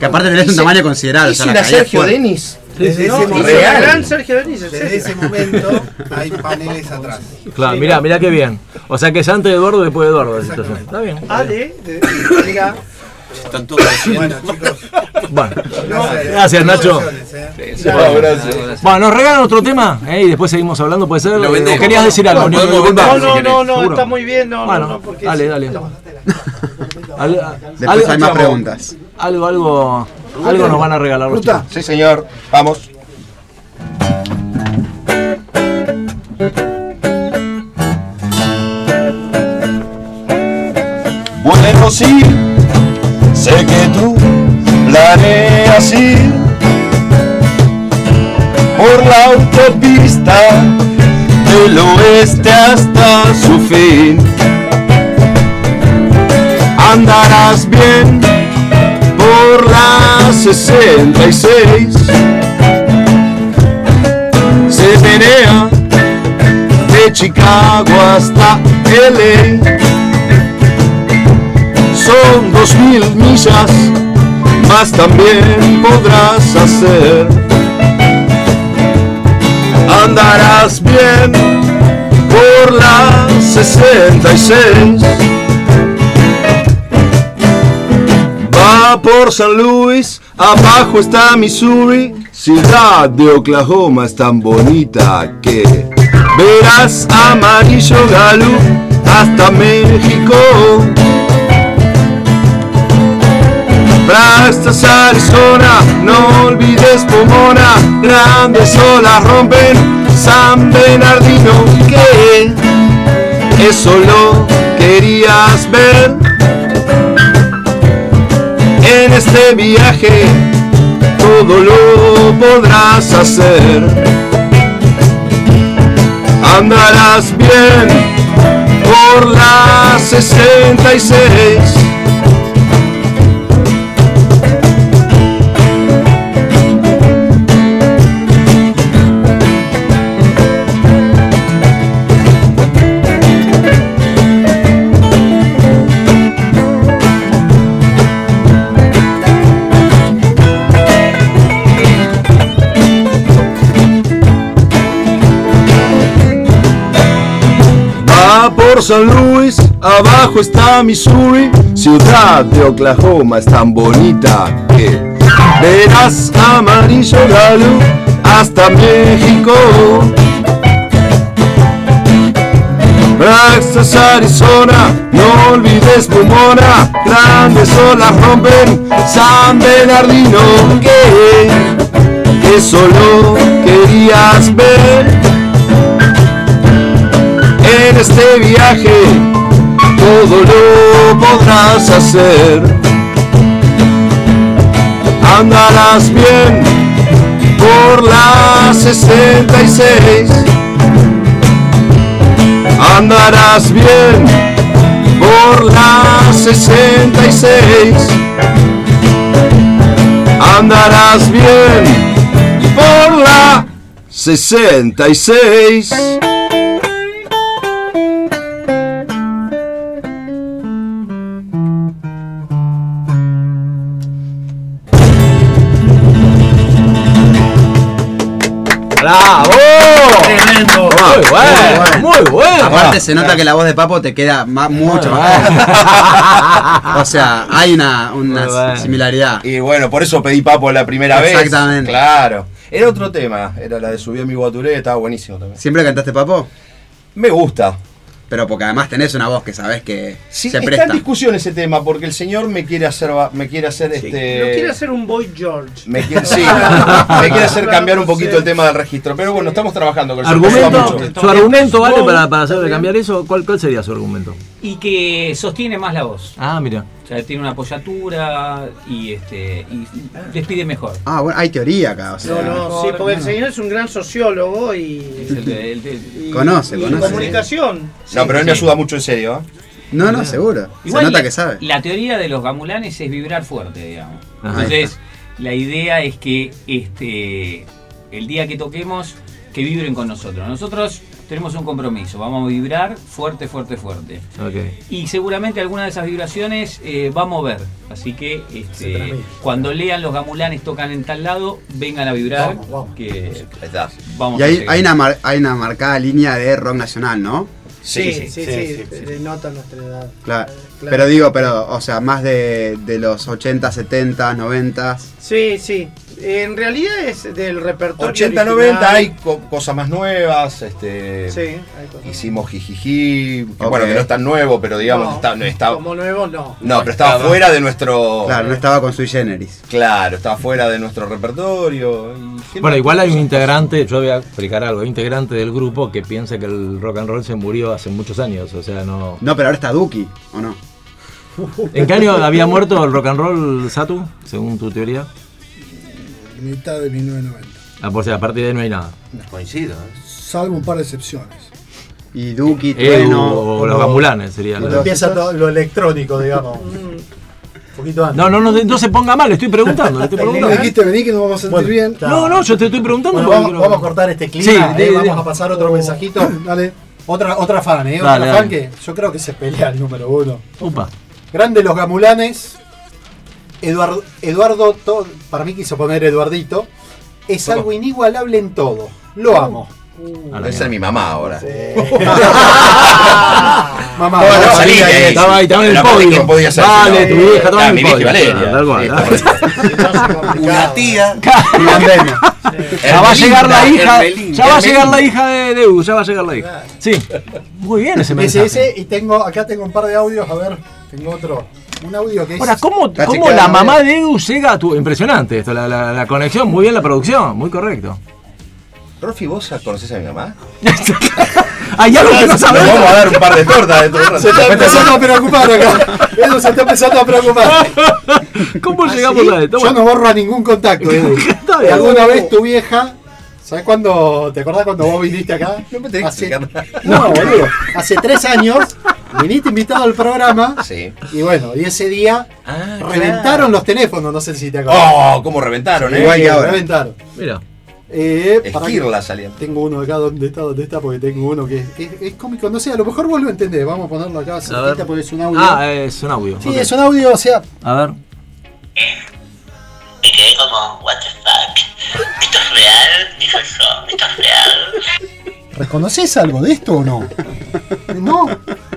Speaker 4: Que aparte tenés un tamaño considerable. o
Speaker 11: Hice
Speaker 4: sea, la
Speaker 11: una
Speaker 4: caída
Speaker 11: Sergio Denis.
Speaker 13: Desde
Speaker 9: No,
Speaker 13: ese momento,
Speaker 11: Real.
Speaker 9: el gran Sergio Denis, en
Speaker 13: desde
Speaker 9: serio.
Speaker 13: ese momento hay paneles atrás.
Speaker 2: Claro, mirá, mirá qué bien. O sea que es antes de Eduardo y después de Eduardo. Está bien. está bien.
Speaker 9: Ale, de- mira,
Speaker 7: Están todos haciendo.
Speaker 13: Bueno, chicos,
Speaker 2: Bueno,
Speaker 13: gracias,
Speaker 2: gracias, Nacho.
Speaker 13: eh.
Speaker 11: Gracias.
Speaker 2: bueno, nos regalan otro tema eh, y después seguimos hablando, puede ser.
Speaker 7: Lo
Speaker 2: ¿O
Speaker 7: vendemos.
Speaker 2: querías decir algo?
Speaker 9: No, no, no, no, está muy bien, no,
Speaker 2: Bueno,
Speaker 9: no, no, porque
Speaker 2: dale, dale.
Speaker 4: Después hay más preguntas.
Speaker 2: Algo, algo, algo nos van a regalar los chicos.
Speaker 11: Sí, señor. Vamos. Bueno, sí, sé que tú planeas ir por la autopista del oeste hasta su fin. Andarás bien por la 66 se menea de Chicago hasta LA son dos mil millas más también podrás hacer. Andarás bien por la 66 Va por San Luis, abajo está Missouri, ciudad de Oklahoma es tan bonita que verás amarillo galú hasta México. Brazos Arizona, no olvides Pomona, grandes olas rompen San Bernardino, que eso lo querías ver en este viaje todo lo podrás hacer. Andarás bien por la 66. San Luis, abajo está Missouri, ciudad de Oklahoma es tan bonita que verás amarillo galú hasta México. Brazos Arizona, no olvides Pomona, grandes olas rompen San Bernardino, que eso lo querías ver este viaje todo lo podrás hacer. Andarás bien por la 66. Andarás bien por la 66. Andarás bien por la 66.
Speaker 4: Se nota que la voz de Papo te queda ma- mucho más. o sea, hay una, una
Speaker 2: bueno.
Speaker 4: similaridad.
Speaker 11: Y bueno, por eso pedí papo la primera vez.
Speaker 4: Exactamente.
Speaker 11: Claro. Era otro tema, era la de subir a mi guaturé, estaba buenísimo también.
Speaker 4: ¿Siempre cantaste Papo?
Speaker 11: Me gusta.
Speaker 4: Pero porque además tenés una voz que sabés que
Speaker 11: Sí,
Speaker 4: se
Speaker 11: está
Speaker 4: presta.
Speaker 11: en discusión ese tema porque el señor me quiere hacer, va- me quiere hacer este.
Speaker 9: No quiere hacer un Boy George.
Speaker 11: Me quiere, sí, me quiere hacer cambiar un poquito el tema del registro, pero bueno, estamos trabajando con eso.
Speaker 2: Argumento, su argumento vale para, para hacerle cambiar eso. ¿Cuál, ¿Cuál sería su argumento?
Speaker 10: Y que sostiene más la voz.
Speaker 2: Ah, mira.
Speaker 10: O sea, tiene una apoyatura y este y despide mejor.
Speaker 4: Ah, bueno, hay teoría acá. O sea,
Speaker 9: No, no, sí, porque el señor es un gran sociólogo y.
Speaker 10: El de- el de-
Speaker 9: y-
Speaker 4: Conoce,
Speaker 9: y
Speaker 4: conoce.
Speaker 9: comunicación.
Speaker 11: No, pero él me
Speaker 10: Sí.
Speaker 11: ayuda mucho en serio. ¿eh?
Speaker 4: No, no, seguro.
Speaker 10: Igual
Speaker 4: se nota
Speaker 10: la,
Speaker 4: que sabe.
Speaker 10: La teoría de los gamulanes es vibrar fuerte, digamos.
Speaker 2: Ajá.
Speaker 10: Entonces, la idea es que este el día que toquemos, que vibren con nosotros. Nosotros tenemos un compromiso, vamos a vibrar fuerte, fuerte, fuerte.
Speaker 2: Ok.
Speaker 10: Y seguramente alguna de esas vibraciones eh, va a mover. Así que este, cuando lean los gamulanes tocan en tal lado, vengan a vibrar.
Speaker 3: Vamos, vamos.
Speaker 10: Que
Speaker 11: Ahí está.
Speaker 10: vamos
Speaker 4: Y
Speaker 10: a
Speaker 4: hay, hay, una mar- hay una marcada línea de rock nacional, ¿no?
Speaker 9: Sí, sí, sí,
Speaker 3: sí, sí,
Speaker 9: denota nuestra edad.
Speaker 4: Claro.
Speaker 9: Claro.
Speaker 4: Pero digo, pero, o sea, más de, de los 80, 70, 90.
Speaker 9: Sí, sí. En realidad es del repertorio.
Speaker 11: 80,
Speaker 9: original.
Speaker 11: 90 hay co- cosas más nuevas. Este,
Speaker 9: Sí, hay cosas.
Speaker 11: Hicimos jijiji. que. Bueno, que no es tan nuevo, pero digamos,
Speaker 9: No,
Speaker 11: está, no, está-
Speaker 9: Como nuevo, no.
Speaker 11: no, pero estaba fuera de nuestro.
Speaker 4: Claro, no estaba con sui generis.
Speaker 11: Claro, estaba fuera de nuestro repertorio. y
Speaker 2: Bueno, igual hay un integrante, yo voy a explicar algo, hay un integrante del grupo que piensa que el rock and roll se murió hace muchos años, o sea, no...
Speaker 4: No, pero ahora está Duki, ¿o no?
Speaker 2: ¿En qué año había muerto el rock and roll, Satu, según tu teoría?
Speaker 6: Mitad de 1990.
Speaker 2: Ah, si a partir de ahí no hay nada.
Speaker 7: Coincido. ¿eh?
Speaker 6: Salvo un par de excepciones.
Speaker 4: Y Duki,
Speaker 2: Eh,
Speaker 4: Trueno.
Speaker 2: o los gamulanes sería. La-
Speaker 3: empieza todo lo electrónico, digamos. Un poquito antes.
Speaker 2: No, no, no, no se ponga mal, le estoy preguntando, le estoy preguntando.
Speaker 6: dijiste vení que nos vamos a sentir
Speaker 3: Bueno,
Speaker 6: bien.
Speaker 3: está.
Speaker 2: No, no, yo te estoy preguntando.
Speaker 3: Bueno, vamos, a cortar este clima.
Speaker 2: Sí,
Speaker 3: eh,
Speaker 2: de- de-
Speaker 3: vamos a pasar otro mensajito.
Speaker 6: Dale.
Speaker 3: Otra, otra fan, ¿eh?
Speaker 2: Dale,
Speaker 3: otra fan que yo creo que se pelea el número uno.
Speaker 2: Upa.
Speaker 3: Grande los gamulanes. Eduardo, Eduardo to- para mí quiso poner Eduardito. Es algo inigualable en todo. Lo amo.
Speaker 2: A la
Speaker 11: Debe ser mi mamá ahora.
Speaker 3: Mamá,
Speaker 11: Bueno,
Speaker 3: mamá,
Speaker 11: salí de ahí.
Speaker 2: Estaba ahí, estaba en el podio.
Speaker 11: ¿quién podía ser?
Speaker 2: Vale, tu
Speaker 11: no?
Speaker 2: vieja, estaba
Speaker 11: Ah,
Speaker 2: en
Speaker 11: mi
Speaker 2: el
Speaker 11: vieja
Speaker 2: podio.
Speaker 11: Valeria.
Speaker 2: Tal cual,
Speaker 11: Sí.
Speaker 7: Una tía.
Speaker 3: pandemia.
Speaker 2: Ya va a llegar la hija, ya va a llegar la hija de Deu, ya va a llegar la hija. Sí, muy bien ese
Speaker 3: Ese,
Speaker 2: mensaje.
Speaker 3: ese, y tengo, acá tengo un par de audios, a ver, tengo otro. Un audio que es.
Speaker 2: Ahora, ¿cómo, cómo la
Speaker 4: ¿no?
Speaker 2: mamá de Edu llega a tu... Impresionante esto, la, la- la conexión, muy bien la producción, muy correcto.
Speaker 11: Rolfi, ¿vos conoces a mi mamá?
Speaker 2: Hay algo que no
Speaker 11: Nos
Speaker 2: sabemos.
Speaker 11: vamos a dar un par de tortas dentro de
Speaker 3: Se está empezando a preocupar acá. Edu se está empezando a preocupar.
Speaker 2: ¿Cómo llegamos
Speaker 3: Así,
Speaker 2: a esto?
Speaker 3: Yo no borro a ningún contacto, Edu. Alguna vez tu vieja. ¿Sabes cuándo? ¿Te acordás cuando vos viniste acá?
Speaker 11: No me tenés que
Speaker 3: Hace,
Speaker 11: nada.
Speaker 3: no, boludo. Hace tres años viniste invitado al programa.
Speaker 11: Sí.
Speaker 3: Y bueno, y ese día
Speaker 11: Ah,
Speaker 3: reventaron los teléfonos, no sé si te acordás.
Speaker 11: Oh, cómo reventaron, eh.
Speaker 4: Igual que ahora.
Speaker 3: Reventaron.
Speaker 2: Mira,
Speaker 3: Eh, que-
Speaker 11: Esquirla salían.
Speaker 3: tengo uno acá, ¿dónde está? ¿Dónde está? Porque tengo uno que es, es- es cómico. No sé, a lo mejor vos lo entendés. Vamos a ponerlo acá
Speaker 2: a
Speaker 3: porque es un audio.
Speaker 2: Ah, es un audio.
Speaker 3: sí, es un audio, o sea,
Speaker 2: A ver.
Speaker 14: Me quedé como, what the fuck. ¿Esto es real? Dijo yo, ¿esto es real?
Speaker 3: ¿reconoces algo de esto o no? No.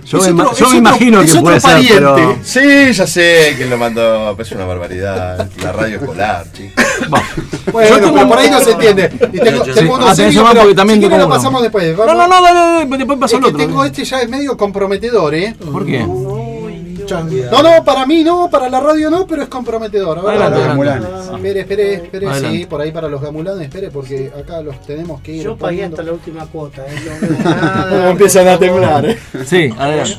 Speaker 2: Yo me,
Speaker 3: otro-
Speaker 2: yo
Speaker 3: otro-
Speaker 2: imagino
Speaker 3: es
Speaker 2: que
Speaker 3: otro
Speaker 2: puede ser,
Speaker 3: pariente.
Speaker 2: pero...
Speaker 11: Sí, ya sé que lo mandó. Es una barbaridad. La radio escolar, chicos.
Speaker 2: Bueno.
Speaker 3: Bueno,
Speaker 2: Yo tengo
Speaker 3: pero por ahí no se entiende. Y tengo,
Speaker 7: Sí.
Speaker 3: tengo uno
Speaker 2: Atención,
Speaker 3: serio, pero
Speaker 2: porque también
Speaker 3: si quieren
Speaker 2: tengo
Speaker 3: lo
Speaker 2: uno.
Speaker 3: pasamos después.
Speaker 2: No,
Speaker 3: Vamos.
Speaker 2: no, no, dale, dale, después pasa
Speaker 3: Es
Speaker 2: el
Speaker 3: que
Speaker 2: otro.
Speaker 3: tengo este ya es medio comprometedor, ¿eh?
Speaker 2: ¿Por qué?
Speaker 3: No, no, para mí no, para la radio no, pero es comprometedor. A ver,
Speaker 2: Adelante,
Speaker 3: a ver.
Speaker 2: adelante.
Speaker 3: Espere, espere, espere, sí,
Speaker 2: Adelante.
Speaker 3: por ahí para los gamulanes, espere, porque acá los tenemos que ir.
Speaker 9: Yo pagué hasta la última cuota. ¿eh? No, nada,
Speaker 3: empiezan a temblar, ¿eh?
Speaker 2: Sí, adelante.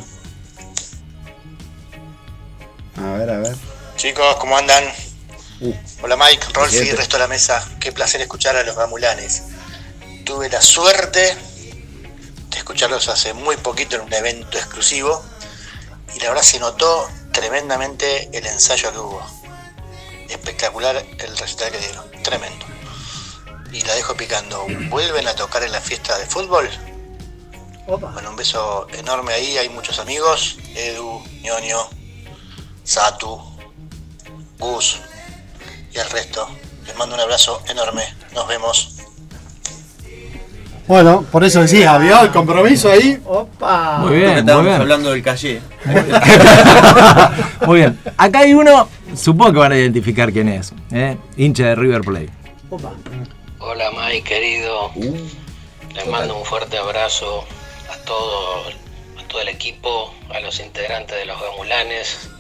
Speaker 4: A ver, a ver.
Speaker 14: Chicos, ¿cómo andan? Hola Mike, Rolfi y resto de la mesa. Qué placer escuchar a los gamulanes. Tuve la suerte de escucharlos hace muy poquito en un evento exclusivo y la verdad se notó tremendamente el ensayo que hubo. Espectacular el recital que dieron, tremendo. y la dejo picando. ¿Vuelven a tocar en la fiesta de fútbol?
Speaker 9: Opa.
Speaker 14: Bueno, un beso enorme ahí, hay muchos amigos, Edu, ñoño, Satu, Gus y el resto. Les mando un abrazo enorme, nos vemos.
Speaker 3: Bueno, por eso decía, ¿vio el compromiso ahí?
Speaker 9: Opa.
Speaker 2: Muy bien,
Speaker 7: Porque
Speaker 2: muy
Speaker 7: estábamos
Speaker 2: bien.
Speaker 7: hablando del calle.
Speaker 2: Muy bien. Acá hay uno, supongo que van a identificar quién es. ¿eh? Hincha de River Plate.
Speaker 9: Opa.
Speaker 15: Hola Mike querido, les mando un fuerte abrazo a todo, a todo el equipo, a los integrantes de los Gamulanes,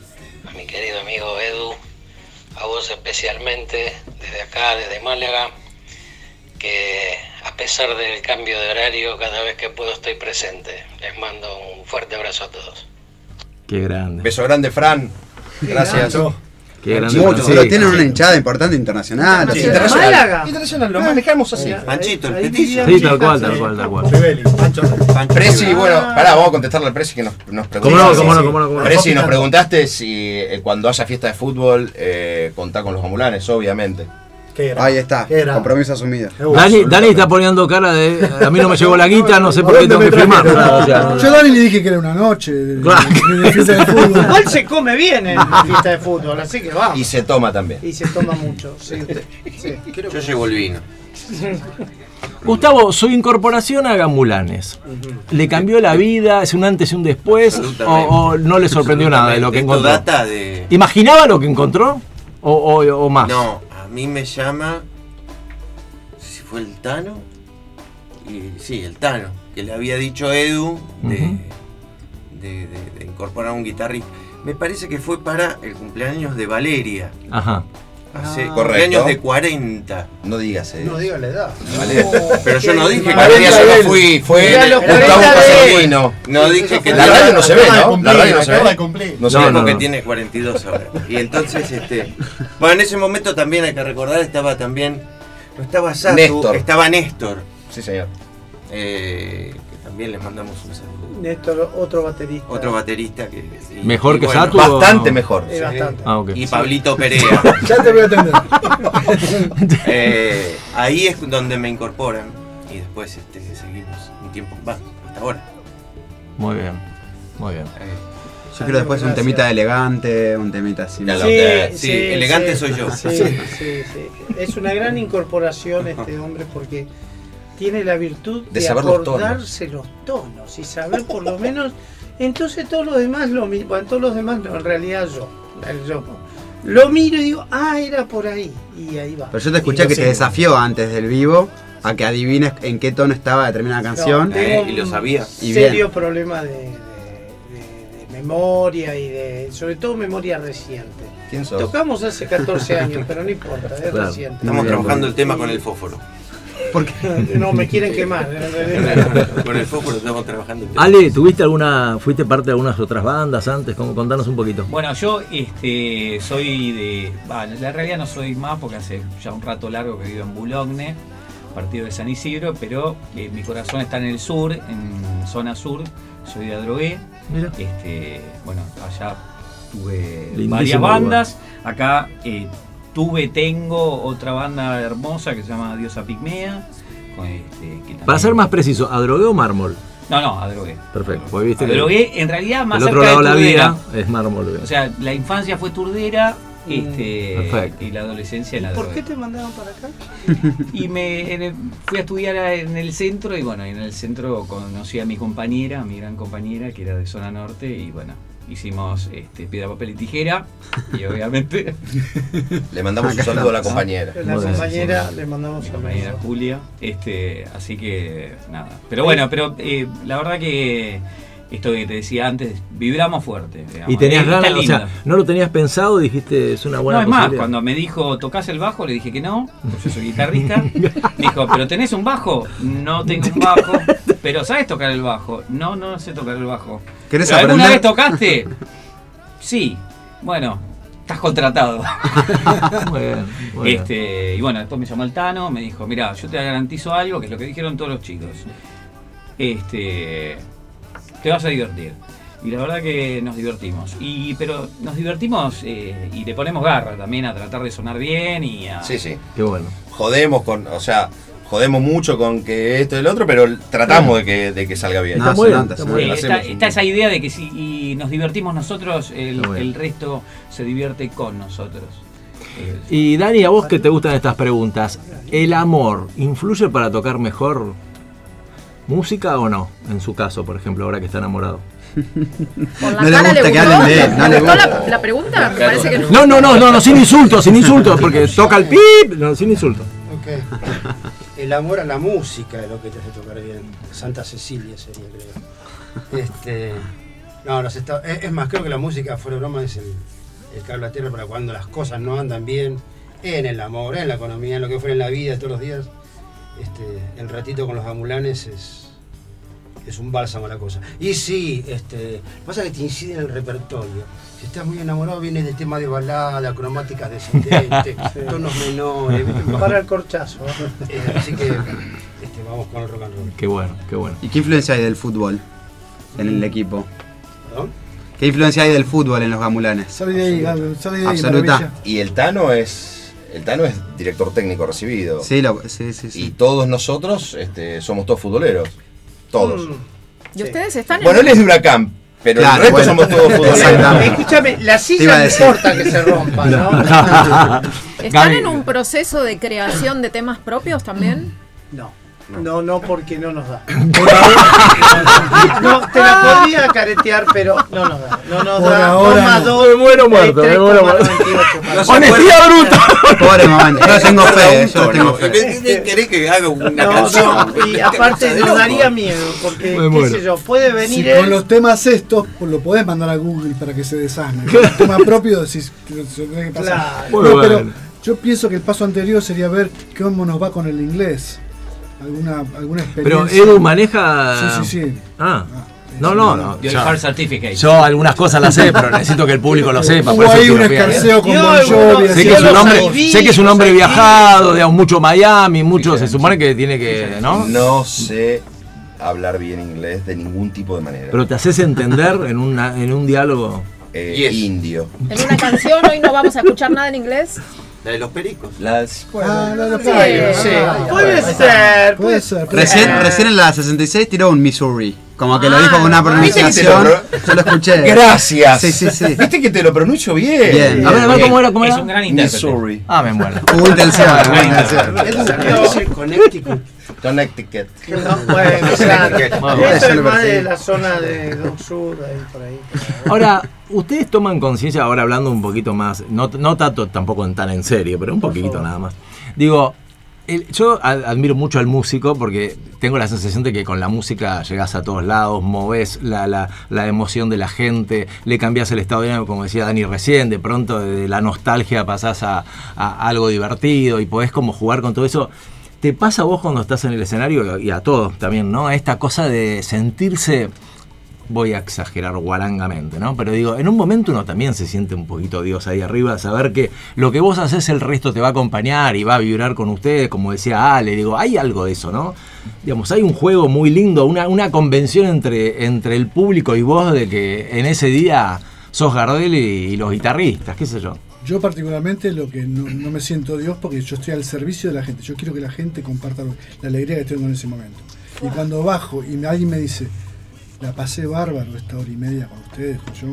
Speaker 15: a mi querido amigo Edu, a vos especialmente desde acá, desde Málaga, que a pesar del cambio de horario cada vez que puedo estoy presente. Les mando un fuerte abrazo a todos.
Speaker 2: Qué grande.
Speaker 11: Beso grande, Fran. Gracias.
Speaker 2: Qué grande.
Speaker 4: Mucho,
Speaker 2: Sí.
Speaker 4: pero tienen una hinchada importante internacional. sea,
Speaker 11: Internacional.
Speaker 9: Málaga.
Speaker 11: Internacional, lo manejamos así.
Speaker 7: Panchito, el
Speaker 9: Ahí
Speaker 7: petizo.
Speaker 2: Sí, tal cual, tal cual, tal cual.
Speaker 11: Presi, bueno, pará, vamos a contestarle al Presi que nos, nos preguntó.
Speaker 2: ¿Cómo no,
Speaker 11: Sí,
Speaker 2: cómo no,
Speaker 11: sí.
Speaker 2: cómo no, cómo no?
Speaker 11: Presi, nos preguntaste si eh, cuando haya fiesta de fútbol eh, contá con los ambulanes, obviamente.
Speaker 4: Ahí está, compromiso asumido.
Speaker 2: Dani, Dani está poniendo cara de. A mí no me llegó la guita, no sé por qué tengo que firmar. O sea,
Speaker 6: Yo a Dani le dije que era una noche de,
Speaker 2: Claro.
Speaker 6: de- de fiesta de fútbol.
Speaker 9: Igual se come bien en la fiesta de fútbol, así que vamos.
Speaker 11: Y se toma también.
Speaker 9: Y se toma mucho, sí. sí.
Speaker 7: Yo llevo el vino.
Speaker 2: Gustavo, su incorporación a Gambulanes, ¿le cambió la vida? ¿Es un antes y un después? ¿O, no le sorprendió nada de lo que encontró?
Speaker 7: data de-
Speaker 2: ¿Imaginaba lo que encontró? ¿O, o- o más?
Speaker 7: No, mí me llama. No sé si fue el Tano. Y, sí, el Tano. Que le había dicho a Edu de,
Speaker 2: Ujú.
Speaker 7: de- de- de incorporar un guitarrista. Me parece que fue para el cumpleaños de Valeria.
Speaker 2: Ajá.
Speaker 7: Hace
Speaker 11: Ah. Correcto.
Speaker 7: de 40.
Speaker 11: No digas eh.
Speaker 3: No diga la edad.
Speaker 11: Vale.
Speaker 7: Pero yo no dije que
Speaker 11: yo no fui, fue Gustavo
Speaker 9: 40 de-
Speaker 11: Pasolino.
Speaker 7: No dije que
Speaker 11: La radio no se ve, ¿no? La radio no se ve. No
Speaker 7: porque tiene 42 ahora. Y entonces, este. Bueno, en ese momento también hay que recordar, estaba también. No estaba Satu,
Speaker 11: Néstor.
Speaker 7: estaba Néstor.
Speaker 11: Sí, señor.
Speaker 7: eh, que también le mandamos un saludo.
Speaker 9: Néstor, otro baterista.
Speaker 7: Otro baterista que.
Speaker 2: ¿Mejor
Speaker 7: y
Speaker 2: que
Speaker 7: bueno,
Speaker 2: Satu?
Speaker 11: Bastante mejor.
Speaker 9: Eh, bastante.
Speaker 2: Ah.
Speaker 7: Y Pablito Perea.
Speaker 6: Ya te voy a atender.
Speaker 7: Eh, ahí es donde me incorporan. Y después este, seguimos un tiempo. Va, hasta ahora.
Speaker 2: Muy bien. Muy bien.
Speaker 7: Eh,
Speaker 4: Yo quiero después un temita elegante, un temita así. Más-
Speaker 7: sí, elegante soy yo.
Speaker 9: Sí, sí, sí. Es una gran incorporación este hombre porque tiene la virtud
Speaker 11: De
Speaker 9: de,
Speaker 11: saber los tonos.
Speaker 9: acordarse los tonos y saber por lo menos. Entonces todos los demás lo mismo. Bueno, todos los demás no, en realidad yo. yo lo miro y digo, ah, era por ahí. Y ahí va.
Speaker 4: Pero yo te escuché que te desafió antes del vivo a que adivines en qué tono estaba determinada canción.
Speaker 9: No,
Speaker 7: Eh, y lo sabía.
Speaker 4: Y
Speaker 9: serio
Speaker 4: bien.
Speaker 9: problema de, de- de- de memoria y de. sobre todo memoria reciente.
Speaker 11: ¿Quién sos?
Speaker 9: Tocamos hace 14 años, pero no importa, es
Speaker 2: Claro.
Speaker 9: reciente.
Speaker 7: Estamos trabajando el tema con el fósforo.
Speaker 4: Porque
Speaker 9: No, me quieren quemar.
Speaker 7: con el fósforo estamos trabajando.
Speaker 2: Ale, ¿tuviste alguna, fuiste parte de algunas otras bandas antes? ¿Cómo- Contanos un poquito.
Speaker 10: Bueno, yo este, soy de. va, en la realidad no soy más porque hace ya un rato largo que vivo en Boulogne, partido de San Isidro, pero eh, mi corazón está en el sur, en zona sur. Soy de Adrogué.
Speaker 2: Mira.
Speaker 10: Este, bueno, allá tuve
Speaker 2: Lindísimo
Speaker 10: varias
Speaker 2: lugar.
Speaker 10: bandas. Acá eh, tuve, tengo otra banda hermosa que se llama Diosa Pigmea. con este, que también-
Speaker 2: Para ser más preciso, ¿adrogué o mármol?
Speaker 10: No, no, Adrogué.
Speaker 2: Perfecto. Porque viste que
Speaker 10: Adrogué, en realidad, más
Speaker 2: el otro
Speaker 10: cerca
Speaker 2: lado de la vida es mármol.
Speaker 10: O sea, la infancia fue turdera este,
Speaker 2: Perfecto.
Speaker 10: y la adolescencia en la
Speaker 9: ¿Por
Speaker 10: droga.
Speaker 9: qué te mandaron para acá?
Speaker 10: Y me en el- fui a estudiar a- en el centro y bueno, en el centro conocí a mi compañera, a mi gran compañera que era de zona norte y bueno, hicimos este, piedra, papel y tijera y obviamente
Speaker 11: Le mandamos un saludo a la compañera.
Speaker 9: La compañera
Speaker 10: sí.
Speaker 9: le mandamos un
Speaker 10: compañera. Julia, este, así que nada. Pero bueno, pero eh, la verdad que esto que te decía antes, vibramos fuerte. digamos.
Speaker 2: Y tenías
Speaker 10: Está
Speaker 2: ganas, o sea, no lo tenías pensado, dijiste, es una buena
Speaker 10: no, es más, cuando me dijo, ¿tocás el bajo? Le dije que no, porque yo soy guitarrista. Dijo, ¿pero tenés un bajo? No tengo un bajo. ¿Pero sabes tocar el bajo? No, no sé tocar el bajo.
Speaker 4: ¿Querés
Speaker 10: ¿Pero ¿Alguna vez tocaste? Sí. Bueno, estás contratado.
Speaker 2: Muy bien, muy bien.
Speaker 10: Este, y bueno, después me llamó el Tano, me dijo, mira, yo te garantizo algo, que es lo que dijeron todos los chicos. Este, te vas a divertir. Y la verdad que nos divertimos. Y, pero nos divertimos eh, y le ponemos garra también a tratar de sonar bien y a...
Speaker 11: Sí, sí.
Speaker 2: Qué bueno.
Speaker 11: Jodemos con, o sea, jodemos mucho con que esto y el otro, pero tratamos de que, de que salga bien.
Speaker 2: Está
Speaker 10: esa idea de que si y nos divertimos nosotros, el, el resto se divierte con nosotros.
Speaker 2: Y Dani, a vos que te gustan estas preguntas, ¿el amor influye para tocar mejor música o no? En su caso, por ejemplo, ahora que está enamorado.
Speaker 5: Por la
Speaker 4: No le gusta
Speaker 5: le
Speaker 4: que hablen de él, no le
Speaker 5: ¿Le gustó la, pregunta? Me parece que no.
Speaker 2: No, no, no, no, no sin insultos, sin insultos, porque toca el pip, no, sin insultos.
Speaker 8: Ok. El amor a la música es lo que te hace tocar bien. Santa Cecilia sería, creo. Este, no, los esta- es, es más, creo que la música, fuera de broma, es el, el cable a tierra para cuando las cosas no andan bien, en el amor, en la economía, en lo que fuera en la vida todos los días. Este, el ratito con los amulanes es, es un bálsamo la cosa. Y sí, este, pasa que te incide en el repertorio. Si estás muy enamorado, viene de tema de balada, cromáticas descendentes, tonos menores.
Speaker 9: Para el corchazo.
Speaker 8: Eh, así que este, vamos con el rock and roll.
Speaker 2: Qué bueno, qué bueno.
Speaker 4: ¿Y qué influencia hay del fútbol en el equipo?
Speaker 8: ¿Perdón?
Speaker 4: ¿Qué influencia hay del fútbol en los gamulanes?
Speaker 6: Sale de ahí, Gabriel, sale de ahí.
Speaker 4: Absoluta.
Speaker 6: maravilla.
Speaker 11: Y el Tano es. El Tano es director técnico recibido.
Speaker 4: Sí, lo- sí, sí,
Speaker 11: Y
Speaker 4: sí.
Speaker 11: todos nosotros este, somos todos futboleros. Todos.
Speaker 5: Y ustedes están
Speaker 11: Bueno,
Speaker 5: en.
Speaker 11: él es de Huracán, pero
Speaker 4: Claro,
Speaker 11: el resto
Speaker 4: bueno.
Speaker 11: somos todos futboleros.
Speaker 9: Escúchame, la silla no importa que se rompa, ¿no?
Speaker 5: ¿Están en un proceso de creación de temas propios también?
Speaker 9: No. No, no, porque no nos da. No, te la podría caretear, pero no nos da. No nos
Speaker 6: Por
Speaker 9: da.
Speaker 6: ahora
Speaker 9: más
Speaker 6: no.
Speaker 9: dos,
Speaker 2: Me muero muerto, me muero muerto.
Speaker 9: 3,98.
Speaker 2: ¡Honestidad bruta!
Speaker 4: Pobre momento. Yo tengo fe, yo tengo fe.
Speaker 7: ¿Querés que haga una
Speaker 9: No,
Speaker 7: canción?
Speaker 9: no, y aparte nos daría miedo, porque, qué sé yo, puede
Speaker 6: Si
Speaker 9: venir
Speaker 6: con
Speaker 9: él.
Speaker 6: los temas estos pues, lo podés mandar a Google para que se desasne. Con el tema propio decís que se tiene que pasar.
Speaker 9: Claro.
Speaker 2: Muy
Speaker 6: No,
Speaker 2: bueno.
Speaker 6: pero yo pienso que el paso anterior sería ver cómo nos va con el inglés. Alguna, alguna
Speaker 2: Pero
Speaker 6: experiencia.
Speaker 2: Edu maneja.
Speaker 6: Sí, sí, sí.
Speaker 2: Ah. No, no, no.
Speaker 10: Yo Certificate.
Speaker 2: Yo algunas cosas las sé, pero necesito que el público lo sepa.
Speaker 6: Hubo ahí un
Speaker 2: rapeando.
Speaker 6: escarceo con Bon Jovi.
Speaker 2: Sé que es un hombre, sé que es un hombre viajado, digamos, mucho Miami, mucho, se supone que tiene que, ¿no?
Speaker 11: No sé hablar bien inglés de ningún tipo de manera.
Speaker 2: Pero te haces entender en, una, en un diálogo.
Speaker 11: Eh,
Speaker 7: Yes.
Speaker 11: Indio.
Speaker 5: En una canción hoy no vamos a escuchar nada en inglés.
Speaker 7: La de los pericos.
Speaker 11: Las.
Speaker 6: Ah, no,
Speaker 5: Sí,
Speaker 6: puede
Speaker 9: Sí,
Speaker 6: ser.
Speaker 9: puede ser.
Speaker 6: Puede ser. puede
Speaker 4: Recién,
Speaker 6: ser.
Speaker 4: recién en la 66 tiró un Missouri. Como que lo
Speaker 5: Ah,
Speaker 4: dijo con una
Speaker 11: ¿viste que te lo
Speaker 4: pronunciación.
Speaker 11: pro-
Speaker 4: Yo lo escuché.
Speaker 11: Gracias.
Speaker 4: Sí, sí, sí.
Speaker 11: Viste que te lo pronuncio bien.
Speaker 4: Bien.
Speaker 2: A ver, a ver cómo era, cómo
Speaker 10: Es
Speaker 2: era.
Speaker 10: un gran intérprete.
Speaker 11: Missouri.
Speaker 2: Ah, me muero.
Speaker 8: Es el Connecticut.
Speaker 11: Connecticut.
Speaker 9: No, bueno, Eso
Speaker 4: eso
Speaker 9: es
Speaker 4: lo
Speaker 9: más de la zona de Don Sur, ahí por ahí.
Speaker 2: Ahora, ustedes toman conciencia, ahora hablando un poquito más, no, no tanto tampoco en tan en serio, pero un poquito nada más. Digo, el- yo admiro mucho al músico porque tengo la sensación de que con la música llegás a todos lados, movés la, la- la emoción de la gente, le cambiás el estado de ánimo, como decía Dani recién, de pronto de la nostalgia pasás a, a algo divertido y podés como jugar con todo eso. ¿Te pasa a vos cuando estás en el escenario y a todos también, ¿no? Esta cosa de sentirse voy a exagerar guarangamente, ¿no? Pero digo, en un momento uno también se siente un poquito Dios ahí arriba, saber que lo que vos haces el resto te va a acompañar y va a vibrar con ustedes, como decía Ale, digo, hay algo de eso, ¿no? Digamos, hay un juego muy lindo, una, una convención entre, entre el público y vos de que en ese día sos Gardel y, y los guitarristas, qué sé yo.
Speaker 6: Yo particularmente lo que no, no me siento Dios porque yo estoy al servicio de la gente. Yo quiero que la gente comparta lo- la alegría que tengo en ese momento. Y cuando bajo y alguien me dice, la pasé bárbaro esta hora y media con ustedes, pues yo,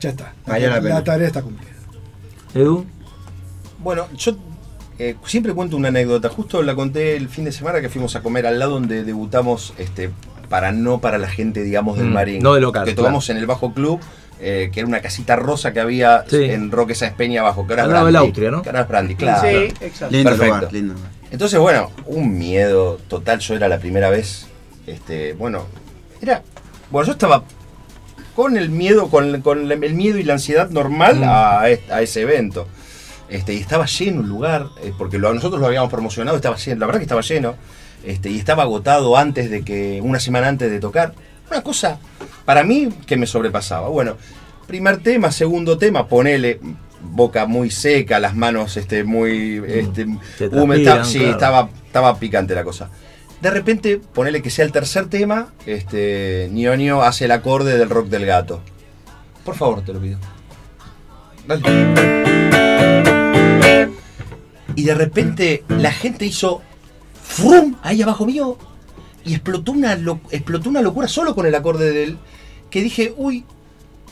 Speaker 6: ya está. La, tarea está cumplida.
Speaker 2: Edu,
Speaker 11: Bueno, yo eh, siempre cuento una anécdota. Justo la conté el fin de semana que fuimos a comer al lado donde debutamos, este, para no para la gente, digamos, del
Speaker 2: Mm,
Speaker 11: Marín.
Speaker 2: no de local,
Speaker 11: Que tocamos en el Bajo Club, eh, que era una casita rosa que había
Speaker 2: Sí.
Speaker 11: en Roque Sáenz Peña abajo. Que ahora
Speaker 2: Al del
Speaker 11: Brandy.
Speaker 2: Austria, ¿no?
Speaker 11: Que es Brandy, claro.
Speaker 9: Sí, exacto.
Speaker 4: Lindo
Speaker 11: Perfecto.
Speaker 4: lugar, lindo lugar.
Speaker 11: Entonces, bueno, un miedo total. Yo era la primera vez. Este, bueno, era. Bueno, yo estaba con el miedo, con, con el miedo y la ansiedad normal a, est- a ese evento. Este, y estaba lleno el lugar, eh, porque lo- nosotros lo habíamos promocionado, estaba lleno, la verdad que estaba lleno. Este, y estaba agotado antes de que, una semana antes de tocar. Una cosa, para mí, que me sobrepasaba. Bueno, primer tema, segundo tema, ponele boca muy seca, las manos este, muy este,
Speaker 2: Te
Speaker 11: húmedas. Sí,
Speaker 2: claro.
Speaker 11: estaba, estaba picante la cosa. De repente, ponele que sea el tercer tema, este, Ñoño hace el acorde del rock del gato. Por favor, te lo pido. Dale. Y de repente la gente hizo ¡frum! ahí abajo mío y explotó una, lo- explotó una locura solo con el acorde del que dije, uy,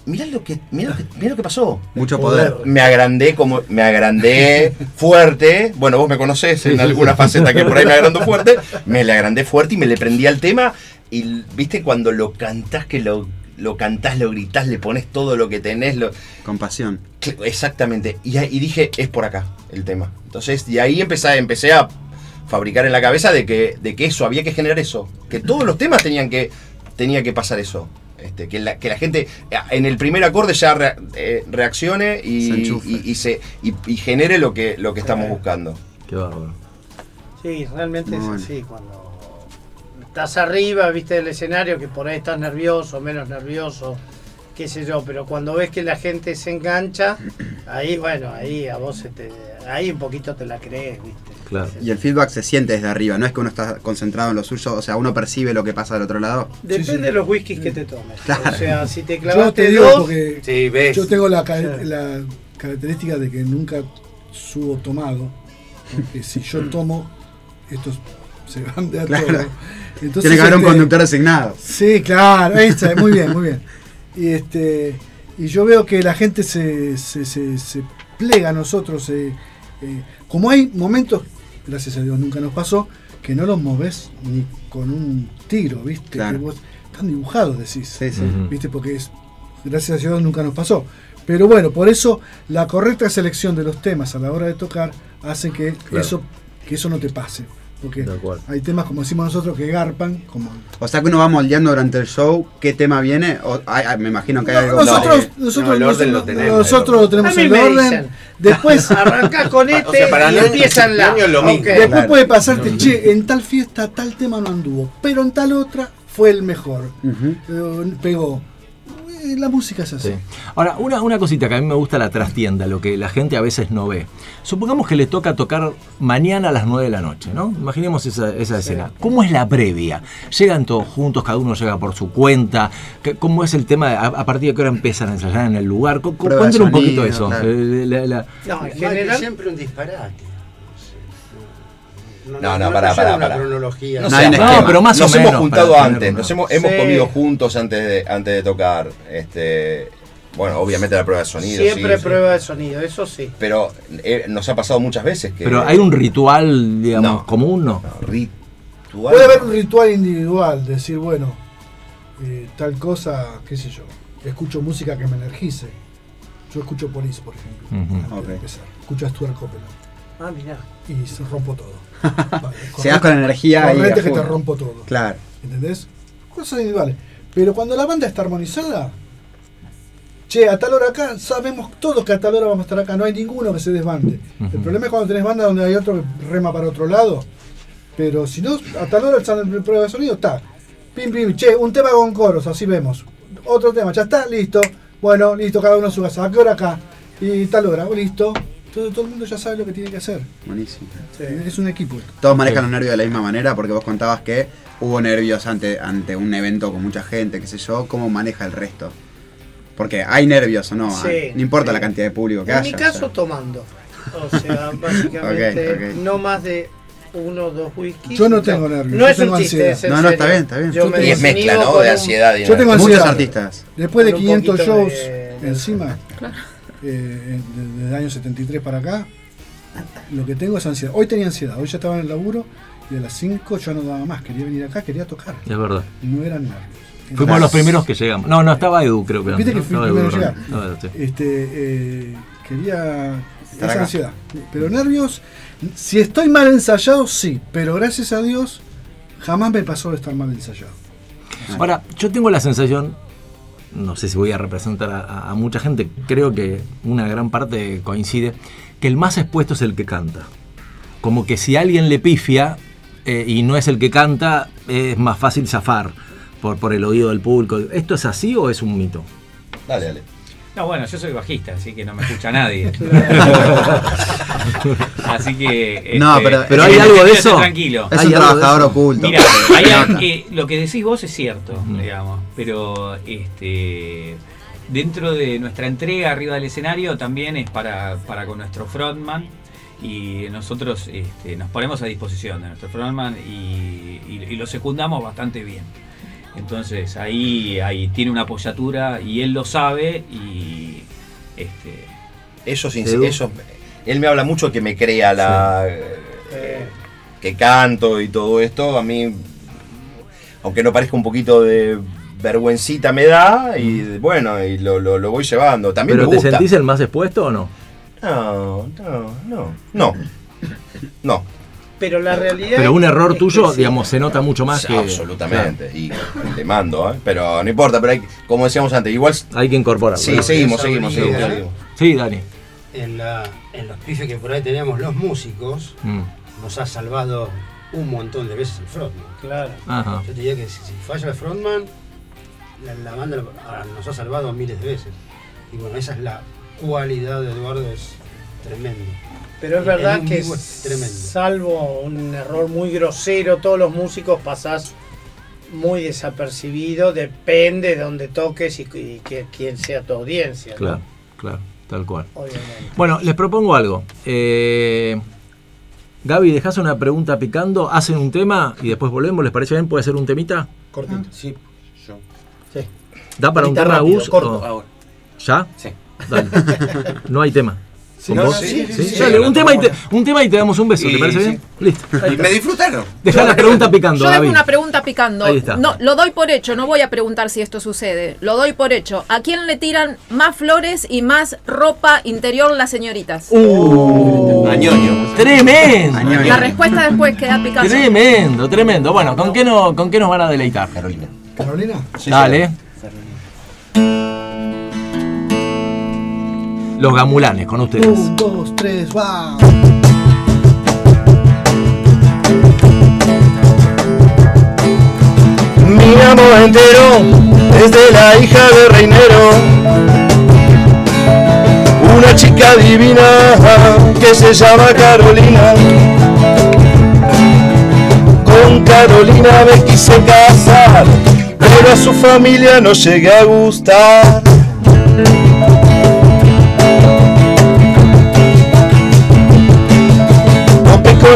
Speaker 11: mirá lo que, mirá lo que, mirá lo que pasó.
Speaker 4: Mucho poder.
Speaker 11: Me agrandé como me agrandé fuerte. Bueno, vos me conocés en alguna faceta que por ahí me agrando fuerte. Me le agrandé fuerte y me le prendí al tema. Y viste cuando lo cantás, que lo, lo cantás, lo gritás, le pones todo lo que tenés. Lo...
Speaker 4: Con pasión.
Speaker 11: Exactamente. Y, dije, es por acá el tema. Entonces, y ahí empecé, empecé a fabricar en la cabeza de que, de que eso, había que generar eso. Que todos los temas tenían que, tenía que pasar eso. Este, que, la, que la gente en el primer acorde ya rea- eh, reaccione y,
Speaker 4: Se
Speaker 11: y, y se, y, y genere lo que, lo que estamos buscando.
Speaker 2: Qué bárbaro.
Speaker 9: Sí, realmente
Speaker 11: Muy
Speaker 9: es
Speaker 11: bueno.
Speaker 9: así. Cuando estás arriba, viste del escenario, que por ahí estás nervioso, menos nervioso, qué sé yo, pero cuando ves que la gente se engancha, ahí, bueno, ahí a vos se te, ahí un poquito te la crees, viste.
Speaker 2: Claro.
Speaker 4: Y el feedback se siente desde arriba, no es que uno está concentrado en lo suyo, o sea, uno percibe lo que pasa del otro lado.
Speaker 9: Depende de los whiskies que te tomes.
Speaker 4: Claro.
Speaker 9: O sea, si te
Speaker 6: Yo
Speaker 9: clavaste
Speaker 6: te digo
Speaker 9: dos,
Speaker 6: porque
Speaker 11: Sí, ves.
Speaker 6: yo tengo la, ca-
Speaker 9: Sí.
Speaker 6: la característica de que nunca subo tomado. Porque si yo tomo, estos se van de a
Speaker 4: Claro.
Speaker 6: todo. Entonces,
Speaker 4: Tiene que haber un
Speaker 6: este,
Speaker 4: conductor designado.
Speaker 6: Sí, claro, ahí está, muy bien, muy bien. Y este y yo veo que la gente se, se, se- se plega a nosotros. se- eh, como hay momentos, gracias a Dios nunca nos pasó, que no los moves ni con un tiro, ¿viste?
Speaker 4: Claro.
Speaker 6: Que vos, están dibujados, decís.
Speaker 4: Sí, sí.
Speaker 6: ¿Viste? Porque es, gracias a Dios nunca nos pasó. Pero bueno, por eso la correcta selección de los temas a la hora de tocar hace que,
Speaker 4: Claro.
Speaker 6: eso, que eso no te pase. Porque hay temas, como decimos nosotros, que garpan, como
Speaker 4: O sea que uno va moldeando durante el show qué tema viene. O, ay, ay, me imagino que hay algo.
Speaker 6: nosotros,
Speaker 11: No,
Speaker 6: nosotros,
Speaker 11: el orden lo
Speaker 6: nosotros-
Speaker 11: tenemos,
Speaker 6: nosotros lo tenemos
Speaker 9: me
Speaker 6: orden.
Speaker 9: dicen.
Speaker 6: Después,
Speaker 9: arrancás con este
Speaker 11: O sea, para
Speaker 9: y empiezan la.
Speaker 11: Lo mismo.
Speaker 6: Después
Speaker 4: claro.
Speaker 6: puede pasarte, che, en tal fiesta tal tema no anduvo, pero en tal otra fue el mejor. Eh, pegó. Eh, La música es así.
Speaker 2: Sí. Ahora, una, una cosita que a mí me gusta la trastienda, lo que la gente a veces no ve. Supongamos que le toca tocar mañana a las 9 de la noche, ¿no? Imaginemos esa, esa escena. ¿Cómo es la previa? ¿Llegan todos juntos, cada uno llega por su cuenta? ¿Qué- ¿Cómo es el tema? de- a, a partir de qué hora empiezan a ensayar en el lugar? Cuéntenos un poquito eso.
Speaker 4: claro.
Speaker 2: Eh, la- la-
Speaker 9: No, en general.
Speaker 8: siempre un disparate. No,
Speaker 11: No, no, pará,
Speaker 8: una
Speaker 11: pará.
Speaker 8: cronología.
Speaker 11: No,
Speaker 4: No
Speaker 11: sé, nos.
Speaker 2: No, pero más o
Speaker 11: nos
Speaker 2: menos,
Speaker 11: hemos juntado
Speaker 2: para
Speaker 11: antes, nos hemos, hemos
Speaker 9: Sí.
Speaker 11: comido juntos antes de, antes de tocar. Este, bueno, obviamente la prueba de sonido.
Speaker 9: Siempre
Speaker 11: sí,
Speaker 9: prueba de sonido, eso sí.
Speaker 11: Pero eh, nos ha pasado muchas veces que.
Speaker 2: Pero hay un ritual, digamos,
Speaker 11: No.
Speaker 2: común, ¿no?
Speaker 11: No, ritual.
Speaker 6: Puede haber un ritual individual, decir, bueno, eh, tal cosa, qué sé yo, escucho música que me energice. Yo escucho Police, por ejemplo,
Speaker 2: Ujú.
Speaker 6: antes
Speaker 4: Ok.
Speaker 6: de empezar. Escucho a Stuart Copeland
Speaker 9: Ah, mirá.
Speaker 6: y se rompo todo. Vale,
Speaker 4: Se das con energía a
Speaker 6: que te rompo todo.
Speaker 4: Claro.
Speaker 6: ¿Entendés? Cosas individuales. Pero cuando la banda está armonizada, che, a tal hora acá, sabemos todos que a tal hora vamos a estar acá, no hay ninguno que se desbande. El problema es cuando tenés banda donde hay otro que rema para otro lado. Pero si no, a tal hora el el prueba de sonido está. Pim, pim, che, un tema con coros, así vemos. Otro tema, ya está, listo. Bueno, listo, cada uno a su casa. ¿A qué hora acá? Y tal hora, listo. Todo, todo el mundo ya sabe lo que tiene que hacer.
Speaker 4: Buenísimo.
Speaker 6: Es un equipo.
Speaker 4: Todos manejan los nervios de la misma manera porque vos contabas que hubo nervios ante, ante un evento con mucha gente, qué sé yo. ¿Cómo maneja el resto? Porque hay nervios o no,
Speaker 9: Sí,
Speaker 4: no importa
Speaker 9: sí.
Speaker 4: la cantidad de público que
Speaker 9: En
Speaker 4: haya.
Speaker 9: mi
Speaker 4: o sea.
Speaker 9: caso, tomando. O sea, básicamente, no más de uno o dos whiskies.
Speaker 6: Yo no tengo nervios,
Speaker 9: No
Speaker 6: yo
Speaker 9: es un
Speaker 6: tengo
Speaker 9: chiste,
Speaker 6: ansiedad.
Speaker 9: es en
Speaker 4: No, no, está bien, está bien.
Speaker 9: Yo me
Speaker 11: Y es mezcla, ¿no?
Speaker 9: con
Speaker 11: De ansiedad y
Speaker 6: Yo tengo
Speaker 4: Muchos
Speaker 6: ansiedad.
Speaker 4: artistas.
Speaker 6: Después de
Speaker 9: Con un
Speaker 6: 500
Speaker 9: poquito
Speaker 6: shows
Speaker 9: de-
Speaker 6: encima, eh, desde, el año 73 para acá, lo que tengo es ansiedad. Hoy tenía ansiedad, hoy ya estaba en el laburo y a las 5 ya no daba más. Quería venir acá, quería tocar.
Speaker 2: Es verdad.
Speaker 6: Y no eran nervios.
Speaker 2: Fuimos los primeros que llegamos. No, no, estaba Edu, creo que.
Speaker 6: Viste que
Speaker 2: ¿no?
Speaker 6: fui el primero llegar.
Speaker 2: Edu, sí.
Speaker 6: Este, eh, quería
Speaker 4: Estar
Speaker 6: esa
Speaker 4: acá.
Speaker 6: ansiedad. Pero nervios, si estoy mal ensayado, sí. Pero gracias a Dios, jamás me pasó de estar mal ensayado.
Speaker 2: Ahora, yo tengo la sensación, no sé si voy a representar a, mucha gente, creo que una gran parte coincide, que el más expuesto es el que canta. Como que si alguien le pifia eh, y no es el que canta, es más fácil zafar por, por el oído del público. ¿Esto es así o es un mito?
Speaker 11: Dale, dale.
Speaker 10: No, bueno, yo soy bajista, así que no me escucha nadie. Así que.
Speaker 4: No,
Speaker 10: este,
Speaker 4: pero-
Speaker 2: Pero hay algo de eso.
Speaker 10: Tranquilo.
Speaker 4: Es
Speaker 2: Hay
Speaker 4: un trabajador oculto.
Speaker 10: Mira, eh, lo que decís vos es cierto, digamos, pero este dentro de nuestra entrega arriba del escenario también es para, para con nuestro frontman y nosotros este, nos ponemos a disposición de nuestro frontman y, y- y lo secundamos bastante bien. Entonces ahí, ahí tiene una apoyatura y él lo sabe y este
Speaker 16: Eso, sin-
Speaker 2: Edu.
Speaker 16: eso, él me habla mucho que me crea la. eh, que canto y todo esto. A mí, aunque no parezca un poquito de vergüencita, me da. Y bueno, y lo, lo- lo voy llevando. También
Speaker 2: ¿Pero
Speaker 16: me
Speaker 2: te sentís el más expuesto o no?
Speaker 16: No, no, no. No. No.
Speaker 9: Pero la realidad.
Speaker 2: Pero un error
Speaker 9: es
Speaker 2: tuyo,
Speaker 9: que sí.
Speaker 2: digamos, se nota mucho más que.
Speaker 16: Absolutamente. Y le mando, ¿eh? Pero no importa, pero hay, como decíamos antes, igual.
Speaker 2: Hay que incorporarlo.
Speaker 16: Sí, seguimos, seguimos, seguimos, seguimos.
Speaker 2: Sí, Dani.
Speaker 8: En, la, en los pifes que por ahí tenemos los músicos,
Speaker 2: Mm.
Speaker 8: nos ha salvado un montón de veces el frontman.
Speaker 9: Claro.
Speaker 2: Ajá.
Speaker 8: Yo te diría que si, si falla el frontman, la, la banda ah, nos ha salvado miles de veces. Y bueno, esa es la cualidad de Eduardo, es tremendo.
Speaker 9: Pero es verdad que
Speaker 8: es
Speaker 9: salvo un error muy grosero, todos los músicos pasás muy desapercibido, depende de dónde toques y, y que, quién sea tu audiencia. ¿no?
Speaker 2: Claro, claro, tal cual.
Speaker 9: Obviamente.
Speaker 2: Bueno, les propongo algo. Eh, Gaby, dejas una pregunta picando, hacen un tema y después volvemos. ¿Les parece bien? ¿Puede ser un temita?
Speaker 3: Cortito.
Speaker 7: Sí, yo.
Speaker 3: Sí.
Speaker 2: ¿Da para un tema, Gus?
Speaker 3: corto.
Speaker 2: ¿Ya?
Speaker 7: Sí.
Speaker 2: Dale. No hay tema.
Speaker 3: Sí,
Speaker 2: ¿Con
Speaker 3: no,
Speaker 2: vos?
Speaker 3: sí, sí, sí,
Speaker 2: Dale,
Speaker 7: sí,
Speaker 2: un, tema y te, un tema y te damos un beso, ¿te parece bien? Listo.
Speaker 7: Y me disfrutaron.
Speaker 2: Dejá la pregunta picando,
Speaker 5: Yo dejo una pregunta picando.
Speaker 2: Ahí está.
Speaker 5: No, lo doy por hecho, no voy a preguntar si esto sucede. Lo doy por hecho. ¿A quién le tiran más flores y más ropa interior las señoritas?
Speaker 2: Uh,
Speaker 7: Añoño.
Speaker 2: tremendo.
Speaker 5: La respuesta después queda picando.
Speaker 2: Tremendo, tremendo. Bueno, ¿con qué, no, ¿con qué nos van a deleitar?
Speaker 7: Carolina.
Speaker 6: Carolina.
Speaker 2: Dale. Los gamulanes con ustedes.
Speaker 6: Un, dos, tres, va.
Speaker 11: Mi amor entero es de la hija de Reinero. Una chica divina que se llama Carolina. Con Carolina me quise casar, pero a su familia no llegué a gustar.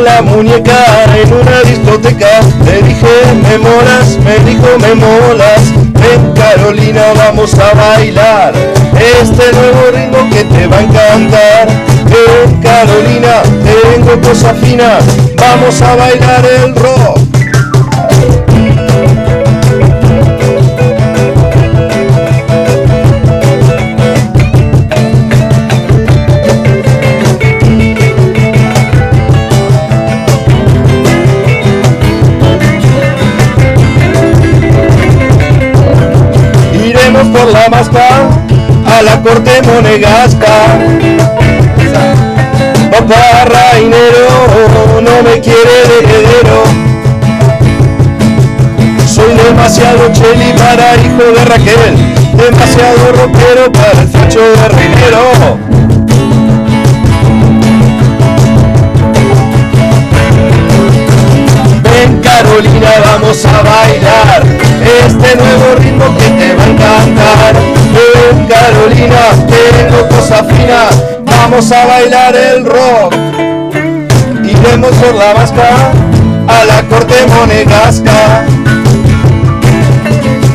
Speaker 11: La muñeca en una discoteca. Le dije, me molas, me dijo, me molas. Ven Carolina, vamos a bailar. Este nuevo ritmo que te va a encantar. Ven Carolina, tengo cosa fina. Vamos a bailar el rock. Por la masca a la corte monegasca. Papá Rainero no me quiere de heredero. Soy demasiado cheli para hijo de Raquel, demasiado rockero para el facho de Reinero. Ven Carolina, vamos a bailar este nuevo ritmo que te va a encantar. Ven Carolina, tengo cosa fina, vamos a bailar el rock. Iremos por la vasca a la corte monegasca.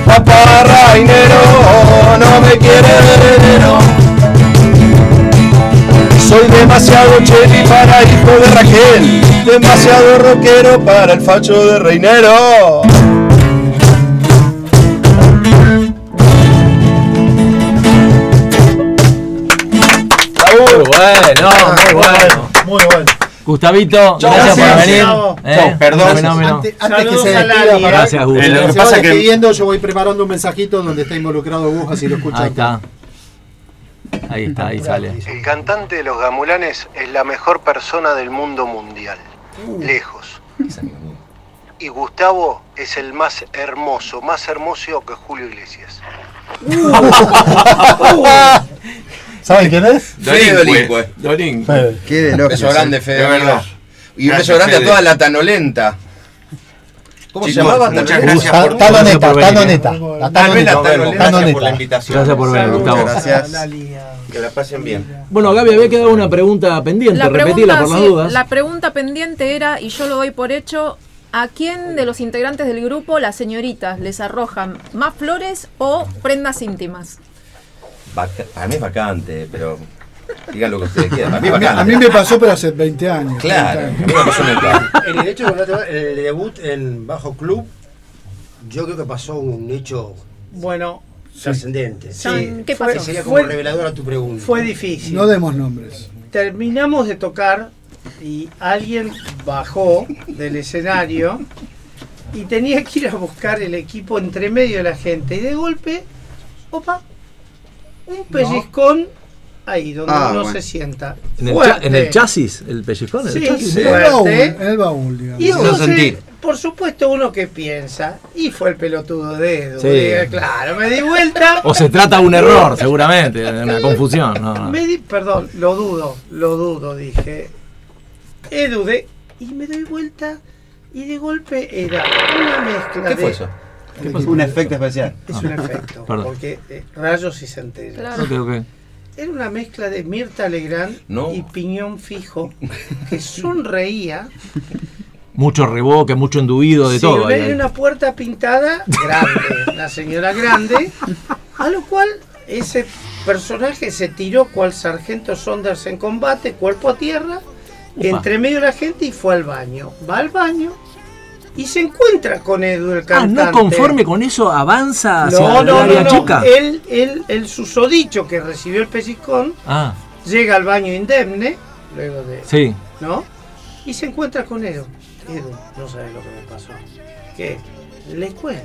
Speaker 11: Papá Rainero no me quiere heredero. Soy demasiado cheli para hijo de Raquel, demasiado rockero para el facho de Reinero.
Speaker 2: Bueno, muy bueno.
Speaker 3: Muy bueno.
Speaker 2: Gustavito,
Speaker 3: Chau,
Speaker 2: gracias por
Speaker 3: gracias.
Speaker 2: venir.
Speaker 3: Chau.
Speaker 2: Eh,
Speaker 3: Chau, perdón.
Speaker 2: fenómeno.
Speaker 3: Antes, antes que se despida,
Speaker 2: Gracias, Gus. Eh, lo que pasa que-
Speaker 3: despidiendo, yo voy preparando un mensajito donde está involucrado Gus, así lo escuchan.
Speaker 2: Ahí está. Ahí está, ahí sale.
Speaker 17: El cantante de los gamulanes es la mejor persona del mundo mundial. Lejos. Y Gustavo es el más hermoso, más hermoso que Julio Iglesias.
Speaker 18: ¿Saben quién es?
Speaker 11: Fede Dolinque.
Speaker 18: Fede.
Speaker 4: Qué de
Speaker 11: Un beso grande, Fede.
Speaker 7: De verdad.
Speaker 11: Y un beso grande a toda la Tanolenta. ¿Cómo se llamaba?
Speaker 7: muchas gracias por
Speaker 18: Tanoneta, Tanoneta. La Tanoneta.
Speaker 7: Tanolenta, gracias por la invitación.
Speaker 2: Gracias por venir, Gustavo.
Speaker 4: Gracias.
Speaker 7: Que la pasen bien.
Speaker 2: Bueno, Gaby, había quedado una pregunta pendiente,
Speaker 5: La
Speaker 2: repetila
Speaker 5: pregunta,
Speaker 2: por las
Speaker 5: sí,
Speaker 2: dudas.
Speaker 5: la pregunta pendiente era, y yo lo doy por hecho, ¿a quién de los integrantes del grupo las señoritas les arrojan más flores o prendas íntimas?
Speaker 11: Para mí es vacante, pero digan lo que ustedes quieran. Para mí es
Speaker 6: A mí,
Speaker 11: vacante.
Speaker 6: a mí me pasó, pero hace 20 años.
Speaker 11: Claro,
Speaker 6: 30
Speaker 11: a mí me pasó en el.
Speaker 8: En el hecho de el debut en Bajo Club, yo creo que pasó un hecho
Speaker 9: Bueno,
Speaker 8: trascendente.
Speaker 9: Sí.
Speaker 5: ¿Qué
Speaker 8: Fue-
Speaker 5: pasó?
Speaker 8: Sería como
Speaker 9: Fue-
Speaker 8: revelador a tu pregunta.
Speaker 9: fue difícil.
Speaker 6: No demos nombres.
Speaker 9: Terminamos de tocar y alguien bajó del escenario y tenía que ir a buscar el equipo entre medio de la gente. Y de golpe, opa, un pellizcón ahí donde
Speaker 4: Ah,
Speaker 9: uno
Speaker 4: bueno.
Speaker 9: se sienta.
Speaker 2: ¿En el, en chasis? ¿El pellizcón? ¿El
Speaker 9: Sí,
Speaker 2: chasis?
Speaker 9: sí.
Speaker 6: En el baúl,
Speaker 9: Fuerte.
Speaker 6: en el baúl, digamos.
Speaker 9: Y entonces,
Speaker 7: sentir.
Speaker 9: por supuesto, uno que piensa, y fue el pelotudo de Edu.
Speaker 2: Sí.
Speaker 9: Diga, claro, me di vuelta.
Speaker 2: O se trata de un error, seguramente, de una confusión. No, no.
Speaker 9: Me di, perdón, lo dudo, lo dudo, dije. Edu de. Y me doy vuelta y de golpe era una mezcla
Speaker 11: ¿Qué
Speaker 9: de.
Speaker 11: fue eso?
Speaker 4: Un efecto especial.
Speaker 9: Es un efecto,
Speaker 2: Perdón.
Speaker 9: porque eh, rayos y centellas.
Speaker 5: Claro.
Speaker 9: Era una mezcla de Mirta Legrand
Speaker 11: No.
Speaker 9: y Piñón Fijo, que sonreía.
Speaker 2: Mucho reboque, mucho enduido, de
Speaker 9: Sí,
Speaker 2: todo.
Speaker 9: una, puerta pintada grande, la señora grande, a lo cual ese personaje se tiró cual sargento Saunders en combate, cuerpo a tierra,
Speaker 2: Upa.
Speaker 9: entre medio de la gente y fue al baño. Va al baño y se encuentra con Edu, el
Speaker 2: Ah,
Speaker 9: cantante.
Speaker 2: no conforme con eso, avanza hacia
Speaker 9: No, no,
Speaker 2: área
Speaker 9: no, no.
Speaker 2: chica.
Speaker 9: Él, él, el susodicho que recibió el pellizcón
Speaker 2: Ah,
Speaker 9: llega al baño indemne, luego de.
Speaker 2: sí.
Speaker 9: ¿no? Y se encuentra con Edu. Edu, no sabes lo que me pasó. ¿Qué? Les cuento.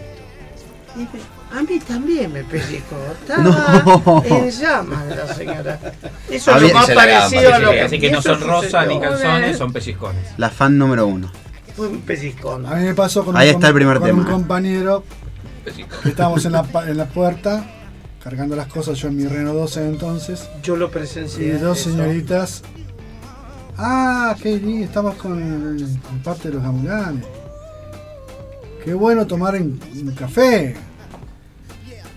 Speaker 9: A mí también me pellizcó. Estaba
Speaker 4: No.
Speaker 9: en llamas la señora. Eso es lo más
Speaker 11: la
Speaker 9: parecido a lo que
Speaker 10: Así que no son rosas ni calzones, son pellizcones.
Speaker 4: La fan número uno.
Speaker 9: Fue un pellizcón.
Speaker 6: A mí me pasó con,
Speaker 4: Ahí
Speaker 6: un,
Speaker 4: está el primer
Speaker 6: con
Speaker 4: tema.
Speaker 6: un compañero que estábamos en la, en la puerta cargando las cosas, yo en mi Reno 12 entonces,
Speaker 9: Yo lo
Speaker 6: y
Speaker 9: presencié.
Speaker 6: dos
Speaker 9: eso.
Speaker 6: señoritas. Ah, qué bien, estamos con, el- con parte de los gamulanes. Qué bueno tomar en- un café.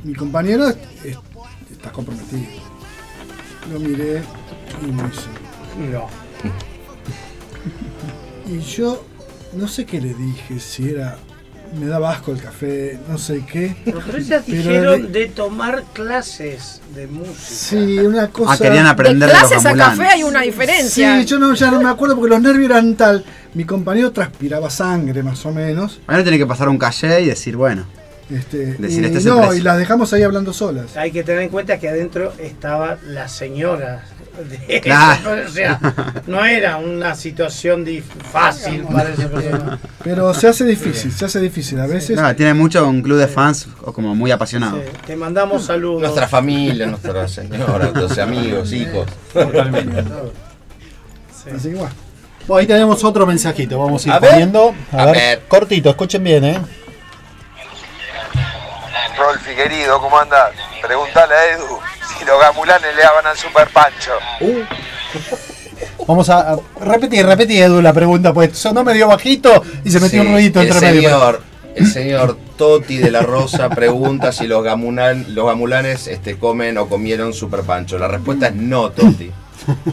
Speaker 6: Mi compañero es- es- está comprometido. Lo miré y me hizo.
Speaker 9: No.
Speaker 6: Y yo no sé qué le dije, si era. Me daba asco el café, no sé qué.
Speaker 9: Pero ellas
Speaker 6: Pero
Speaker 9: dijeron
Speaker 6: de-
Speaker 9: de tomar clases de música.
Speaker 6: Sí, una cosa.
Speaker 4: Ah, querían
Speaker 5: De
Speaker 4: aprender de, los
Speaker 5: clases a
Speaker 4: gamulanes.
Speaker 5: café hay una diferencia.
Speaker 6: Sí, yo no, ya no me acuerdo porque los nervios eran tal. Mi compañero transpiraba sangre, más o menos.
Speaker 4: Ahora tiene que pasar un calle y decir, bueno,
Speaker 6: Este,
Speaker 4: Decir,
Speaker 6: y,
Speaker 4: este es el
Speaker 6: no,
Speaker 4: precio.
Speaker 6: y las dejamos ahí hablando solas.
Speaker 9: Hay que tener en cuenta que adentro estaba la señora. De-
Speaker 4: Claro.
Speaker 9: o sea, no era una situación fácil para ese persona.
Speaker 6: Pero se hace difícil, se hace difícil. A veces.
Speaker 4: tiene mucho un club de fans o como muy apasionado.
Speaker 9: Sí, te mandamos saludos.
Speaker 11: Nuestra familia, nuestra señora, nuestros amigos, hijos.
Speaker 10: Totalmente.
Speaker 6: Así que bueno.
Speaker 18: Bueno, ahí tenemos otro mensajito, vamos a ir
Speaker 11: A
Speaker 18: poniendo. A,
Speaker 11: A
Speaker 18: ver,
Speaker 11: ver.
Speaker 18: cortito, escuchen bien, ¿eh?
Speaker 19: Rolfi querido, ¿cómo andás? Preguntale a Edu si los gamulanes le daban al Super Pancho.
Speaker 18: Vamos a, a repetir, repetir, Edu, la pregunta, pues sonó medio bajito y se metió
Speaker 11: Sí,
Speaker 18: un ruidito
Speaker 11: el
Speaker 18: entre medio.
Speaker 11: señor, el señor Toti de la Rosa pregunta si los, gamulan- los gamulanes este, comen o comieron super pancho. La respuesta es no, Toti.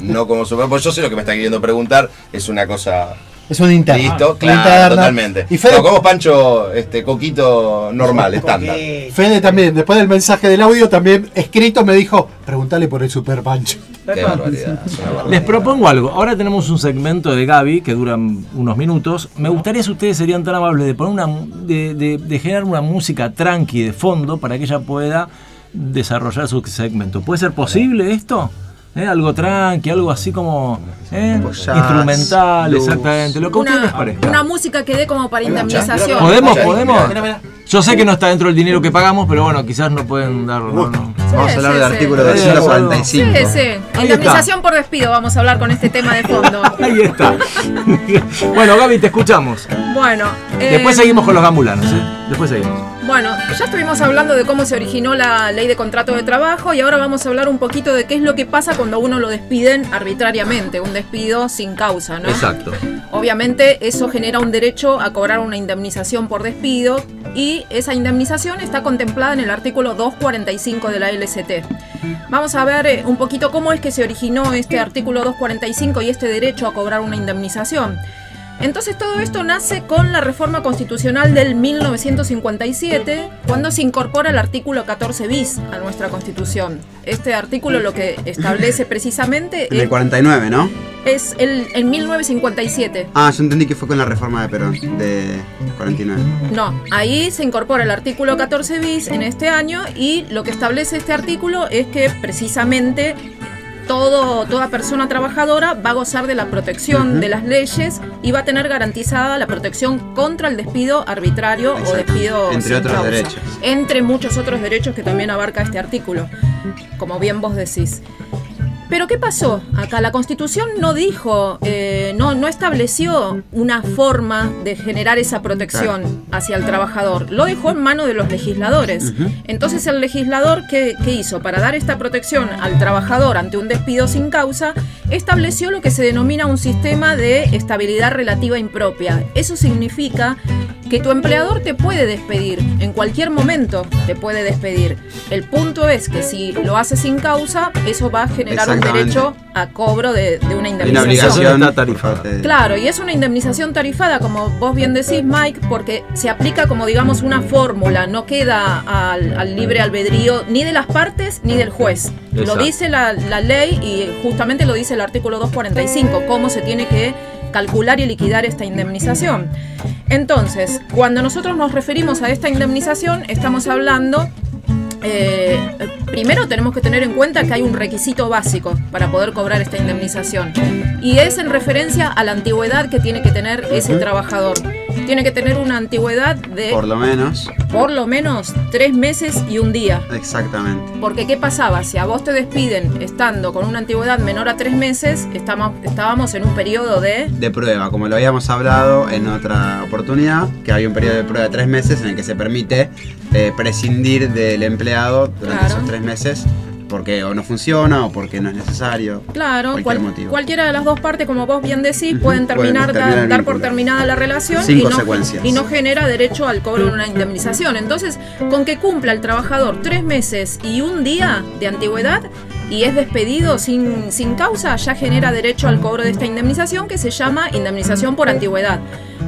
Speaker 11: No como super pancho. Yo sé lo que me está queriendo preguntar. Es una cosa.
Speaker 18: Es un interno.
Speaker 11: Listo, claro, totalmente.
Speaker 18: Y Fede,
Speaker 11: No, como pancho este, coquito normal, estándar.
Speaker 18: Fede también, después del mensaje del audio, también escrito me dijo, pregúntale por el super pancho.
Speaker 11: Qué barbaridad. barbaridad.
Speaker 2: Les propongo algo. Ahora tenemos un segmento de Gaby que dura unos minutos. Me gustaría si ustedes serían tan amables de poner una de, de- de generar una música tranqui de fondo para que ella pueda desarrollar su segmento. ¿Puede ser posible esto? ¿Eh? Algo tranqui, algo así como ¿eh?
Speaker 4: jazz,
Speaker 2: instrumental, exactamente. Lo que a ustedes
Speaker 5: Una,
Speaker 2: parezca.
Speaker 5: una música que dé como para indemnización.
Speaker 2: ¿Podemos? ¿Podemos? Yo sé que no está dentro del dinero que pagamos, pero bueno, quizás no pueden darlo. no, no.
Speaker 4: Vamos a hablar
Speaker 5: sí,
Speaker 4: del
Speaker 5: sí.
Speaker 4: artículo
Speaker 2: Sí,
Speaker 4: 245.
Speaker 5: Sí, sí. Indemnización por despido, vamos a hablar con este tema de fondo.
Speaker 2: Ahí está. bueno, Gaby, te escuchamos.
Speaker 5: Bueno. eh,
Speaker 2: Después seguimos con los gamulanos, ¿eh? Después seguimos.
Speaker 5: Bueno, ya estuvimos hablando de cómo se originó la ley de contrato de trabajo y ahora vamos a hablar un poquito de qué es lo que pasa cuando a uno lo despiden arbitrariamente, un despido sin causa, ¿no?
Speaker 2: Exacto.
Speaker 5: Obviamente eso genera un derecho a cobrar una indemnización por despido y esa indemnización está contemplada en el artículo 245 de la LST. Vamos a ver eh, un poquito cómo es que se originó este artículo 245 y este derecho a cobrar una indemnización. Entonces todo esto nace con la reforma constitucional del 1957, cuando se incorpora el artículo 14 bis a nuestra constitución. Este artículo lo que establece precisamente
Speaker 4: En el
Speaker 5: es,
Speaker 4: 49, ¿no?
Speaker 5: es el, en 1957.
Speaker 4: Ah, yo entendí que fue con la reforma de Perón, de 49.
Speaker 5: No, ahí se incorpora el artículo 14 bis en este año y lo que establece este artículo es que precisamente todo, toda persona trabajadora va a gozar de la protección de las leyes y va a tener garantizada la protección contra el despido arbitrario o despido
Speaker 4: Entre otros
Speaker 5: causa.
Speaker 4: derechos.
Speaker 5: Entre muchos otros derechos que también abarca este artículo, como bien vos decís. Pero ¿qué pasó? Acá la Constitución no dijo, eh, no, no estableció una forma de generar esa protección hacia el trabajador. Lo dejó en manos de los legisladores. Entonces el legislador, ¿qué, qué hizo? Para dar esta protección al trabajador ante un despido sin causa, estableció lo que se denomina un sistema de estabilidad relativa impropia. Eso significa que tu empleador te puede despedir, en cualquier momento te puede despedir. El punto es que si lo hace sin causa, eso va a generar un derecho a cobro de, de una
Speaker 4: una
Speaker 5: indemnización.
Speaker 4: obligación
Speaker 2: Está tarifada.
Speaker 4: de-
Speaker 5: Claro, y es una indemnización tarifada, como vos bien decís, Mike, porque se aplica como, digamos, una fórmula, no queda al, al libre albedrío ni de las partes ni del juez. Lo dice la, la ley y justamente lo dice el artículo 245, cómo se tiene que calcular y liquidar esta indemnización. Entonces, cuando nosotros nos referimos a esta indemnización, estamos hablando eh, primero tenemos que tener en cuenta que hay un requisito básico para poder cobrar esta indemnización y es en referencia a la antigüedad que tiene que tener ese trabajador. Tiene que tener una antigüedad de
Speaker 4: Por lo menos.
Speaker 5: por lo menos tres meses y un día.
Speaker 4: Exactamente.
Speaker 5: Porque ¿qué pasaba? Si a vos te despiden estando con una antigüedad menor a tres meses, estamos, estábamos en un periodo de...
Speaker 4: De prueba, como lo habíamos hablado en otra oportunidad, que hay un periodo de prueba de tres meses en el que se permite eh, prescindir del empleado durante
Speaker 5: Claro.
Speaker 4: esos tres meses porque o no funciona o porque no es necesario.
Speaker 5: Claro,
Speaker 4: Cualquier
Speaker 5: cual-
Speaker 4: motivo.
Speaker 5: cualquiera de las dos partes, como vos bien decís, pueden
Speaker 4: pueden
Speaker 5: terminar, dar por terminada la relación
Speaker 4: Sin
Speaker 5: y no,
Speaker 4: consecuencias.
Speaker 5: y no genera derecho al cobro de una indemnización. Entonces, con que cumpla el trabajador tres meses y un día de antigüedad y es despedido sin, sin causa, ya genera derecho al cobro de esta indemnización que se llama indemnización por antigüedad.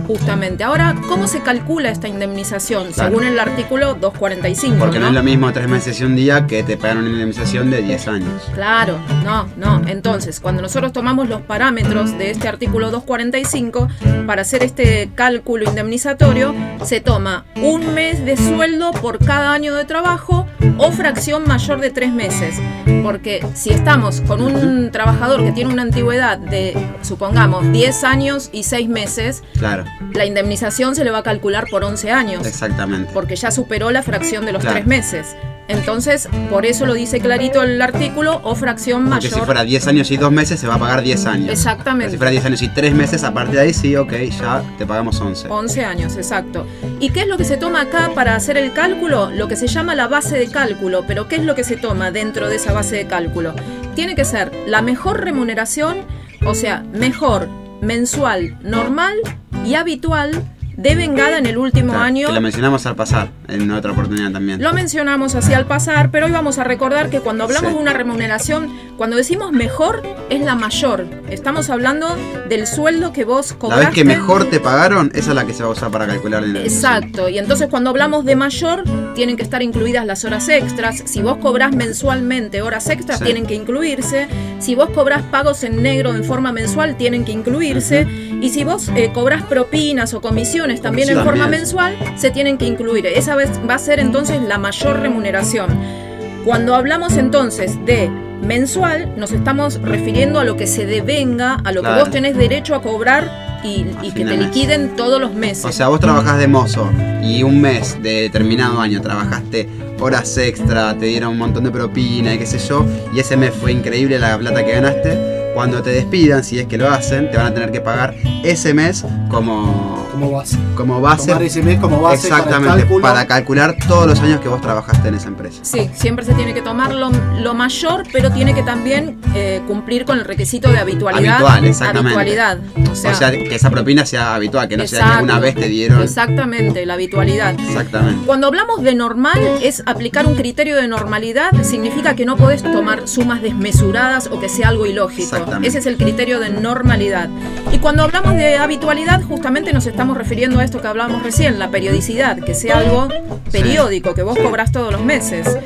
Speaker 5: Justamente. Ahora, ¿cómo se calcula esta indemnización?
Speaker 4: Claro.
Speaker 5: Según el artículo 245.
Speaker 4: Porque no
Speaker 5: ¿no?
Speaker 4: es lo mismo tres meses y un día que te pagan una indemnización de 10 años.
Speaker 5: Claro, no, no. Entonces, cuando nosotros tomamos los parámetros de este artículo 245 para hacer este cálculo indemnizatorio, se toma un mes de sueldo por cada año de trabajo o fracción mayor de tres meses. Porque si estamos con un trabajador que tiene una antigüedad de, supongamos, 10 años y 6 meses,
Speaker 4: Claro,
Speaker 5: la indemnización se le va a calcular por 11 años
Speaker 4: exactamente.
Speaker 5: porque ya superó la fracción de los
Speaker 4: Claro.
Speaker 5: tres meses. Entonces, por eso lo dice clarito el artículo o fracción
Speaker 4: Porque si
Speaker 5: mayor.
Speaker 4: fuera 10 años y 2 meses se va a pagar 10 años.
Speaker 5: Exactamente.
Speaker 4: Pero si fuera 10 años y 3 meses, a partir de ahí sí, ok, ya te pagamos 11.
Speaker 5: 11 años, exacto. ¿Y qué es lo que se toma acá para hacer el cálculo? Lo que se llama la base de cálculo. Pero ¿qué es lo que se toma dentro de esa base de cálculo? Tiene que ser la mejor remuneración, o sea, mejor mensual, normal y habitual de vengada en el último
Speaker 4: Claro,
Speaker 5: año
Speaker 4: Que lo mencionamos al pasar, en otra oportunidad también.
Speaker 5: Lo mencionamos así al pasar, pero hoy vamos a recordar que cuando hablamos
Speaker 4: Sí.
Speaker 5: de una remuneración, cuando decimos mejor, es la mayor. Estamos hablando del sueldo que vos
Speaker 4: La
Speaker 5: cobraste.
Speaker 4: vez que mejor te pagaron, esa es la que se va a usar para calcular la indemnización.
Speaker 5: Exacto, y entonces cuando hablamos de mayor, tienen que estar incluidas las horas extras. Si vos cobrás mensualmente horas extras,
Speaker 4: Sí.
Speaker 5: tienen que incluirse. Si vos cobrás pagos en negro en forma mensual, tienen que incluirse. Y si vos eh, cobrás propinas o comisiones también en
Speaker 4: También.
Speaker 5: forma mensual, se tienen que incluir. Esa va a ser entonces la mayor remuneración. Cuando hablamos entonces de mensual, nos estamos refiriendo a lo que se devenga, a lo
Speaker 4: Claro.
Speaker 5: que vos tenés derecho a cobrar y, y que te
Speaker 4: mes.
Speaker 5: liquiden todos los meses.
Speaker 4: O sea, vos trabajás de mozo y un mes de determinado año trabajaste horas extra, te dieron un montón de propina y qué sé yo, y ese mes fue increíble la plata que ganaste. Cuando te despidan, si es que lo hacen, te van a tener que pagar ese mes como
Speaker 6: como base.
Speaker 4: como base.
Speaker 6: Tomar ese mes como base para
Speaker 4: Exactamente,
Speaker 6: cálculo.
Speaker 4: para calcular todos los años que vos trabajaste en esa empresa.
Speaker 5: Sí, siempre se tiene que tomar lo, lo mayor, pero tiene que también eh, cumplir con el requisito de habitualidad.
Speaker 4: Habitual, exactamente.
Speaker 5: Habitualidad. O sea,
Speaker 4: O sea, que esa propina sea habitual, que no sea que
Speaker 5: exacto,
Speaker 4: una vez te dieron.
Speaker 5: Exactamente, la habitualidad.
Speaker 4: Exactamente.
Speaker 5: Cuando hablamos de normal, es aplicar un criterio de normalidad, significa que no podés tomar sumas desmesuradas o que sea algo ilógico.
Speaker 4: Exactamente.
Speaker 5: Ese es el criterio de normalidad. Y cuando hablamos de habitualidad, justamente nos estamos refiriendo a esto que hablábamos recién, la periodicidad, que sea algo periódico, que vos cobrás todos los meses.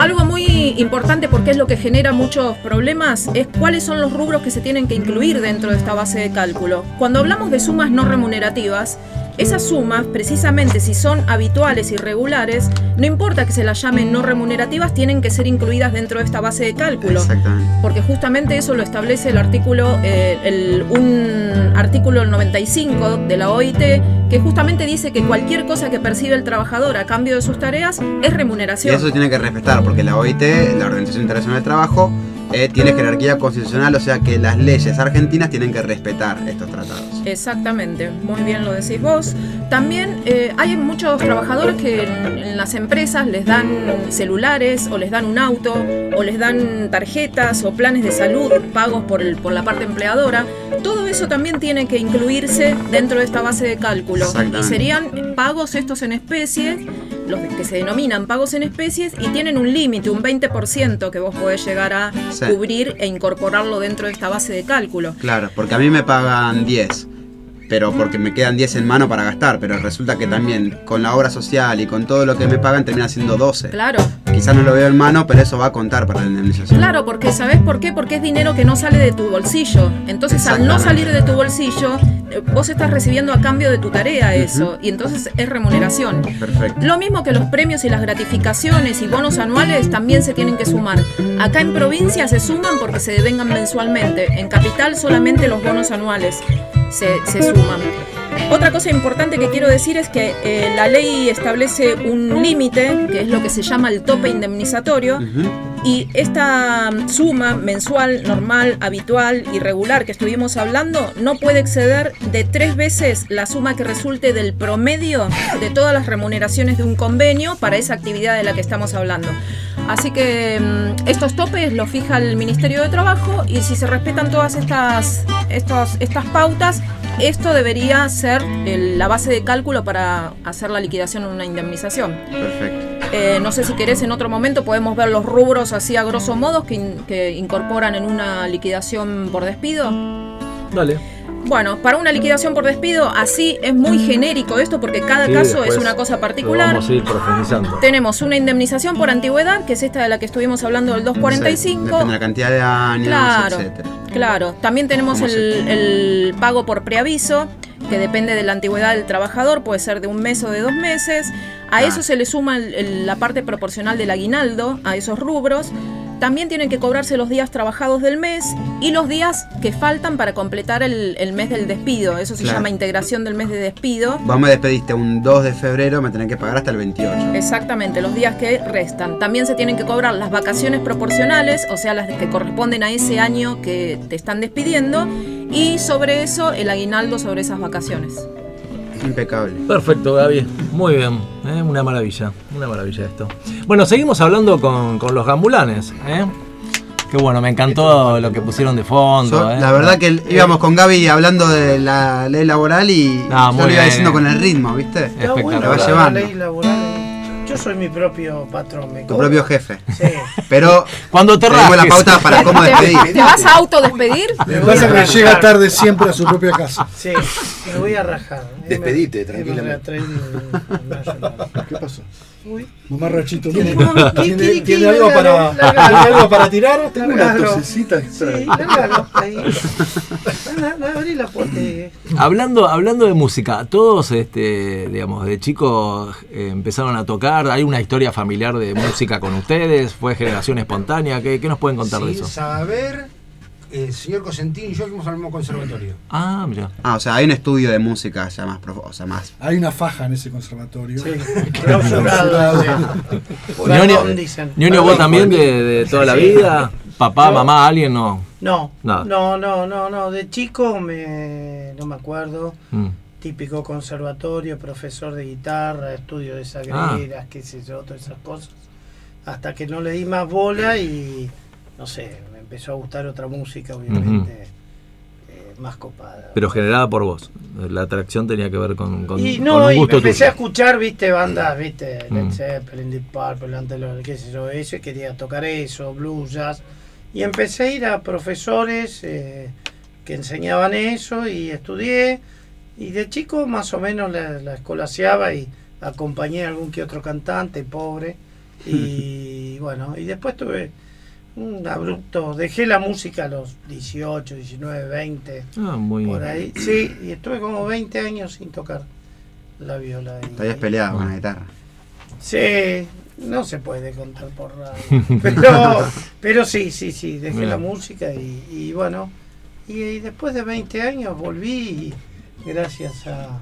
Speaker 5: Algo muy importante porque es lo que genera muchos problemas es cuáles son los rubros que se tienen que incluir dentro de esta base de cálculo. Cuando hablamos de sumas no remunerativas, esas sumas, precisamente si son habituales y regulares, no importa que se las llamen no remunerativas, tienen que ser incluidas dentro de esta base de cálculo.
Speaker 4: Exactamente.
Speaker 5: Porque justamente eso lo establece el artículo, eh, el- un artículo 95 de la OIT, que justamente dice que cualquier cosa que percibe el trabajador a cambio de sus tareas es
Speaker 4: Y
Speaker 5: remuneración.
Speaker 4: eso se tiene que respetar, porque la OIT, la Organización Internacional del Trabajo, eh, tiene jerarquía constitucional, o sea que las leyes argentinas tienen que respetar estos tratados.
Speaker 5: Exactamente, muy bien lo decís vos. También eh, hay muchos trabajadores que en, en las empresas les dan celulares o les dan un auto o les dan tarjetas o planes de salud pagos por, el- por la parte empleadora. Todo eso también tiene que incluirse dentro de esta base de cálculo. Y serían pagos estos en especies, los que se denominan pagos en especies y tienen un límite, un 20% que vos podés llegar a
Speaker 4: Sí.
Speaker 5: cubrir e incorporarlo dentro de esta base de cálculo.
Speaker 4: Claro, porque a mí me pagan 10, pero porque me quedan 10 en mano para gastar, pero resulta que también con la obra social y con todo lo que me pagan termina siendo 12.
Speaker 5: Claro.
Speaker 4: Quizás no lo veo en mano, pero eso va a contar para la indemnización.
Speaker 5: Claro, porque ¿sabes por qué? Porque es dinero que no sale de tu bolsillo. Entonces, al no salir de tu bolsillo, eh, vos estás recibiendo a cambio de tu tarea eso. Y entonces es remuneración.
Speaker 4: Perfecto.
Speaker 5: Lo mismo que los premios y las gratificaciones y bonos anuales también se tienen que sumar. Acá en provincia se suman porque se devengan mensualmente. En capital solamente los bonos anuales se, se suman. Otra cosa importante que quiero decir es que eh, la ley establece un límite, que es lo que se llama el tope indemnizatorio, y esta mm, suma mensual, normal, habitual y regular que estuvimos hablando no puede exceder de tres veces la suma que resulte del promedio de todas las remuneraciones de un convenio para esa actividad de la que estamos hablando. Así que mm, estos topes los fija el Ministerio de Trabajo y si se respetan todas estas, estos- estas pautas, esto debería ser el- la base de cálculo para hacer la liquidación de una indemnización.
Speaker 4: Perfecto.
Speaker 5: Eh, no sé si querés en otro momento podemos ver los rubros así a grosso modo que, in- que incorporan en una liquidación por despido.
Speaker 2: Dale.
Speaker 5: Bueno, para una liquidación por despido así es muy genérico esto porque cada
Speaker 2: Sí,
Speaker 5: caso es una cosa
Speaker 2: Lo
Speaker 5: particular.
Speaker 2: vamos a ir profundizando.
Speaker 5: Tenemos una indemnización por antigüedad, que es esta de la que estuvimos hablando del
Speaker 4: Sí,
Speaker 5: 245.
Speaker 4: depende de la cantidad de años,
Speaker 5: Claro.
Speaker 4: etcétera.
Speaker 5: Claro, también tenemos
Speaker 4: ¿Cómo
Speaker 5: el, el pago por preaviso, que depende de la antigüedad del trabajador, puede ser de un mes o de dos meses. A
Speaker 4: Ah.
Speaker 5: eso se le suma el- el- la parte proporcional del aguinaldo, a esos rubros. También tienen que cobrarse los días trabajados del mes y los días que faltan para completar el, el mes del despido. Eso se
Speaker 4: Claro.
Speaker 5: llama integración del mes de despido.
Speaker 4: Vos me despediste un 2 de febrero, me tenés que pagar hasta el 28.
Speaker 5: Exactamente, los días que restan. También se tienen que cobrar las vacaciones proporcionales, o sea, las que corresponden a ese año que te están despidiendo, y sobre eso el aguinaldo sobre esas vacaciones.
Speaker 4: Impecable.
Speaker 2: Perfecto, Gaby. Muy bien. ¿eh? Una maravilla. Una maravilla esto. Bueno, seguimos hablando con, con los gambulanes. ¿eh? Qué bueno, me encantó lo que pusieron de fondo.
Speaker 4: So-
Speaker 2: ¿eh?
Speaker 4: La verdad que íbamos con Gaby hablando de la ley laboral y
Speaker 2: No,
Speaker 4: yo
Speaker 2: muy
Speaker 4: lo iba diciendo con el ritmo, ¿viste? Lo va
Speaker 9: la
Speaker 4: llevando.
Speaker 9: ley laboral. Yo soy mi propio patrón. Me
Speaker 4: Tu
Speaker 9: cobro.
Speaker 4: propio jefe.
Speaker 9: Sí.
Speaker 4: Pero
Speaker 2: Cuando te
Speaker 4: tenemos la pauta para cómo
Speaker 5: ¿Te,
Speaker 4: despedir.
Speaker 5: te vas a autodespedir?
Speaker 6: Que pasa que llega tarde siempre a su propia casa.
Speaker 9: Sí, me voy a rajar.
Speaker 13: Despedite,
Speaker 9: Me- me
Speaker 13: tranquilamente.
Speaker 6: ¿Qué pasó?
Speaker 9: Uy.
Speaker 6: Mamá Rachito,
Speaker 9: ¿Qué-
Speaker 6: ¿tiene, ¿tiene, tiene algo, para,
Speaker 9: lárgalo,
Speaker 6: ¿tiene
Speaker 9: lárgalo.
Speaker 6: algo para tirar? Tengo una tosecita.
Speaker 9: Sí, ahí. Puerta.
Speaker 2: Hablando, hablando de música, todos, este, digamos, de chicos eh, empezaron a tocar. ¿Hay una historia familiar de música con ustedes? ¿Fue generación espontánea? ¿Qué, qué nos pueden contar de
Speaker 8: Sin
Speaker 2: eso?
Speaker 8: saber, el señor Cosentino y yo fuimos al mismo conservatorio.
Speaker 2: Ah, mira.
Speaker 4: Ah, o sea, hay un estudio de música ya más profundo, o sea, más.
Speaker 6: Hay una faja en ese conservatorio.
Speaker 9: Sí.
Speaker 2: Ñoño, vos también de, de toda la
Speaker 9: Sí.
Speaker 2: vida. Papá,
Speaker 9: Yo-
Speaker 2: mamá, alguien no.
Speaker 9: No,
Speaker 2: Nada.
Speaker 9: no, no, no, no. De chico me, no me acuerdo.
Speaker 2: Mm.
Speaker 9: típico conservatorio, profesor de guitarra, estudio de sagreras, qué sé yo, todas esas cosas. Hasta que no le di más bola y, no sé, empezó a gustar otra música, obviamente, eh, más copada.
Speaker 2: Pero generada por vos. La atracción tenía que ver con, con,
Speaker 9: y
Speaker 2: con
Speaker 9: no,
Speaker 2: un
Speaker 9: y
Speaker 2: gusto
Speaker 9: empecé
Speaker 2: tuyo.
Speaker 9: a escuchar, viste, bandas, viste, Led. Zeppelin, Deep Purple, Antelor, qué sé yo, eso, y quería tocar eso, blues, jazz. Y empecé a ir a profesores eh, que enseñaban eso y estudié. Y de chico más o menos la, la escolaseaba y acompañé a algún que otro cantante, pobre. Y bueno, y después tuve un abrupto, dejé la música a los 18, 19, 20.
Speaker 2: Ah, muy
Speaker 9: Por ahí, sí, y estuve como 20 años sin tocar la viola. y-
Speaker 4: Te habías peleado con la guitarra.
Speaker 9: Sí, no se puede contar por radio. Pero, pero sí, sí, sí, dejé
Speaker 2: Mira.
Speaker 9: la música y, y bueno, y, y después de 20 años volví y gracias a,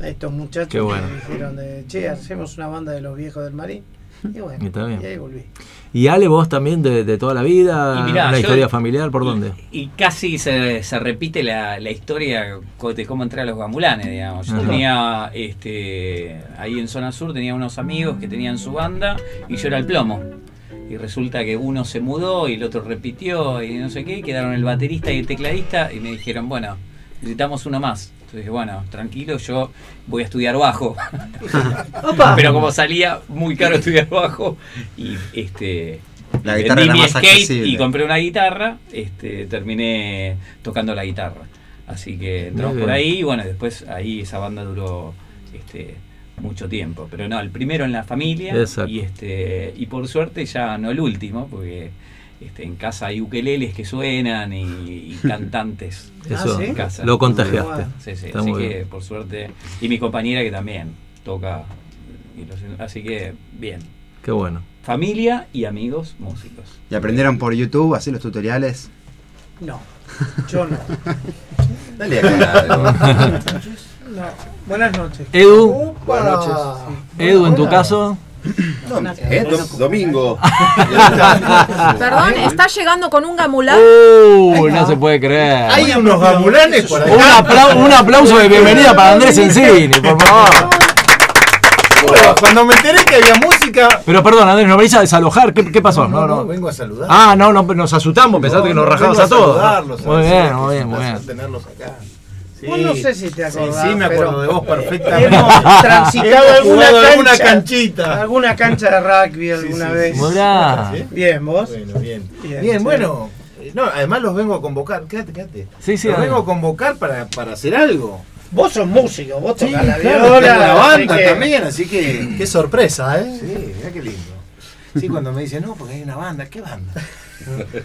Speaker 9: a estos muchachos
Speaker 2: bueno.
Speaker 9: que me dijeron de, che, hacemos una banda de los viejos del Marín. Y bueno,
Speaker 2: bien.
Speaker 9: y ahí volví.
Speaker 2: Y Ale, vos también de, de toda la vida,
Speaker 10: mirá,
Speaker 2: una historia familiar, ¿por dónde?
Speaker 10: Y casi se, se repite la, la historia de cómo entré a los gamulanes, digamos. Yo
Speaker 2: Ajá.
Speaker 10: tenía, este, ahí en zona sur, tenía unos amigos que tenían su banda y yo era el plomo. Y resulta que uno se mudó y el otro repitió y no sé qué, quedaron el baterista y el tecladista y me dijeron, bueno, necesitamos uno más. Entonces dije, bueno, tranquilo, yo voy a estudiar bajo. Pero como salía muy caro estudiar bajo y este
Speaker 4: La guitarra
Speaker 10: vendí
Speaker 4: era
Speaker 10: mi
Speaker 4: más
Speaker 10: skate
Speaker 4: accesible.
Speaker 10: y compré una guitarra, este, terminé tocando la guitarra. Así que entramos por ahí y bueno, después ahí esa banda duró este, mucho tiempo. Pero no, el primero en la familia
Speaker 2: Exacto.
Speaker 10: y este y por suerte ya no el último, porque este, en casa hay ukeleles que suenan y, y cantantes
Speaker 2: Eso,
Speaker 10: en casa.
Speaker 2: lo contagiaste.
Speaker 10: Sí, sí,
Speaker 2: Está
Speaker 10: así que
Speaker 2: bien.
Speaker 10: por suerte. Y mi compañera que también toca. y los- así que bien.
Speaker 2: Qué bueno.
Speaker 10: Familia y amigos músicos.
Speaker 4: ¿Y aprendieron por YouTube, así los tutoriales?
Speaker 9: No, yo no.
Speaker 11: Dale acá.
Speaker 9: No. Buenas noches.
Speaker 2: Edu.
Speaker 9: Buenas noches.
Speaker 2: Edu, en tu caso.
Speaker 11: Eh, dom- domingo.
Speaker 5: Perdón, está llegando con un gamulán.
Speaker 2: Uh, no se puede creer.
Speaker 13: Hay unos gamulanes por
Speaker 2: Un, apla- un aplauso de bienvenida para Andrés Encini, por favor.
Speaker 13: Bueno, Cuando me enteré que había música.
Speaker 2: Pero perdón, Andrés, nos venís a desalojar. ¿Qué, qué pasó? No, no.
Speaker 13: vengo a saludar.
Speaker 2: Ah, no, no, nos asustamos, pensaste
Speaker 13: No,
Speaker 2: que nos
Speaker 13: no,
Speaker 2: rajabas
Speaker 13: vengo
Speaker 2: a todos.
Speaker 13: saludarlos,
Speaker 2: Muy bien, muy
Speaker 13: es
Speaker 2: bien,
Speaker 13: un
Speaker 2: muy
Speaker 13: placer
Speaker 2: bien.
Speaker 13: tenerlos acá.
Speaker 9: Vos no sé si te acordás.
Speaker 13: Sí, sí, me acuerdo
Speaker 9: pero
Speaker 13: de vos perfectamente.
Speaker 9: Hemos transitado
Speaker 13: Hemos
Speaker 9: alguna cancha,
Speaker 13: alguna canchita.
Speaker 9: Alguna cancha de rugby alguna
Speaker 13: sí,
Speaker 9: vez.
Speaker 13: sí. Mirá.
Speaker 9: Bien, vos.
Speaker 13: Bueno, bien.
Speaker 9: Bien,
Speaker 13: Bien,
Speaker 9: sí.
Speaker 13: bueno. eh, No, además los vengo a convocar. Quédate, quédate.
Speaker 2: Sí, sí,
Speaker 13: Los vengo a convocar para, para hacer algo.
Speaker 9: Vos sos músico, vos
Speaker 13: Sí,
Speaker 9: tocás la viola.
Speaker 13: la
Speaker 9: así
Speaker 13: banda
Speaker 9: que-
Speaker 13: también, así que.
Speaker 6: Qué sorpresa, ¿eh?
Speaker 13: Sí, mira qué lindo. Sí, cuando me dicen, no, porque hay una banda, ¿qué banda?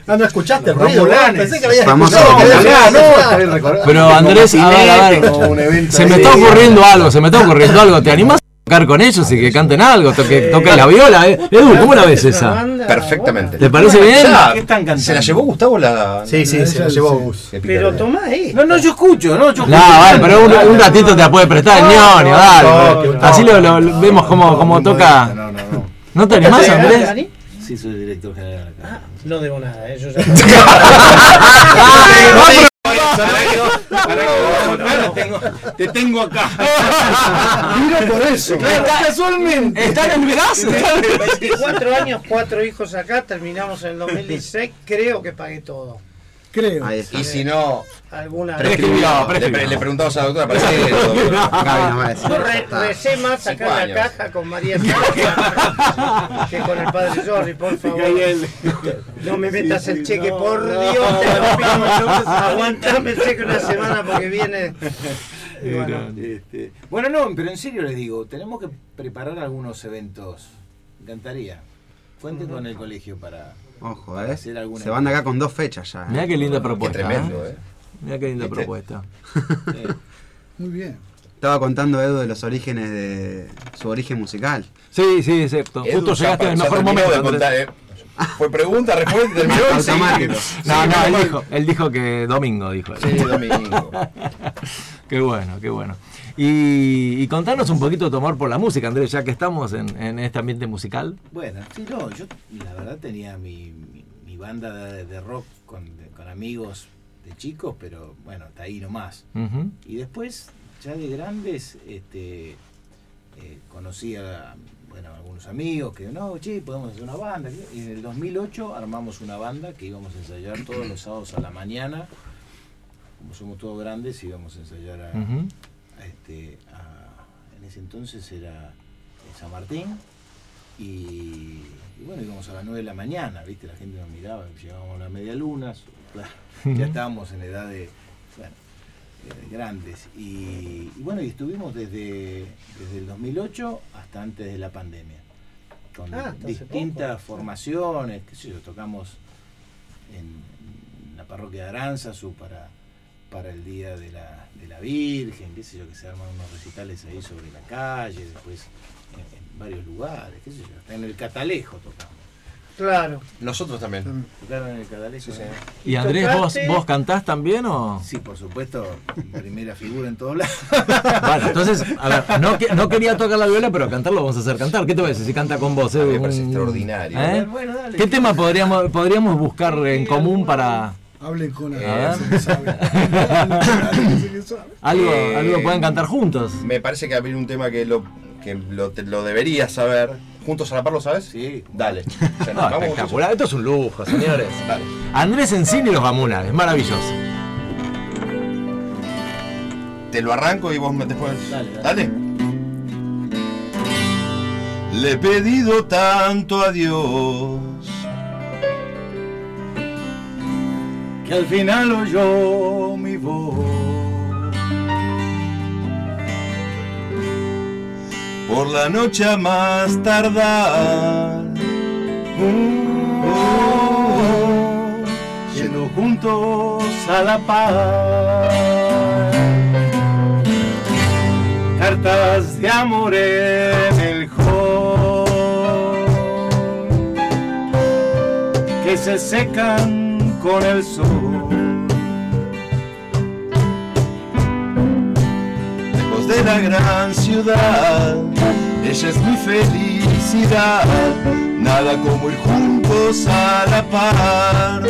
Speaker 6: Ah, no escuchaste ruido. Pensé que habías
Speaker 4: Famoso
Speaker 6: escuchado. que
Speaker 13: Ah, no,
Speaker 6: no,
Speaker 13: recordar.
Speaker 2: Pero Andrés, a ver, a ver. Se me está ocurriendo algo, se me está ocurriendo algo. ¿Te animás a tocar con ellos y que canten algo? Toque, toquen la viola, eh? Edu, ¿cómo la ves esa?
Speaker 11: Perfectamente.
Speaker 2: ¿Te parece bien?
Speaker 11: Ya,
Speaker 13: ¿Qué están cantando?
Speaker 11: ¿Se la llevó Gustavo la.?
Speaker 6: Sí, sí, se lo llevó Gus.
Speaker 11: Qué
Speaker 9: Pero tomá ahí.
Speaker 13: No, no, yo escucho, no, yo
Speaker 2: No,
Speaker 13: escucho.
Speaker 2: vale, pero un, un ratito te la puede prestar el ñoño, dale.
Speaker 13: no, no,
Speaker 2: Así lo, lo-
Speaker 13: no,
Speaker 2: vemos cómo, cómo
Speaker 13: no,
Speaker 2: toca.
Speaker 13: No, no, no.
Speaker 2: ¿No te animás, Andrés?
Speaker 13: Sí, soy director general acá.
Speaker 9: No debo nada, eh, yo ya.
Speaker 13: Te tengo acá.
Speaker 6: Mira por eso.
Speaker 2: Casualmente. ¿Están en Vegas?
Speaker 9: 24 años, cuatro hijos acá, terminamos en el 2016, creo que pagué todo.
Speaker 6: Creo.
Speaker 4: Ahí está.
Speaker 11: Y si no,
Speaker 9: Alguna
Speaker 11: prescribió. Le,
Speaker 2: prescribió.
Speaker 11: pre- le preguntamos a la doctora para qué.
Speaker 4: Gaby nos va a decir.
Speaker 9: Yo re- recé más acá en la caja con María Sara que con el padre Jordi, por favor. No me metas el cheque, por Dios, te lo pido. Aguantame el cheque una semana porque viene. Bueno,
Speaker 13: Este, bueno, no, pero en serio les digo, tenemos que preparar algunos eventos. Me encantaría. Cuenten con el colegio para.
Speaker 4: Ojo, ¿eh?
Speaker 13: Hacer alguna
Speaker 4: Se van de acá con dos fechas ya. ¿eh?
Speaker 2: Mirá qué linda
Speaker 11: Qué
Speaker 2: propuesta.
Speaker 11: tremendo,
Speaker 2: ¿eh?
Speaker 11: ¿eh?
Speaker 2: Mirá qué linda
Speaker 11: ¿Viste?
Speaker 2: propuesta.
Speaker 6: Muy bien.
Speaker 4: Estaba contando Edu de los orígenes de su origen musical.
Speaker 2: Sí, sí, exacto.
Speaker 11: Edu
Speaker 2: Justo llegaste en el mejor momento.
Speaker 11: de contar, ¿eh? Fue pregunta, respuesta, terminó y
Speaker 4: Automático.
Speaker 2: No, no, él dijo, él dijo que domingo, dijo. él.
Speaker 11: Sí, domingo.
Speaker 2: qué bueno, qué bueno. Y, y contanos un poquito tu amor por la música, Andrés, ya que estamos en, en este ambiente musical.
Speaker 13: Bueno, sí, no, yo la verdad tenía mi, mi, mi banda de, de rock con, de- con amigos de chicos, pero bueno, hasta ahí nomás. Y después ya de grandes, este, eh, conocí a bueno, algunos amigos que no, che, podemos hacer una banda. Y en el 2008 armamos una banda que íbamos a ensayar todos los sábados a la mañana. Como somos todos grandes, íbamos a ensayar a, este, a- en ese entonces era en San Martín. Y, y bueno, íbamos a las 9 de la mañana, ¿viste? La gente nos miraba, llegábamos a las media luna, claro, ya estábamos en edad de, bueno, eh, grandes. Y, y bueno, y estuvimos desde, desde el 2008 hasta antes de la pandemia. Con
Speaker 9: Ah,
Speaker 13: distintas
Speaker 9: poco.
Speaker 13: formaciones, qué sé yo, tocamos en, en la parroquia de Aranzazu para, para el Día de la, de la Virgen, qué sé yo, que se arman unos recitales ahí sobre la calle, después en, en varios lugares, qué sé yo, hasta en el Catalejo tocamos.
Speaker 9: Claro.
Speaker 11: Nosotros también.
Speaker 13: Tocaron en el Catalejo.
Speaker 2: ¿Y Andrés, vos, vos cantás también o...?
Speaker 13: Sí, por supuesto, primera figura en todos lados.
Speaker 2: Bueno, entonces, a ver, no, que- no quería tocar la viola, pero cantar lo vamos a hacer cantar. ¿Qué te parece si canta con vos? eh?
Speaker 11: me parece
Speaker 2: Un-
Speaker 11: extraordinario.
Speaker 2: ¿Eh?
Speaker 13: Bueno, dale.
Speaker 2: ¿Qué tema podríamos, podríamos buscar en común para...?
Speaker 6: Hablen con
Speaker 2: A
Speaker 6: alguien
Speaker 2: ver.
Speaker 6: que sabe. Alguien que sabe.
Speaker 2: Algo,
Speaker 11: Eh,
Speaker 2: algo pueden cantar juntos.
Speaker 11: Me parece que habría un tema que lo, que lo, te- lo deberías saber. ¿Juntos a la par lo sabes?
Speaker 13: Sí.
Speaker 11: Dale. O sea,
Speaker 2: No,
Speaker 11: vamos
Speaker 2: espectacular, esto es un lujo, señores.
Speaker 11: Dale.
Speaker 2: Andrés Encini y los Gamulas, es maravilloso.
Speaker 11: Te lo arranco y vos me después.
Speaker 13: Dale,
Speaker 11: Dale. Le he pedido tanto a Dios
Speaker 13: al final oyó mi voz.
Speaker 11: por la noche más tardar.
Speaker 13: Oh, yendo juntos a la paz. Cartas de amor en el hall que se secan con el sol.
Speaker 11: Lejos de la gran ciudad, ella es mi felicidad. Nada como ir juntos a la par.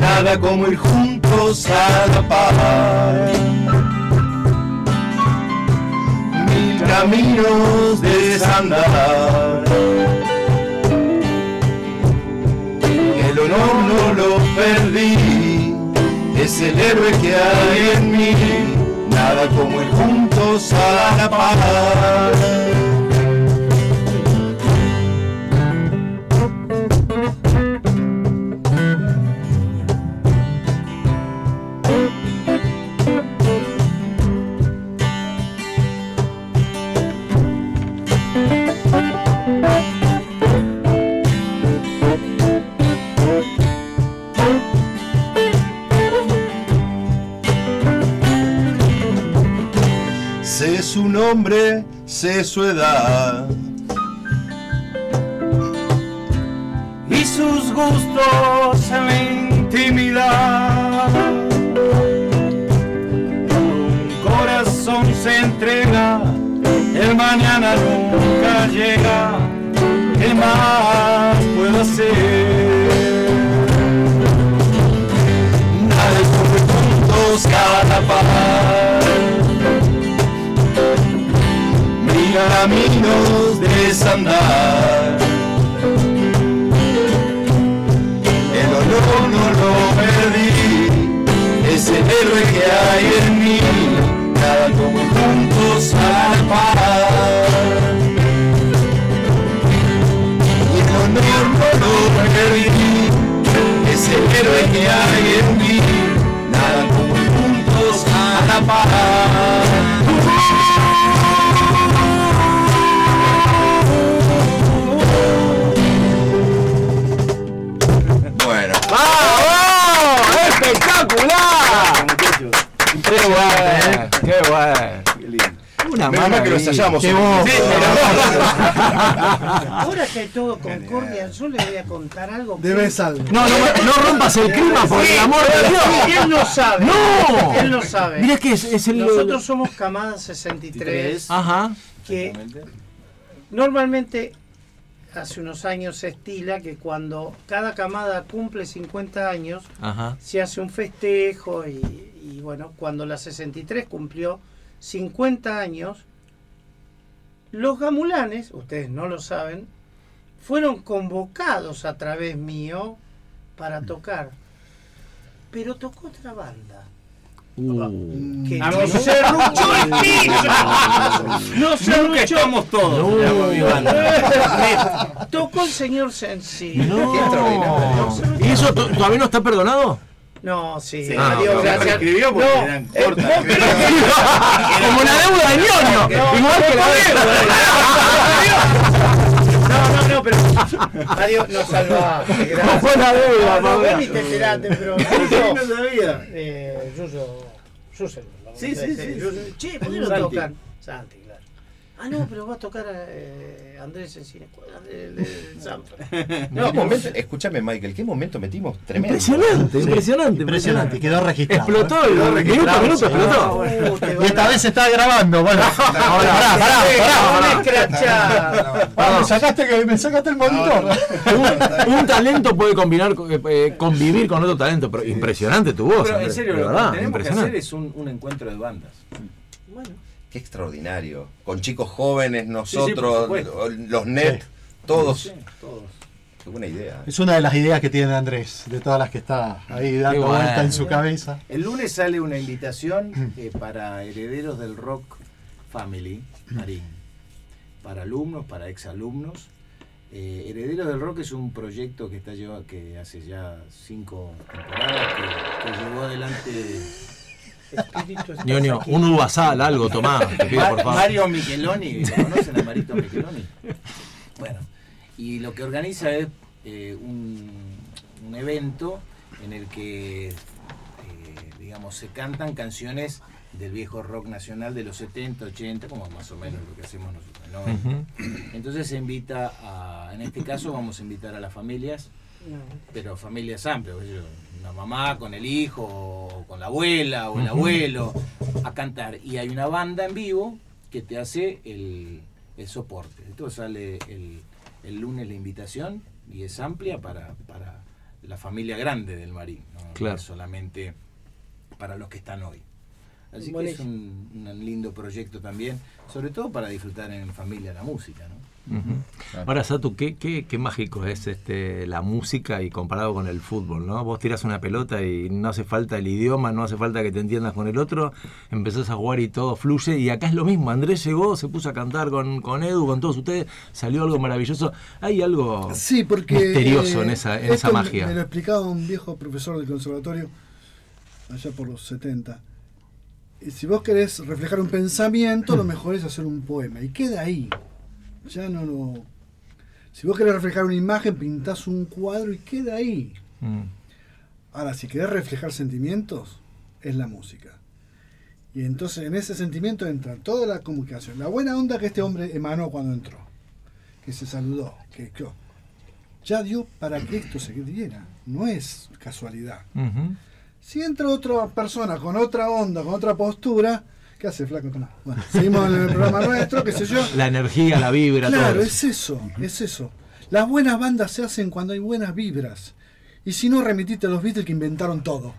Speaker 11: Nada como ir juntos a la par. Mil caminos desandar. Honor no lo perdí, es el héroe que hay en mí. Nada como ir juntos a la par. Su edad.
Speaker 13: y sus gustos en la intimidad. Un corazón se entrega, el mañana nunca llega. ¿Qué más puedo hacer?
Speaker 11: Nada como ir juntos a desandar. El honor no lo perdí, es el héroe que hay en mí. Nada como juntos a la par. Y el honor no lo perdí, es el héroe que hay Mal que lo ensayamos.
Speaker 9: Ahora que hay todo concordia, yo le voy a contar algo.
Speaker 6: Debes algo.
Speaker 2: No, no, no rompas el clima, por el amor de Dios.
Speaker 9: Él no sabe.
Speaker 2: ¡No!
Speaker 9: Él no sabe.
Speaker 2: Mira que es, es el.
Speaker 9: Nosotros somos camada 63.
Speaker 2: Ajá.
Speaker 9: que normalmente hace unos años se estila que cuando cada camada cumple 50 años,
Speaker 2: Ajá.
Speaker 9: se hace un festejo y, y bueno, cuando la 63 cumplió 50 años, los gamulanes, ustedes no lo saben, fueron convocados a través mío para tocar. Pero tocó otra banda.
Speaker 2: Uh.
Speaker 9: Que
Speaker 10: A
Speaker 9: no
Speaker 10: mí-
Speaker 9: se ruchó el piso. No se
Speaker 10: Nunca
Speaker 9: ruchó.
Speaker 10: estamos todos.
Speaker 2: No.
Speaker 9: Tocó el señor Sencillo.
Speaker 2: No. ¿Y eso to- todavía no está perdonado?
Speaker 9: No, sí,
Speaker 2: Sí,
Speaker 9: adiós,
Speaker 2: no, no,
Speaker 9: gracias.
Speaker 13: prescribió porque
Speaker 9: No,
Speaker 13: eran
Speaker 9: eh,
Speaker 13: cortas.
Speaker 9: que-
Speaker 2: Como la deuda de ñoño.
Speaker 9: No,
Speaker 2: Igual que la
Speaker 9: No, no, no, pero. Adiós, nos salvaste. Gracias.
Speaker 2: fue la deuda,
Speaker 9: No, no, ni te enteraste, pero.
Speaker 13: Yo no sabía.
Speaker 9: Eh.
Speaker 13: Sí, sí, sí.
Speaker 9: Che, ¿por qué no tocan? Santi. Ah, no, pero va a tocar eh, Andrés en cine. El, el Zampa.
Speaker 11: No, ¿Qué momento, escúchame, Michael, ¿qué momento metimos? Tremendo.
Speaker 2: Impresionante, impresionante,
Speaker 18: Impresionante, quedó registrado.
Speaker 2: Explotó el
Speaker 18: Quedó
Speaker 2: minuto a
Speaker 18: registrado,
Speaker 2: minuto, explotó.
Speaker 9: Uh,
Speaker 18: Y
Speaker 9: van
Speaker 18: esta vez se está grabando. Bueno, ahora, pará, pará, pará, pará. Ah, me sacaste, que- me sacaste el monitor.
Speaker 2: Un, un talento puede combinar, eh, eh, convivir con otro talento, pero impresionante tu voz.
Speaker 13: Pero en serio,
Speaker 2: de
Speaker 13: lo que tenemos que hacer es un, un encuentro de bandas.
Speaker 9: Bueno,
Speaker 11: Qué extraordinario. Con chicos jóvenes,
Speaker 13: sí,
Speaker 11: nosotros, los net, todos.
Speaker 13: Sí, todos.
Speaker 11: Qué buena idea.
Speaker 18: Es una de las ideas que tiene Andrés, de todas las que está ahí dando
Speaker 2: bueno.
Speaker 18: vuelta en su cabeza.
Speaker 13: El lunes sale una invitación eh, para herederos del Rock Family, Marín. Para alumnos, para exalumnos. Eh, herederos del Rock es un proyecto que está lleva- que hace ya cinco temporadas que, que llevó adelante
Speaker 9: espíritu. estás
Speaker 2: Ñoño,
Speaker 9: aquí.
Speaker 2: un uvasal, algo, tomá, te pido por favor.
Speaker 13: Mario Micheloni, ¿lo conocen a Marito Micheloni? Bueno, y lo que organiza es eh, un, un evento en el que, eh, digamos, se cantan canciones del viejo rock nacional de los 70, 80, como más o menos lo que hacemos nosotros. ¿no?
Speaker 2: Ujú.
Speaker 13: Entonces se invita a, en este caso vamos a invitar a las familias, pero familias amplias, una mamá con el hijo, o con la abuela o el abuelo, a cantar. Y hay una banda en vivo que te hace el, el soporte. Esto sale el, el lunes la invitación y es amplia para, para la familia grande del Marín, no, No
Speaker 2: Claro.
Speaker 13: es solamente para los que están hoy. Así que es un, un lindo proyecto también, sobre todo para disfrutar en familia la música, ¿no?
Speaker 2: Ahora, Satu, ¿qué, qué, qué mágico es este la música y comparado con el fútbol, ¿no? Vos tiras una pelota y no hace falta el idioma, no hace falta que te entiendas con el otro, empezás a jugar y todo fluye. Y acá es lo mismo, Andrés llegó, se puso a cantar con, con Edu, con todos ustedes, salió algo maravilloso. Hay algo
Speaker 6: Sí, porque.
Speaker 2: misterioso en
Speaker 6: eh,
Speaker 2: esa, en esa
Speaker 6: esto
Speaker 2: magia.
Speaker 6: Me lo explicaba un viejo profesor del conservatorio, allá por los 70. Y si vos querés reflejar un pensamiento, lo mejor es hacer un poema. Y queda ahí. Ya no lo. Si vos querés reflejar una imagen, pintás un cuadro y queda ahí.
Speaker 2: Mm.
Speaker 6: Ahora, si querés reflejar sentimientos, es la música. Y entonces en ese sentimiento entra toda la comunicación. La buena onda que este hombre emanó cuando entró. Que se saludó. Que, que- ya dio para que esto se diera. No es casualidad. Si entra otra persona con otra onda, con otra postura, ¿qué hace flaco? Tomá. Bueno, seguimos en el programa nuestro, qué sé yo.
Speaker 2: La energía, la vibra,
Speaker 6: Claro,
Speaker 2: todo.
Speaker 6: es eso, es eso. Las buenas bandas se hacen cuando hay buenas vibras. Y si no, remitite a los Beatles que inventaron todo.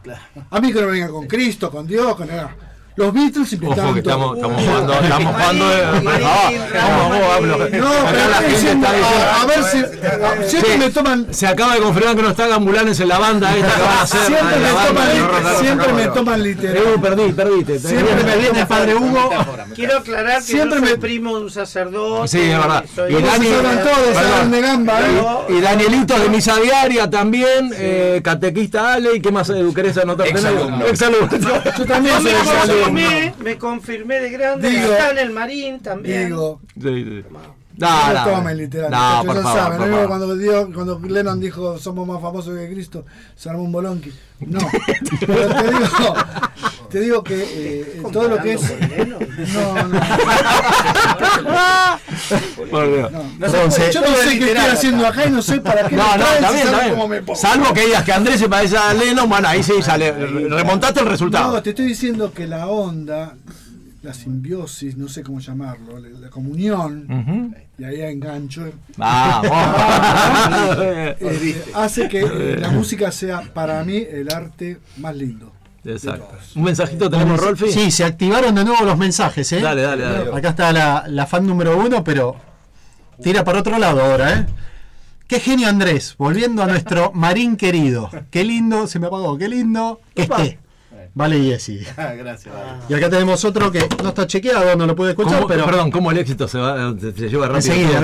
Speaker 6: A mí que no venga con Cristo, con Dios, con nada. Los Beatles inventaron
Speaker 2: Ojo que
Speaker 6: todo.
Speaker 2: estamos, estamos jugando, estamos jugando.
Speaker 6: Marín,
Speaker 2: ah,
Speaker 6: Marín,
Speaker 2: vamos, vamos, hablo.
Speaker 6: No, pero
Speaker 2: la
Speaker 6: diciendo,
Speaker 2: está diciendo-
Speaker 6: a, ver si. siempre me toman.
Speaker 2: Se acaba de confirmar que no están ambulanes en la banda esta que van a hacer.
Speaker 6: Siempre me toman- siempre me toman literal.
Speaker 2: Perdí, perdiste.
Speaker 6: Siempre me viene padre Hugo.
Speaker 9: Quiero aclarar que
Speaker 6: Siempre me-
Speaker 9: primo de un sacerdote.
Speaker 2: Sí, es verdad. Y Dani,
Speaker 6: se hablan todos, se
Speaker 2: perdón.
Speaker 6: hablan de gamba, ¿eh?
Speaker 2: Y, Danielito de misa diaria también, eh, catequista Ale, ¿y qué más Edu querés anotar?
Speaker 11: Exalumno.
Speaker 2: Exalumno.
Speaker 6: Yo también soy.
Speaker 9: Confirmé, me confirmé de grande,
Speaker 6: Digo-
Speaker 9: acá en el Marín también.
Speaker 6: Digo,
Speaker 2: Sí, sí.
Speaker 6: no,
Speaker 2: No,
Speaker 6: tomen literal.
Speaker 2: No, por favor,
Speaker 6: saben,
Speaker 2: por
Speaker 6: ¿no?
Speaker 2: favor.
Speaker 6: Cuando, cuando Lennon dijo somos más famosos que Cristo, se armó un bolonqui. No, pero te digo, te digo que eh, todo lo que es. No, no.
Speaker 2: Por Dios.
Speaker 6: No,
Speaker 2: Entonces-
Speaker 6: yo no sé qué estoy haciendo acá y no sé para qué
Speaker 2: No,
Speaker 6: me
Speaker 2: no, está bien, está bien. Salvo que digas que Andrés se parece a Lennon, bueno, ahí sí sale. re- Remontaste el resultado.
Speaker 6: No, te estoy diciendo que la onda la simbiosis, no sé cómo llamarlo, la, la comunión, y ahí engancho,
Speaker 2: Vamos.
Speaker 6: este, hace que eh, la música sea para mí el arte más lindo.
Speaker 2: Exacto. Un mensajito tenemos, Rolfi.
Speaker 18: Sí, se activaron de nuevo los mensajes, ¿eh?
Speaker 2: Dale, dale, dale.
Speaker 18: Acá está la, la fan número uno, pero tira para otro lado ahora, ¿eh? Qué genio Andrés, volviendo a nuestro marín querido. Qué lindo, se me apagó, qué lindo que esté. Vale, Jessy.
Speaker 13: Ah, Gracias. vale.
Speaker 18: Y acá tenemos otro que no está chequeado, no lo puede escuchar,
Speaker 2: ¿Cómo-
Speaker 18: pero.
Speaker 2: Perdón, ¿cómo el éxito se, va, se, se lleva rápido?
Speaker 18: Enseguida.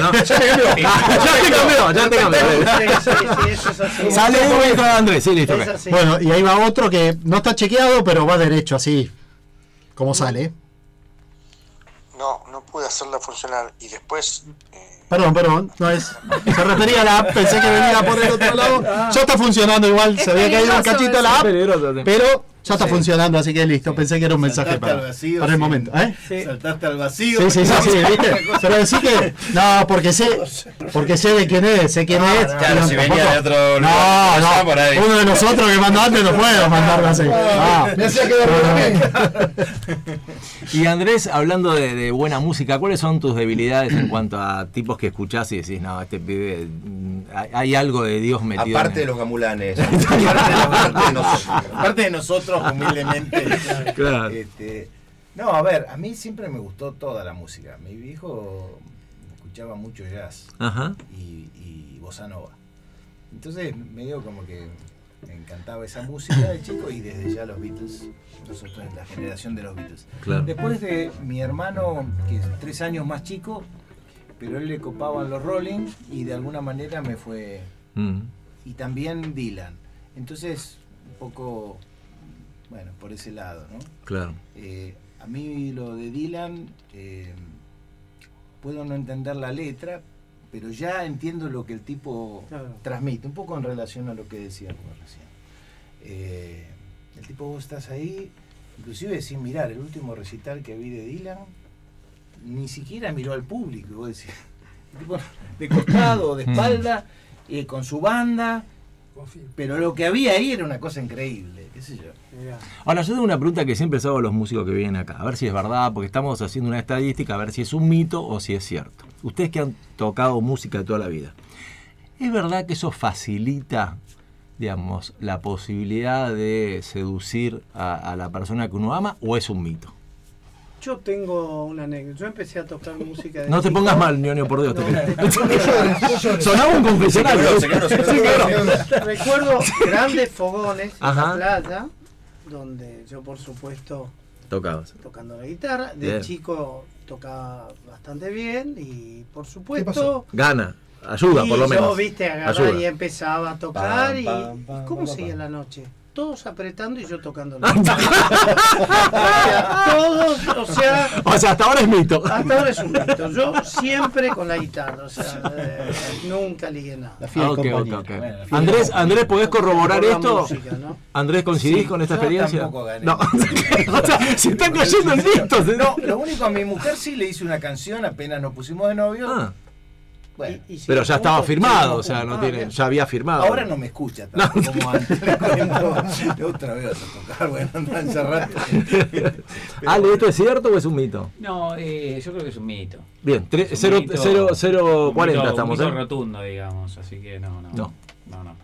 Speaker 2: ¿no? Ya te cambió, ya te cambió.
Speaker 9: Sí, sí, sí, eso es así.
Speaker 2: Sale un momento de Andrés, sí, listo.
Speaker 18: Bueno, y ahí va otro que no está chequeado, pero va derecho así. Como sale.
Speaker 14: No, no pude hacerla funcionar. Y después,
Speaker 18: Perdón, perdón, no es. Se refería a la app, pensé que venía por el otro lado. Ya está funcionando igual, se había caído un cachito la app, pero ya está
Speaker 13: Sí.
Speaker 18: funcionando, así que listo. Pensé que era un mensaje
Speaker 13: Saltaste al
Speaker 18: para,
Speaker 13: vacío,
Speaker 18: para el
Speaker 13: sí.
Speaker 18: momento. ¿eh?
Speaker 13: Saltaste al vacío.
Speaker 18: Sí, sí, sí, sí, ¿viste? Pero decir que. No, porque sé, porque sé de quién es, sé quién es.
Speaker 11: Claro,
Speaker 18: pero
Speaker 11: si venía de otro
Speaker 18: No,
Speaker 11: lugar,
Speaker 18: no,
Speaker 11: estaba por ahí.
Speaker 18: uno de nosotros que mandó antes no puedo mandarlo así. Ah.
Speaker 6: Me hacía quedar.
Speaker 2: Y Andrés, hablando de, de buena música, ¿cuáles son tus debilidades en cuanto a tipos que escuchás y decís, no, este pibe, mm, hay, algo de Dios metido?
Speaker 11: Aparte de
Speaker 2: en
Speaker 11: los gamulanes. aparte, de, aparte de nosotros.
Speaker 13: Aparte de nosotros, humildemente.
Speaker 2: Claro.
Speaker 13: Este, no, a ver, a mí siempre me gustó toda la música. Mi viejo escuchaba mucho jazz
Speaker 2: Ajá.
Speaker 13: y, y bossa nova. Entonces, medio como que me encantaba esa música de chico y desde ya los Beatles, nosotros la generación de los Beatles.
Speaker 2: Claro.
Speaker 13: Después de mi hermano, que es tres años más chico, pero él le copaban los Rolling y de alguna manera me fue
Speaker 2: Mm.
Speaker 13: y también Dylan. Entonces, un poco, bueno, por ese lado, ¿no?
Speaker 2: Claro.
Speaker 13: Eh, a mí lo de Dylan, eh, puedo no entender la letra, pero ya entiendo lo que el tipo
Speaker 9: Claro.
Speaker 13: transmite, un poco en relación a lo que decía vos recién. Eh, el tipo, vos estás ahí, inclusive sin mirar, el último recital que vi de Dylan, ni siquiera miró al público, vos decís, el tipo de costado, de espalda, eh, con su banda, pero lo que había ahí era una cosa increíble, qué sé yo.
Speaker 2: Ahora, yo tengo una pregunta que siempre les hago a los músicos que vienen acá, a ver si es verdad, porque estamos haciendo una estadística, a ver si es un mito o si es cierto. Ustedes que han tocado música de toda la vida, ¿es verdad que eso facilita, digamos, la posibilidad de seducir a, a la persona que uno ama o es un mito?
Speaker 9: Yo tengo una anécdota. Yo empecé a tocar música de
Speaker 2: No te pongas mal, ñoño, por Dios. te
Speaker 9: No.
Speaker 2: Sonaba un confesionario.
Speaker 9: Recuerdo grandes fogones
Speaker 2: Ajá.
Speaker 9: en la playa, donde yo, por supuesto,
Speaker 2: Tocabas.
Speaker 9: tocando la guitarra, de
Speaker 2: Bien.
Speaker 9: chico tocaba bastante bien y, por supuesto,
Speaker 2: Gana, ayuda
Speaker 9: y
Speaker 2: por lo menos.
Speaker 9: Yo, viste, agarraba y empezaba a tocar
Speaker 2: Pam,
Speaker 9: y,
Speaker 2: pam,
Speaker 9: y
Speaker 2: pam,
Speaker 9: ¿cómo seguía la noche? Todos apretando y yo tocando la guitarra. o sea, todos, o sea,
Speaker 2: O sea, hasta ahora es mito.
Speaker 9: hasta ahora es un mito. Yo siempre con la guitarra, o sea, eh, nunca ligué nada.
Speaker 2: Ah, ok, ok, ok. Andrés, Andrés, ¿podés corroborar
Speaker 9: la
Speaker 2: esto?
Speaker 9: música, ¿no?
Speaker 2: Andrés, ¿coincidís
Speaker 13: Sí,
Speaker 2: con esta
Speaker 13: yo
Speaker 2: experiencia?
Speaker 13: tampoco gané.
Speaker 2: No, o sea, se están cayendo en mitos. ¿eh?
Speaker 13: No, lo único a mi mujer sí le hice una canción apenas nos pusimos de novio.
Speaker 2: Ah.
Speaker 13: Bueno,
Speaker 2: Pero ya estaba firmado, o sea, no tiene, ya había firmado.
Speaker 13: Ahora no me escucha tanto como antes. Le cuento, otra vez vas a tocar, bueno, anda encerrado.
Speaker 2: Ale, ¿esto es cierto o es un mito?
Speaker 10: No, eh, yo creo que es un mito.
Speaker 2: Bien, tre-
Speaker 10: Es un
Speaker 2: cero-
Speaker 10: mito-
Speaker 2: cero- cero
Speaker 10: un
Speaker 2: cuarenta
Speaker 10: mito-
Speaker 2: estamos,
Speaker 10: Un mito
Speaker 2: ¿eh?
Speaker 10: rotundo, digamos, así que no, no.
Speaker 2: No.
Speaker 10: No, no.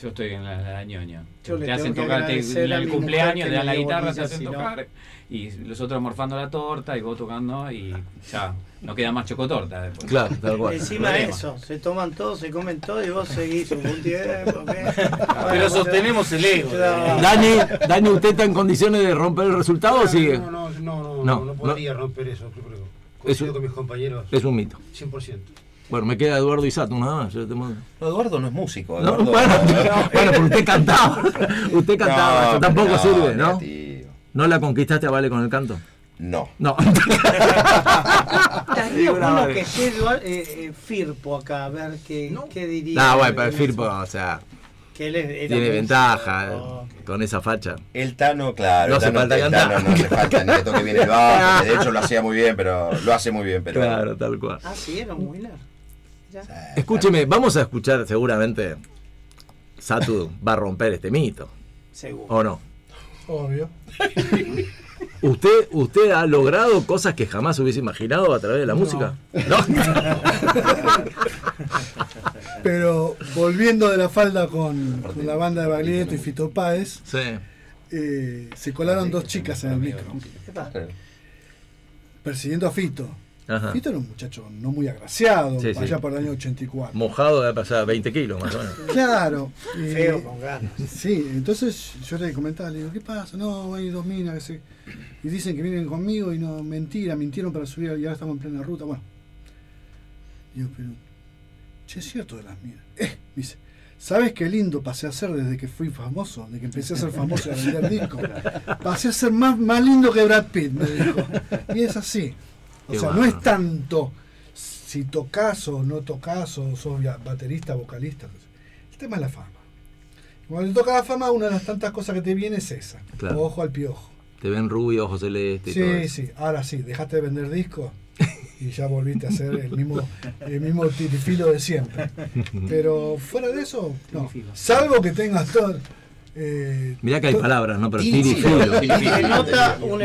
Speaker 10: Yo estoy en la, la ñoña.
Speaker 9: Yo le
Speaker 10: te hacen tocar te- el cumpleaños, te dan la guitarra, te hacen
Speaker 9: si no-
Speaker 10: tocar. Y los otros morfando la torta y vos tocando y ya, no queda más chocotorta después.
Speaker 2: Claro, tal cual.
Speaker 9: Encima de eso, se toman todo, se comen todo y vos seguís un tiempo. ¿qué?
Speaker 13: Pero sostenemos el ego.
Speaker 2: Dani, Dani, ¿usted está en condiciones de romper el resultado o sigue?
Speaker 8: No, no, no, no,
Speaker 2: No,
Speaker 8: no, podría romper eso, yo creo.
Speaker 2: Es
Speaker 8: Coincido
Speaker 2: un-
Speaker 8: con mis compañeros.
Speaker 2: es un mito.
Speaker 8: 100%.
Speaker 2: Bueno, me queda Eduardo Isato nada más. yo te mando-
Speaker 11: No, Eduardo no es músico.
Speaker 2: No, bueno, bueno, pero usted cantaba. Usted cantaba,
Speaker 11: No,
Speaker 2: eso tampoco
Speaker 11: no,
Speaker 2: sirve, ¿no? ¿No la conquistaste a Vale con el canto?
Speaker 11: No.
Speaker 2: No.
Speaker 9: Estaría
Speaker 2: no,
Speaker 9: bueno
Speaker 2: vale.
Speaker 9: que esté eh, eh, Firpo acá, a ver qué, qué diría.
Speaker 2: No, bueno, pero Firpo, o sea,
Speaker 9: Que él es- era
Speaker 2: tiene ventaja eh, con esa facha.
Speaker 11: El Tano, claro.
Speaker 2: No
Speaker 11: el Tano,
Speaker 2: falta
Speaker 11: el. Tano no le falta ni que toque bien el bajo. que de hecho lo hacía muy bien, pero lo hace muy bien, pero.
Speaker 2: Claro, tal cual.
Speaker 9: Ah, sí, era un. Ya.
Speaker 2: Escúcheme, vamos a escuchar seguramente. Satu va a romper este mito.
Speaker 9: Seguro.
Speaker 2: ¿O no?
Speaker 6: Obvio.
Speaker 2: ¿Usted, ¿Usted ha logrado cosas que jamás hubiese imaginado a través de la música? No.
Speaker 6: Pero volviendo de la falda con, con la banda de Baglietto y Fito Páez,
Speaker 2: Sí.
Speaker 6: eh, se colaron dos chicas en el micro. Persiguiendo a Fito.
Speaker 2: Ajá.
Speaker 6: Fito era un muchacho no muy agraciado,
Speaker 2: Sí, sí.
Speaker 6: allá por el año 84.
Speaker 2: Mojado de pasar 20 kilos más o menos.
Speaker 6: Claro.
Speaker 9: Feo con ganas.
Speaker 6: Sí, entonces yo le comentaba, le digo, ¿qué pasa? No, hay dos minas que se... Y dicen que vienen conmigo y no, mentira, mintieron para subir y ahora estamos en plena ruta. Bueno. Digo, pero... Che, es cierto de las minas. Eh, me dice, ¿sabes qué lindo pasé a ser desde que fui famoso? Desde que empecé a ser famoso y a vender discos. Pasé a ser más, más lindo que Brad Pitt, me dijo. Y es así. O
Speaker 2: Qué
Speaker 6: sea, no es tanto si tocas o no tocas o sos baterista, vocalista. El tema es la fama. Cuando te toca la fama, una de las tantas cosas que te viene es esa.
Speaker 2: Claro.
Speaker 6: Ojo al piojo.
Speaker 2: Te ven rubio, ojos celeste y todo
Speaker 6: Sí,
Speaker 2: eso.
Speaker 6: sí. Ahora sí, dejaste de vender discos y ya volviste a ser el mismo, el mismo tirifilo de siempre. Pero fuera de eso, no. Salvo que tengas todo. Eh,
Speaker 2: Mirá que hay palabras, ¿no? Pero
Speaker 6: Sí,
Speaker 2: tirifilo.
Speaker 6: sí. Se nota una.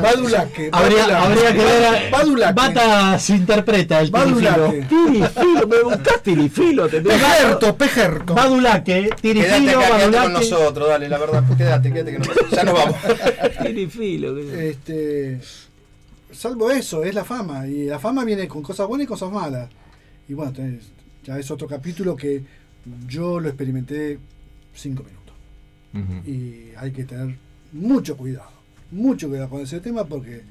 Speaker 6: Badulaque,
Speaker 18: Habría,
Speaker 6: Badulaque.
Speaker 18: habría que ver. a-
Speaker 6: Badulaque.
Speaker 18: Bata se interpreta el tirifilo.
Speaker 6: Badulaque.
Speaker 2: Tirifilo, me buscás tirifilo. Te
Speaker 6: Pejerto, pejerto.
Speaker 18: Badulaque, tirifilo,
Speaker 11: acá, quédate con
Speaker 18: badulaque.
Speaker 11: nosotros, dale, la verdad. Quédate, quédate que no Ya nos vamos.
Speaker 2: Tirifilo.
Speaker 6: Este, salvo eso, es la fama. Y la fama viene con cosas buenas y cosas malas. Y bueno, tenés- ya es otro capítulo que yo lo experimenté cinco minutos.
Speaker 2: Ujú.
Speaker 6: Y hay que tener mucho cuidado. Mucho cuidado con ese tema porque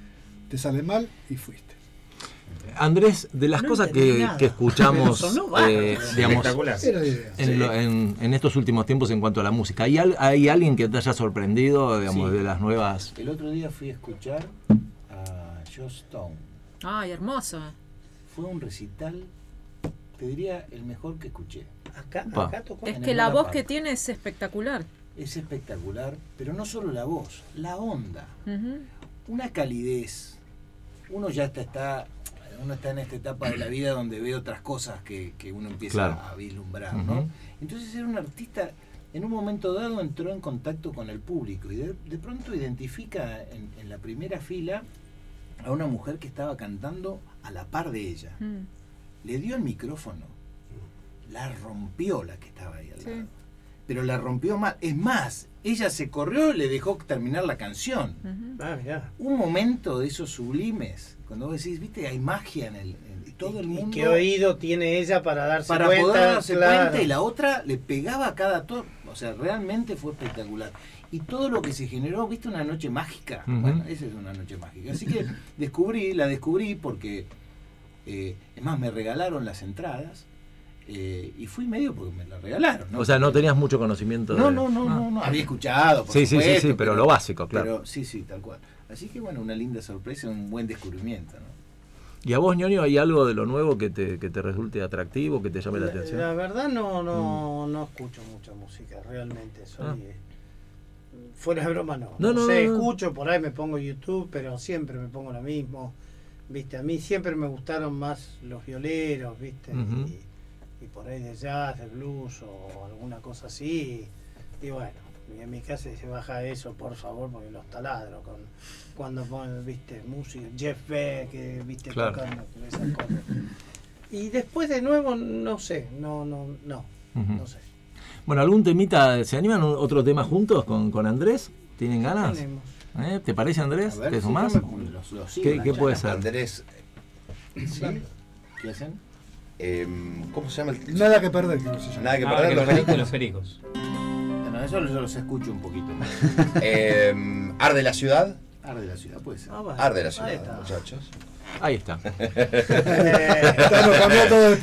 Speaker 6: te sale mal y fuiste.
Speaker 2: Andrés, de las
Speaker 6: No
Speaker 2: cosas que, que escuchamos eh, digamos, en,
Speaker 6: Sí.
Speaker 2: lo- en- en estos últimos tiempos en cuanto a la música, ¿hay, al- hay alguien que te haya sorprendido digamos,
Speaker 13: Sí.
Speaker 2: de las nuevas?
Speaker 13: El otro día fui a escuchar a Joss Stone.
Speaker 5: Ay, hermoso.
Speaker 13: Fue un recital, te diría, el mejor que escuché.
Speaker 9: Acá, acá tocó.
Speaker 5: Es
Speaker 13: En
Speaker 5: que la voz que tiene es espectacular.
Speaker 13: Es espectacular, pero no solo la voz, la onda, una calidez. Uno ya está, está uno está en esta etapa de la vida donde ve otras cosas que, que uno empieza
Speaker 2: Claro.
Speaker 13: a vislumbrar, ¿no? Entonces era un artista, en un momento dado entró en contacto con el público y de, de pronto identifica en, en la primera fila a una mujer que estaba cantando a la par de ella.
Speaker 5: Mm.
Speaker 13: Le dio el micrófono, la rompió la que estaba ahí al
Speaker 5: Sí.
Speaker 13: lado. Pero la rompió mal. Es más, ella se corrió y le dejó terminar la canción.
Speaker 9: Ah, mirá.
Speaker 13: Un momento de esos sublimes, cuando vos decís, viste, hay magia en el. en todo el
Speaker 9: ¿Y
Speaker 13: mundo.
Speaker 9: qué oído tiene ella para darse
Speaker 13: para
Speaker 9: cuenta?
Speaker 13: poder darse
Speaker 9: Claro.
Speaker 13: cuenta y la otra le pegaba a cada tono. O sea, realmente fue espectacular. Y todo lo que se generó, viste, una noche mágica. Bueno, esa es una noche mágica. Así que descubrí, la descubrí porque, eh, es más, me regalaron las entradas eh, y fui medio porque me las regalaron. ¿no?
Speaker 2: O sea, no tenías mucho conocimiento
Speaker 13: No,
Speaker 2: de...
Speaker 13: no, no,
Speaker 2: Ah.
Speaker 13: no, no. Había escuchado, por
Speaker 2: Sí, sí, sí,
Speaker 13: supuesto,
Speaker 2: sí, pero lo básico, claro.
Speaker 13: Pero sí, sí, tal cual. Así que bueno, una linda sorpresa, un buen descubrimiento, ¿no?
Speaker 2: ¿Y a vos, ñoño, hay algo de lo nuevo que te, que te resulte atractivo, que te llame la,
Speaker 9: La,
Speaker 2: atención?
Speaker 9: la verdad no, no, no escucho mucha música, realmente. Soy,
Speaker 2: Ah.
Speaker 9: eh, fuera de broma no.
Speaker 2: No,
Speaker 9: No,
Speaker 2: no,
Speaker 9: sé,
Speaker 2: no, no.
Speaker 9: escucho, por ahí me pongo YouTube, pero siempre me pongo lo mismo. Viste, a mí siempre me gustaron más los violeros, viste, y, y por ahí de jazz, de blues o alguna cosa así. Y bueno, y en mi casa se baja eso, por favor, porque los taladro con cuando ponen, viste, música, Jeff Beck, eh, viste,
Speaker 2: Claro.
Speaker 9: tocando esas cosas. Y después de nuevo, no sé, no, no, no, no sé.
Speaker 2: Bueno, ¿algún temita? ¿Se animan otro tema juntos con, con Andrés? ¿Tienen ganas? ¿Eh? ¿Te parece, Andrés?
Speaker 13: Ver,
Speaker 2: ¿Te
Speaker 13: sí,
Speaker 2: sumás?
Speaker 13: yo me- los- los sigo
Speaker 2: ¿Qué, puede ser?
Speaker 11: Andrés,
Speaker 13: ¿Sí? ¿Qué hacen?
Speaker 11: Em, ¿cómo se llama el
Speaker 6: Nada que perder, que no se llama.
Speaker 11: Nada que
Speaker 10: Nada
Speaker 11: perder,
Speaker 10: que
Speaker 11: los pericos.
Speaker 10: los pericos.
Speaker 13: Bueno, eso yo los escucho un poquito más.
Speaker 11: Em, Arde la ciudad.
Speaker 13: Arde la ciudad, puede ser.
Speaker 9: Ah, bueno.
Speaker 11: Arde la ciudad, muchachos.
Speaker 2: Ahí está.
Speaker 6: Tano, cambió todo.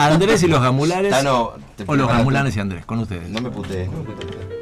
Speaker 2: Andrés y los gamulares.
Speaker 11: Tano, te-
Speaker 2: o los
Speaker 11: pará,
Speaker 2: gamulanes y Andrés, con ustedes.
Speaker 11: No me putees, no me putees.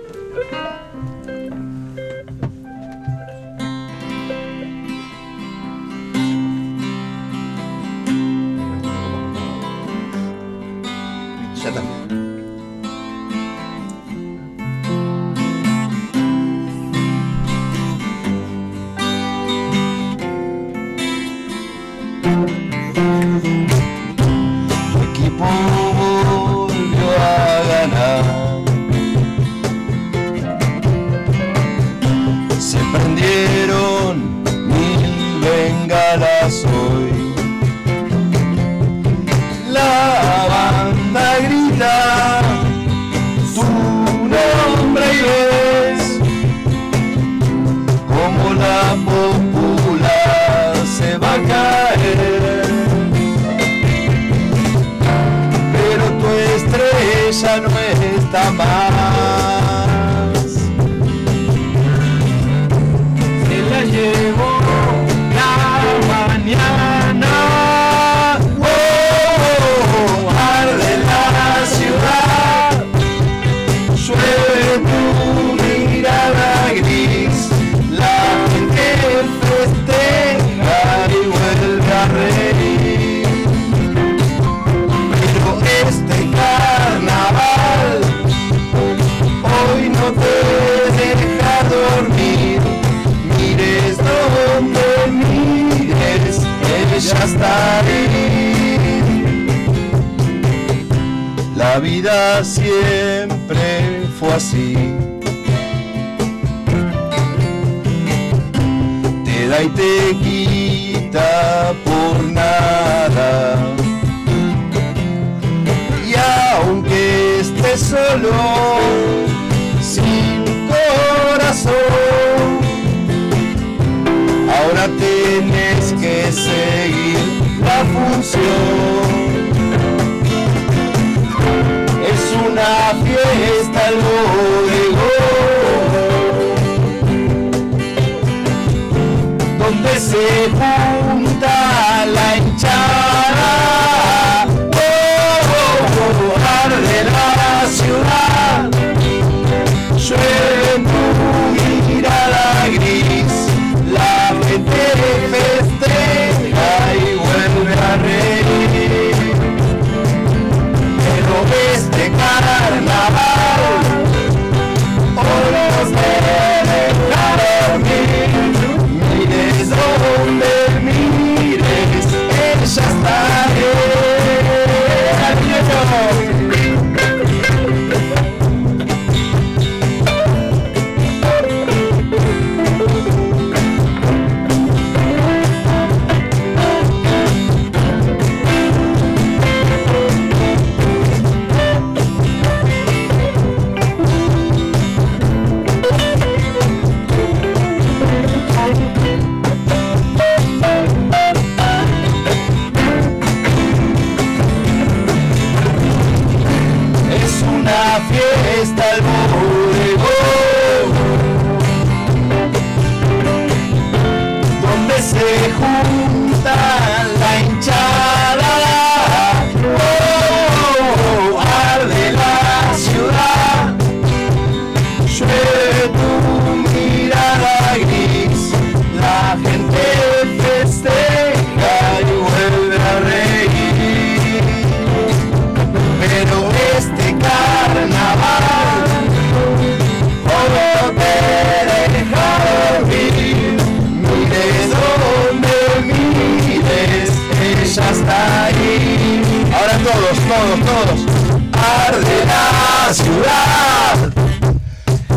Speaker 20: ciudad.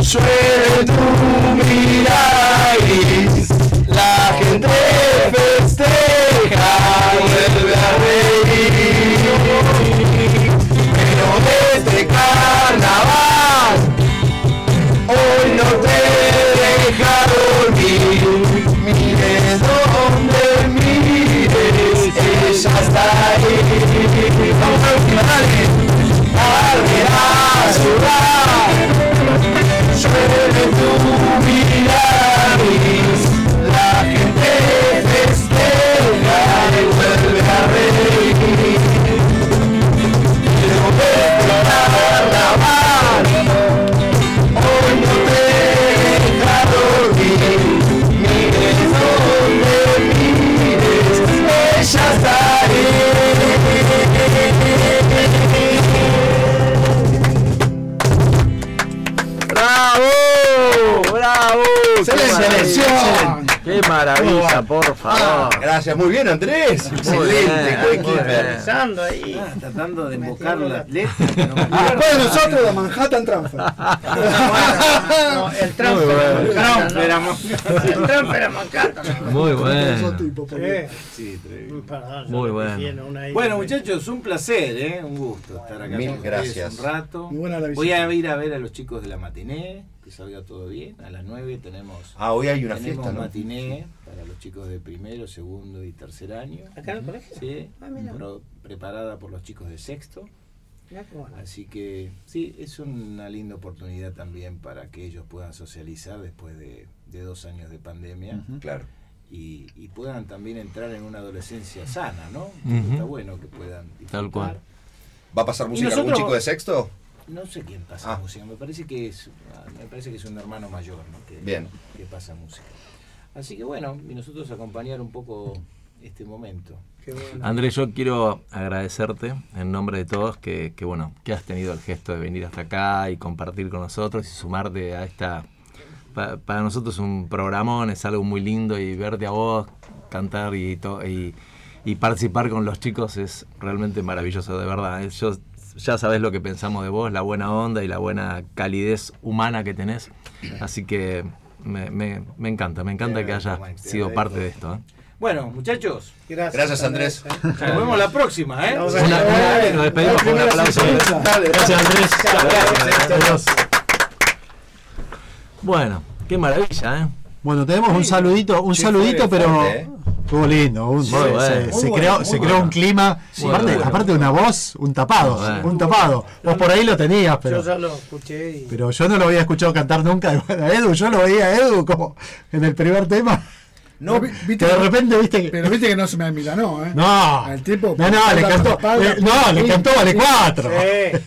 Speaker 20: Suele tu
Speaker 11: mirar. maravilla, por ah, favor.
Speaker 2: Gracias, muy bien Andrés. Excelente, bien,
Speaker 9: Analizando ahí.
Speaker 13: Tratando de invocar las letras.
Speaker 6: Después de nosotros, la Manhattan Transfer.
Speaker 9: no, el
Speaker 11: Transfer.
Speaker 9: Era Manhattan. El Trump era Manhattan.
Speaker 11: Muy bueno. Muy bueno.
Speaker 13: Bueno, muchachos, un placer, ¿eh? un gusto estar acá.
Speaker 2: Mil gracias.
Speaker 13: Un rato. Voy a ir a ver a los chicos de la matiné que salga todo bien. A las 9 tenemos.
Speaker 2: Ah, hoy hay una fiesta. ¿no?
Speaker 13: matiné para los chicos de primero, segundo y tercer año.
Speaker 9: ¿Acá en el colegio?
Speaker 13: Sí,
Speaker 9: ah,
Speaker 13: pero preparada por los chicos de sexto. Así que sí, es una linda oportunidad también para que ellos puedan socializar después de, de dos años de pandemia.
Speaker 11: Claro.
Speaker 13: Y, y, puedan también entrar en una adolescencia sana, ¿no? Está bueno que puedan.
Speaker 2: Tal cual.
Speaker 11: ¿Va a pasar música
Speaker 13: nosotros, algún
Speaker 11: chico de sexto?
Speaker 13: No sé quién pasa
Speaker 11: Ah.
Speaker 13: música, me parece que es me parece que es un hermano mayor, ¿no? Que,
Speaker 11: Bien.
Speaker 13: que pasa música. Así que bueno, y nosotros acompañar un poco este momento.
Speaker 2: Andrés, yo quiero agradecerte en nombre de todos que, que, bueno que has tenido el gesto de venir hasta acá y compartir con nosotros y sumarte a esta pa- para nosotros es un programón, es algo muy lindo y verte a vos cantar y, to- y, y participar con los chicos es realmente maravilloso, de verdad. Eh, Yo, ya sabes lo que pensamos de vos, la buena onda y la buena calidez humana que tenés. Así que me, me- me encanta, me encanta que hayas sido parte de esto. ¿eh?
Speaker 13: Bueno, muchachos.
Speaker 9: Gracias,
Speaker 11: Gracias, Andrés.
Speaker 13: Nos vemos la próxima, ¿eh?
Speaker 9: Nos
Speaker 2: Una- una- nos despedimos con un aplauso. Gracias, Andrés. Adiós. Bueno, qué maravilla, ¿eh?
Speaker 3: Bueno, tenemos un saludito, un
Speaker 2: Sí,
Speaker 3: saludito, pero
Speaker 2: fuerte, ¿eh?
Speaker 3: Estuvo lindo. un-
Speaker 2: Muy
Speaker 3: se,
Speaker 2: bueno.
Speaker 3: se-
Speaker 2: bueno,
Speaker 3: creó, se creó un clima.
Speaker 2: Sí,
Speaker 3: aparte, aparte de una voz, un tapado, un tapado. Vos por ahí lo tenías, pero.
Speaker 9: Yo ya lo escuché y.
Speaker 3: Pero yo no lo había escuchado cantar nunca. A Edu, yo lo veía a Edu como en el primer tema.
Speaker 6: No, vi- viste
Speaker 3: que de
Speaker 6: que-
Speaker 3: repente viste que.
Speaker 6: Pero viste que no se me amilanó, ¿eh?
Speaker 3: No.
Speaker 6: El tipo.
Speaker 3: No, no, le cantó. eh, no, le cantó Vale 4.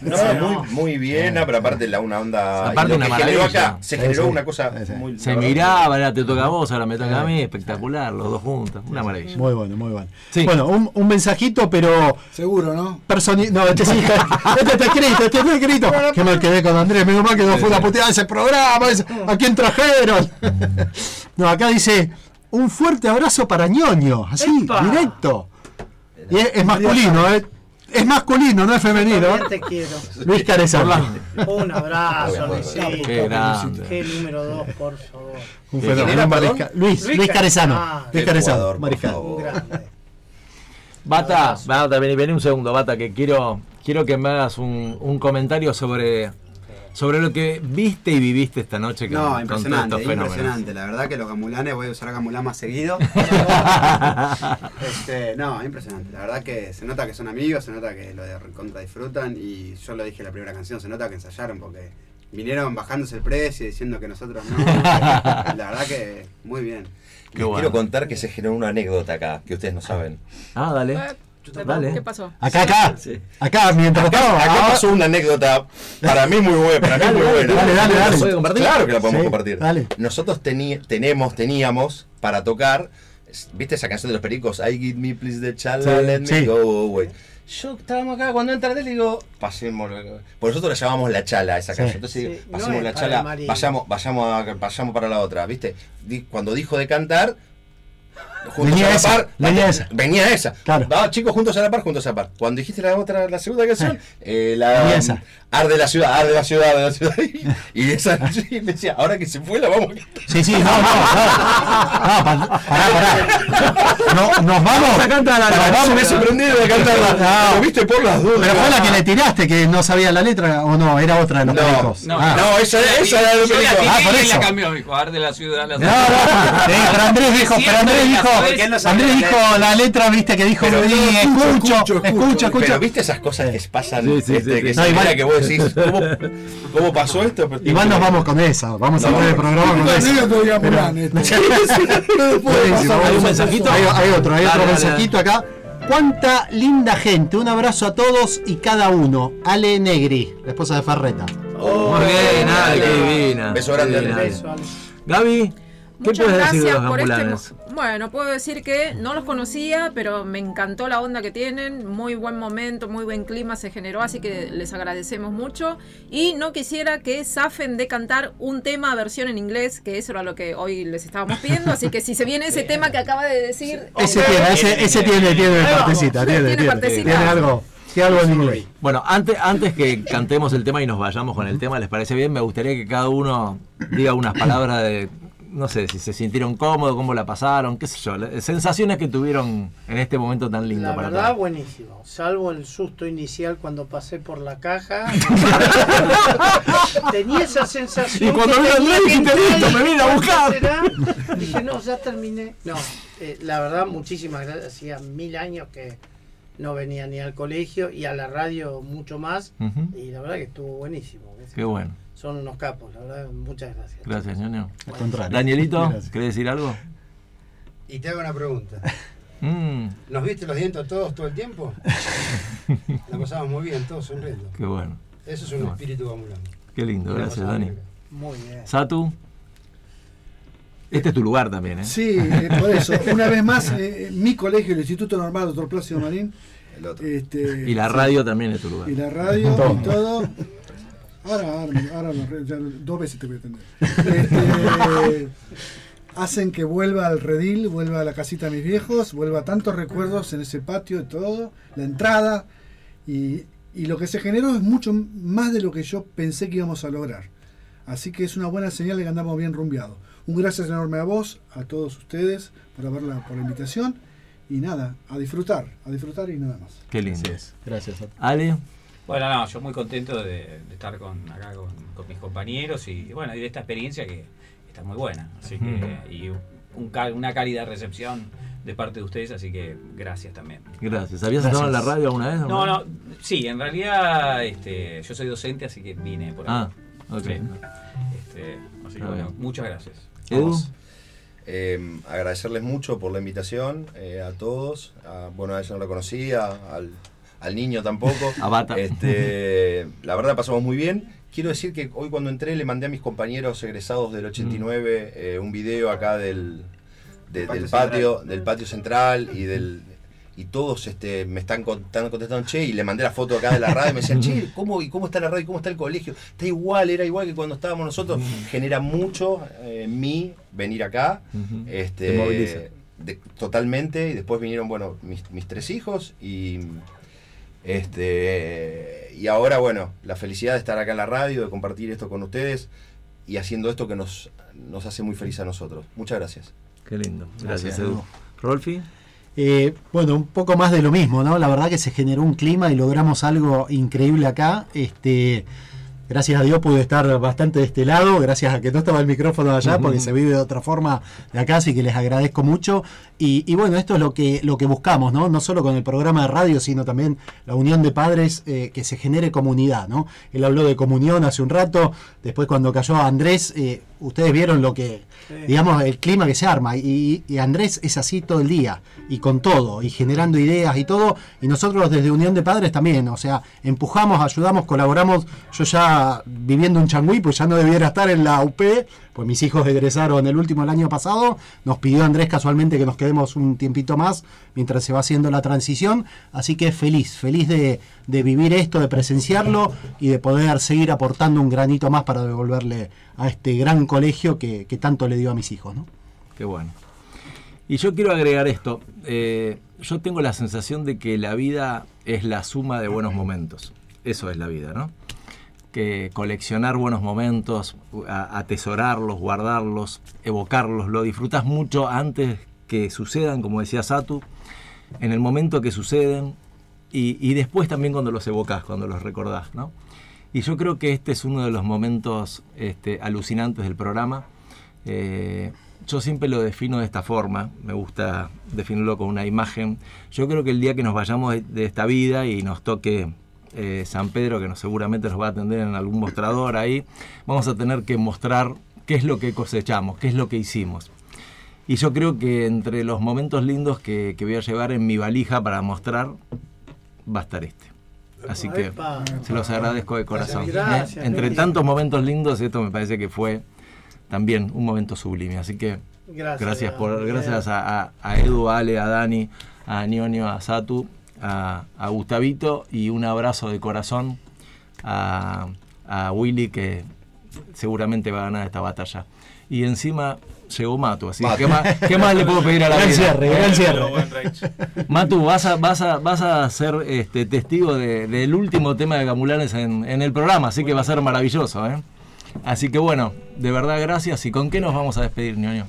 Speaker 11: No, muy, muy bien, pero aparte la una onda.
Speaker 2: Aparte una
Speaker 11: que generó
Speaker 2: maravilla.
Speaker 11: acá, se generó
Speaker 2: sí.
Speaker 11: una cosa muy.
Speaker 2: Se miraba, era te toca a vos, ahora me toca a mí, espectacular, los dos juntos, una maravilla.
Speaker 3: Muy bueno, muy bueno.
Speaker 2: Sí.
Speaker 3: Bueno, un, un mensajito, pero.
Speaker 6: Seguro, ¿no?
Speaker 3: Personi no, este sí, este está escrito, este está escrito. Qué mal quedé con Andrés, menos mal que no fue una puteada ese programa. ¿A quién trajeron? No, acá dice un fuerte abrazo para ñoño, así,
Speaker 9: ¡Epa!
Speaker 3: directo. Y es, es masculino, ¿eh? Es masculino, no es femenino.
Speaker 9: También te quiero.
Speaker 3: Luis Carezano.
Speaker 9: Un abrazo, Luisito.
Speaker 2: Qué grande.
Speaker 9: Qué número dos, por favor.
Speaker 3: Un
Speaker 11: ¿Quién
Speaker 3: fenómeno. Luis,
Speaker 9: Luis
Speaker 3: Luis Carezano.
Speaker 9: Ah,
Speaker 3: Luis Carezano, mariscal.
Speaker 2: Bata, Bata, vení, vení un segundo, Bata, que quiero, quiero que me hagas un, un comentario sobre, sobre lo que viste y viviste esta noche con,
Speaker 4: No,
Speaker 2: con
Speaker 4: impresionante,
Speaker 2: fenómenos.
Speaker 4: impresionante. La verdad que los gamulanes, voy a usar gamulán más seguido. este, no, impresionante. La verdad que se nota que son amigos, se nota que lo de contra disfrutan y yo lo dije en la primera canción, se nota que ensayaron porque vinieron bajándose el precio y diciendo que nosotros no. la verdad que muy bien.
Speaker 11: Les quiero contar que se generó una anécdota acá, que ustedes no saben.
Speaker 2: Ah, dale. Dale.
Speaker 5: ¿Qué pasó?
Speaker 3: Acá, acá. Acá, mientras
Speaker 11: Acá,
Speaker 3: estaba.
Speaker 11: acá pasó una anécdota para mí muy buena. Para mí
Speaker 3: Dale,
Speaker 11: muy
Speaker 3: dale,
Speaker 11: buena.
Speaker 3: dale, dale, dale.
Speaker 11: ¿Se
Speaker 3: ¿Puede compartir?
Speaker 11: Claro que la podemos
Speaker 3: Sí,
Speaker 11: compartir.
Speaker 3: dale.
Speaker 11: Nosotros tenemos, teníamos para tocar, ¿viste esa canción de los pericos? I give me please the chala,
Speaker 3: Sí,
Speaker 11: let me
Speaker 3: sí.
Speaker 11: go away. Yo estábamos acá cuando entra él y digo, pasemos. Por nosotros la llamamos la chala esa
Speaker 3: Sí.
Speaker 11: canción. Entonces,
Speaker 9: Sí, no
Speaker 11: pasemos
Speaker 9: es
Speaker 11: la chala, vayamos, vayamos, a- vayamos para la otra, ¿viste? Cuando dijo de cantar,
Speaker 3: Venía
Speaker 11: a la
Speaker 3: esa,
Speaker 11: par,
Speaker 3: venía esa.
Speaker 11: Venía esa.
Speaker 3: Claro.
Speaker 11: Va, chicos, juntos a la par, juntos a la par. Cuando dijiste la otra, la segunda canción, eh, la
Speaker 3: Venía esa.
Speaker 11: arde la ciudad, arde la ciudad, arde la ciudad. Y, y esa sí, me decía, ahora que se fue la vamos a cantar.
Speaker 3: Sí, sí, no, no, no, pa- pará, pará. No, nos vamos.
Speaker 2: a cantar la
Speaker 3: nos
Speaker 11: Me
Speaker 3: vamos.
Speaker 11: he sorprendido de cantarla.
Speaker 3: No.
Speaker 11: Lo viste por las dudas.
Speaker 3: Pero fue la que le tiraste, que no sabía la letra, o no, era otra de los
Speaker 11: No,
Speaker 3: pericos.
Speaker 10: no,
Speaker 3: Ah.
Speaker 11: No, esa, esa era la
Speaker 10: la
Speaker 11: película.
Speaker 10: tiré
Speaker 3: Ah, por
Speaker 10: y
Speaker 3: eso.
Speaker 10: la cambió, dijo, arde la ciudad, la
Speaker 3: No, no, sí, pero Andrés dijo, pero Andrés dijo,
Speaker 9: Sabía
Speaker 3: Andrés
Speaker 9: la
Speaker 3: dijo la letra, viste, que dijo,
Speaker 11: Pero
Speaker 3: sí,
Speaker 11: no,
Speaker 3: escucho, escucho,
Speaker 6: escucho,
Speaker 3: escucho, escucho.
Speaker 11: Pero viste esas cosas que pasan,
Speaker 2: Sí, sí,
Speaker 11: este,
Speaker 2: sí,
Speaker 11: que
Speaker 2: sí.
Speaker 11: no,
Speaker 3: No, igual-
Speaker 11: que vos decís, ¿cómo, cómo pasó esto?
Speaker 3: Igual nos vamos con esa, vamos a poner el programa con esa.
Speaker 6: este.
Speaker 2: ¿Hay
Speaker 3: otro, hay otro mensajito acá. Cuánta linda gente, un abrazo a todos y cada uno. Ale Negri, la esposa de Ferreta.
Speaker 2: Muy bien, Ale, qué divina.
Speaker 11: Beso grande, Ale.
Speaker 2: Gaby, ¿qué
Speaker 5: Muchas
Speaker 2: puedes decir de
Speaker 5: gracias
Speaker 2: los
Speaker 5: por este.
Speaker 2: ambulanes?
Speaker 5: Bueno, puedo decir que no los conocía, pero me encantó la onda que tienen. Muy buen momento, muy buen clima se generó, así que les agradecemos mucho. Y no quisiera que zafen de cantar un tema versión en inglés, que eso era lo que hoy les estábamos pidiendo. Así que si se viene ese tema que acaba de decir.
Speaker 3: Ese
Speaker 5: eh,
Speaker 3: tiene, ese, ese tiene, tiene partecita, tiene,
Speaker 5: Tiene
Speaker 3: tiene,
Speaker 5: partecita.
Speaker 3: tiene algo, tiene algo en inglés.
Speaker 2: Bueno, antes, antes que cantemos el tema y nos vayamos con el tema, ¿les parece bien? Me gustaría que cada uno diga unas palabras de, no sé, si se sintieron cómodos, cómo la pasaron, qué sé yo, sensaciones que tuvieron en este momento tan lindo
Speaker 9: La
Speaker 2: para
Speaker 9: verdad,
Speaker 2: todos.
Speaker 9: buenísimo. Salvo el susto inicial cuando pasé por la caja. Tenía esa sensación.
Speaker 2: Y cuando vino
Speaker 9: tenía
Speaker 2: Andrés, dijiste,
Speaker 9: entrar
Speaker 2: "Listo,
Speaker 9: y
Speaker 2: me vine a
Speaker 9: ¿cuánto
Speaker 2: buscar".
Speaker 9: será? Dije, no, ya terminé. No, eh, la verdad, muchísimas gracias. Hacía mil años que, no venía ni al colegio y a la radio mucho más. Y la verdad que estuvo buenísimo.
Speaker 2: Qué bueno.
Speaker 9: Son unos capos, la verdad, muchas gracias.
Speaker 2: Gracias, ñoño.
Speaker 3: Al contrario.
Speaker 2: Danielito. ¿querés decir algo?
Speaker 8: Y te hago una pregunta.
Speaker 2: Mm,
Speaker 8: ¿Nos viste los dientes todos todo el tiempo? La pasamos muy bien, todos sonriendo.
Speaker 2: qué bueno.
Speaker 8: Eso es un
Speaker 2: Bueno.
Speaker 8: espíritu gamulano.
Speaker 2: Qué lindo, gracias, Dani.
Speaker 8: muy bien.
Speaker 9: Muy bien.
Speaker 2: Satu. Este es tu lugar también, ¿eh?
Speaker 6: Sí, eh, por eso. Una vez más, eh, mi colegio, el Instituto Normal Doctor Plácido Marín. Este,
Speaker 2: Y la radio también es tu lugar.
Speaker 6: Y la radio
Speaker 2: Todo.
Speaker 6: y todo. Ahora, ahora, ya dos veces te voy a atender. Este, hacen que vuelva al redil, vuelva a la casita de mis viejos, vuelva tantos recuerdos en ese patio y todo, la entrada. Y, y lo que se generó es mucho más de lo que yo pensé que íbamos a lograr. Así que es una buena señal de que andamos bien rumbeados. Un gracias enorme a vos, a todos ustedes, por haberla, por la invitación. Y nada, a disfrutar, a disfrutar y nada más.
Speaker 2: Qué lindo.
Speaker 3: Gracias.
Speaker 2: Ale.
Speaker 10: Bueno, no, yo muy contento de, de estar con, acá con, con mis compañeros y bueno, y de esta experiencia que está muy buena. Así que, y un una cálida recepción de parte de ustedes, así que gracias también.
Speaker 2: Gracias. ¿Habías estado en la radio alguna vez?
Speaker 10: No, no, sí, en realidad este, yo soy docente, así que vine por
Speaker 2: Ah,
Speaker 10: acá.
Speaker 2: ok.
Speaker 10: Sí. Este, así que bueno, muchas gracias.
Speaker 2: Edu.
Speaker 11: Eh, agradecerles mucho por la invitación eh, a todos. A- bueno, a ella no la conocía, al, al niño tampoco.
Speaker 2: A Bata.
Speaker 11: Este, la verdad pasamos muy bien. Quiero decir que hoy cuando entré le mandé a mis compañeros egresados del 89 eh, un video acá del, de-
Speaker 21: Patio
Speaker 11: del patio,
Speaker 21: central.
Speaker 11: del patio central y del y todos este, me están, con- están contestando, che, y le mandé la foto acá de la radio y me decían, che, ¿cómo, y ¿cómo está la radio? ¿Cómo está el colegio? Está igual, era igual que cuando estábamos nosotros. Genera mucho eh, en mí venir acá. Este,
Speaker 2: Te moviliza.
Speaker 11: de- totalmente. Y después vinieron, bueno, mis, mis tres hijos y. Este, y ahora, bueno, la felicidad de estar acá en la radio, de compartir esto con ustedes y haciendo esto que nos, nos hace muy feliz a nosotros. Muchas gracias.
Speaker 2: Qué lindo. Gracias,
Speaker 3: Gracias,
Speaker 2: Edu. Rolfi.
Speaker 3: Eh, bueno, un poco más de lo mismo, ¿no? La verdad que se generó un clima y logramos algo increíble acá. Este, gracias a Dios pude estar bastante de este lado, gracias a que no estaba el micrófono allá, porque se vive de otra forma de acá, así que les agradezco mucho. Y, y bueno, esto es lo que, lo que buscamos, ¿no? No solo con el programa de radio, sino también la unión de padres, eh, que se genere comunidad, ¿no? Él habló de comunión hace un rato, después cuando cayó Andrés, eh, ustedes vieron lo que, digamos, el clima que se arma. Y, y Andrés es así todo el día, y con todo, y generando ideas y todo. Y nosotros desde Unión de Padres también, o sea, empujamos, ayudamos, colaboramos. Yo ya viviendo en Changüí, pues ya no debiera estar en la UP, pues mis hijos egresaron el último el año pasado. Nos pidió Andrés casualmente que nos quedemos un tiempito más mientras se va haciendo la transición. Así que feliz, feliz de, de vivir esto, de presenciarlo y de poder seguir aportando un granito más para devolverle a este gran colegio que, que tanto le dio a mis hijos. ¿no?
Speaker 2: Qué bueno. Y yo quiero agregar esto. eh, yo tengo la sensación de que la vida es la suma de buenos momentos. Eso es la vida, ¿no? Que coleccionar buenos momentos, atesorarlos, guardarlos, evocarlos, lo disfrutas mucho antes que sucedan, como decía Satu, en el momento que suceden y, después también cuando los evocas, cuando los recordás, ¿no? Y yo creo que este es uno de los momentos este, alucinantes del programa. Eh, yo siempre lo defino de esta forma, me gusta definirlo con una imagen. Yo creo que el día que nos vayamos de esta vida y nos toque eh, San Pedro, que nos, seguramente nos va a atender en algún mostrador ahí, vamos a tener que mostrar qué es lo que cosechamos, qué es lo que hicimos. Y yo creo que entre los momentos lindos que, que voy a llevar en mi valija para mostrar, va a estar este. Así que se los agradezco de corazón.
Speaker 9: Gracias,
Speaker 2: ¿eh? Entre tantos momentos lindos, esto me parece que fue también un momento sublime. Así que
Speaker 9: Gracias,
Speaker 2: gracias, por, gracias a, a- a Edu, a Ale, a Dani, a Ñoño, a Satu, a, a Gustavito y un abrazo de corazón a, a Willy que seguramente va a ganar esta batalla. Y encima llegó Matu, así que ¿qué más, qué más le puedo pedir a la
Speaker 3: Gran
Speaker 2: vida?
Speaker 3: cierre, gran cierre.
Speaker 2: Matu, vas a, vas a, vas a ser este, testigo de- del último tema de Gamulanes en, en el programa, así que va a ser maravilloso. ¿eh? Así que bueno, de verdad gracias. ¿Y con qué nos vamos a despedir, ñoño?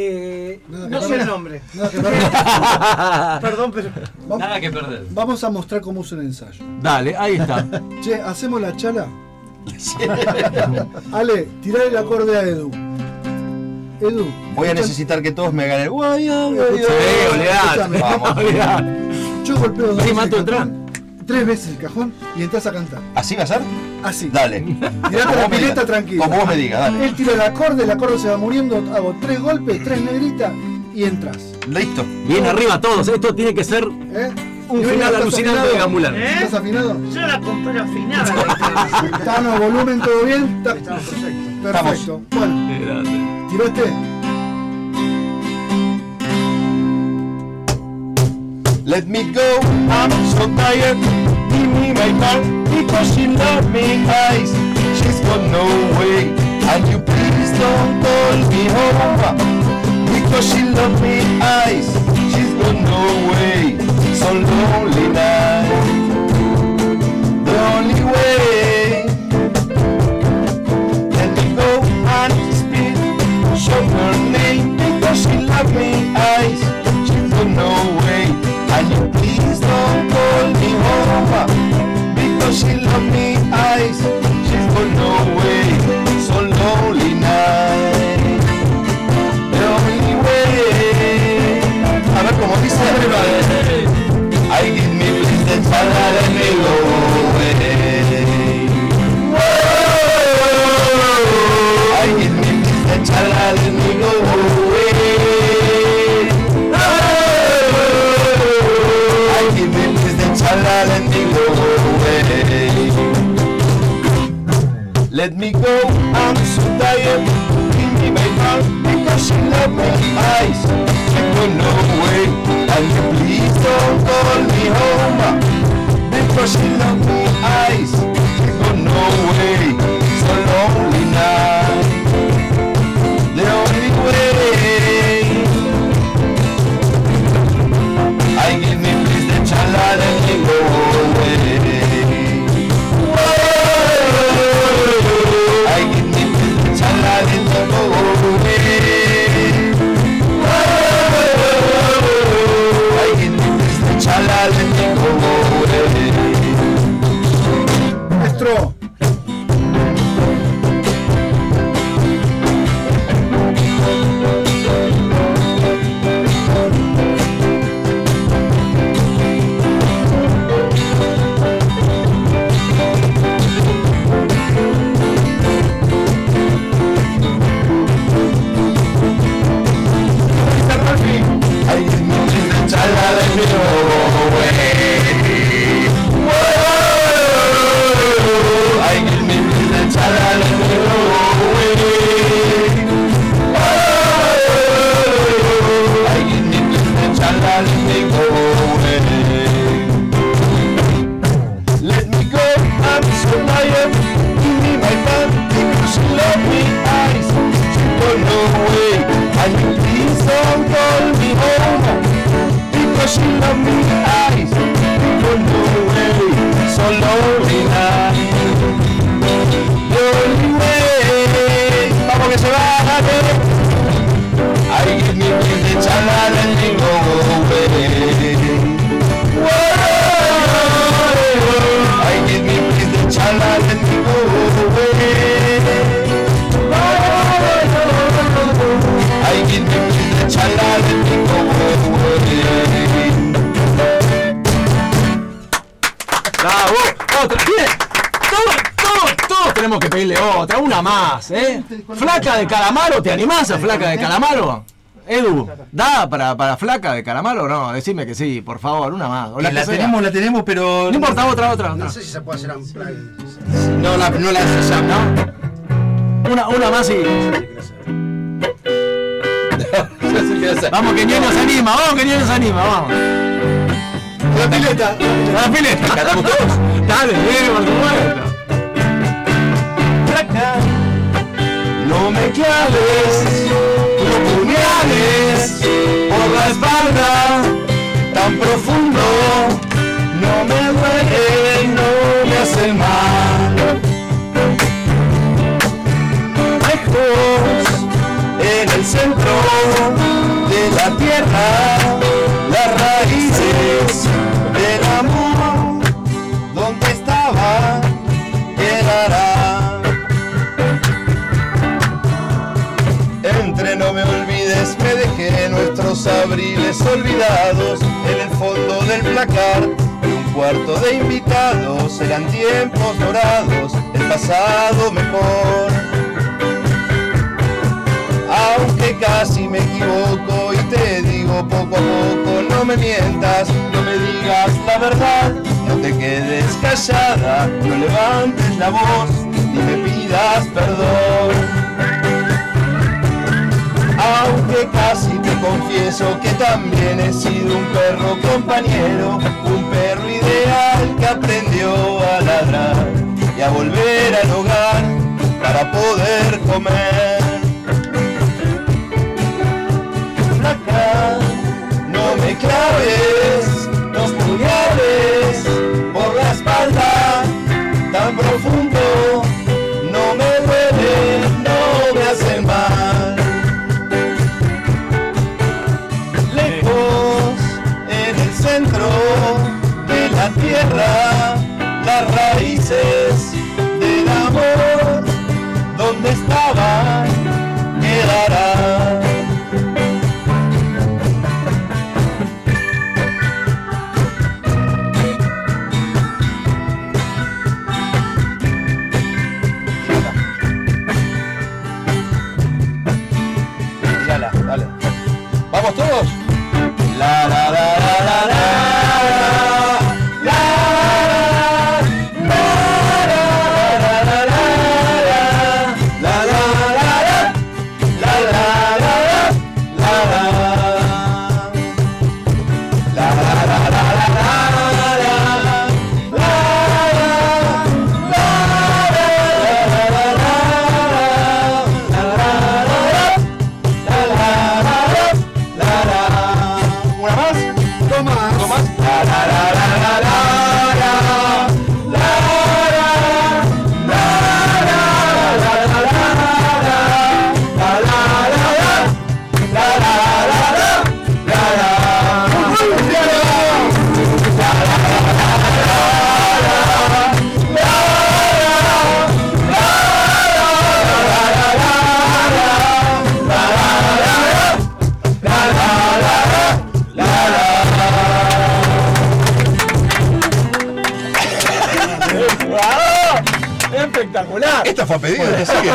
Speaker 9: Eh, no sé el nombre.
Speaker 6: Nada que perder.
Speaker 9: Perdón, pero.
Speaker 6: Vamos-
Speaker 10: Nada que perder.
Speaker 6: Vamos a mostrar cómo usa un ensayo.
Speaker 2: Dale, ahí está.
Speaker 6: Che, ¿hacemos la chala? Ale, tirale el acorde a Edu. Edu.
Speaker 11: Voy a necesitar que todos me hagan el guay.
Speaker 6: Yo golpeo dos
Speaker 2: Sí,
Speaker 6: veces
Speaker 2: Mato,
Speaker 6: el tres veces el cajón y entras a cantar.
Speaker 11: ¿Así va a ser?
Speaker 6: Así.
Speaker 11: Dale.
Speaker 6: Tirate
Speaker 11: Como
Speaker 6: la pileta tranquilo.
Speaker 11: Como vos me digas, dale.
Speaker 6: Él tira el acorde, el acorde se va muriendo, hago tres golpes, tres negritas y entras.
Speaker 11: Listo.
Speaker 2: Bien arriba todos. Esto tiene que ser
Speaker 6: ¿Eh?
Speaker 2: un
Speaker 6: ¿Y vos
Speaker 2: final alucinante de Gamulán.
Speaker 6: ¿Estás afinado?
Speaker 9: Yo la compré afinada.
Speaker 6: Está, no, volumen, todo bien. Está perfecto. Perfecto. Bueno, tiró este.
Speaker 11: Let me go, I'm so tired. Me my heart because she love me eyes. She's got no way, and you please don't call me home. Because she love me eyes. She's got no way, so lonely night. The only way. Let me go and speak, show her name because she love me eyes. She's got no way. And you don't call me Because she love me eyes She's So lonely night way A ver cómo dice I give me the child let me. I give me please the child let me go Let me go, I'm so tired. Give me my heart because she love my eyes. She go no way, and you please don't call me home because she love me eyes. She go no way, let me go she love me eyes. She go no way, so lonely night. The only way, vamos que se va a ver. I give me please the chala let me go away.
Speaker 2: Bravo, otra, bien. Todos, todos, todos tenemos que pedirle otra, una más, ¿eh? Flaca de calamaro, ¿te animás a flaca de calamaro? Edu, ¿da para, para flaca de calamaro o no? Decime que sí, por favor, una más. o
Speaker 8: la,
Speaker 2: sea.
Speaker 8: tenemos, la tenemos, pero.
Speaker 2: No importa, otra, otra, otra.
Speaker 8: No sé si se puede hacer unplug.
Speaker 11: No la, no la hace ya,
Speaker 2: ¿no? Una, una más y. Vamos, que Ñeño se anima, vamos, que Ñeño se anima, vamos.
Speaker 6: La pileta.
Speaker 2: La pileta.
Speaker 11: ¿Cantamos todos?
Speaker 2: Dale, supuesto.
Speaker 11: No me claves los puñales por la espalda tan profundo. No me abriles olvidados en el fondo del el placar. En un cuarto de invitados eran tiempos dorados, el pasado mejor. Aunque casi me equivoco y te digo poco a poco, no me mientas, no me digas la verdad, no te quedes callada, no levantes la voz, ni me pidas perdón. Aunque casi te confieso que también he sido un perro compañero, un perro ideal que aprendió a ladrar y a volver al hogar para poder comer. Flaca, no me claves los puñales por la espalda tan profundo, tierra, la
Speaker 2: Espectacular.
Speaker 11: Esto fue a pedido,
Speaker 2: Muy
Speaker 11: así que-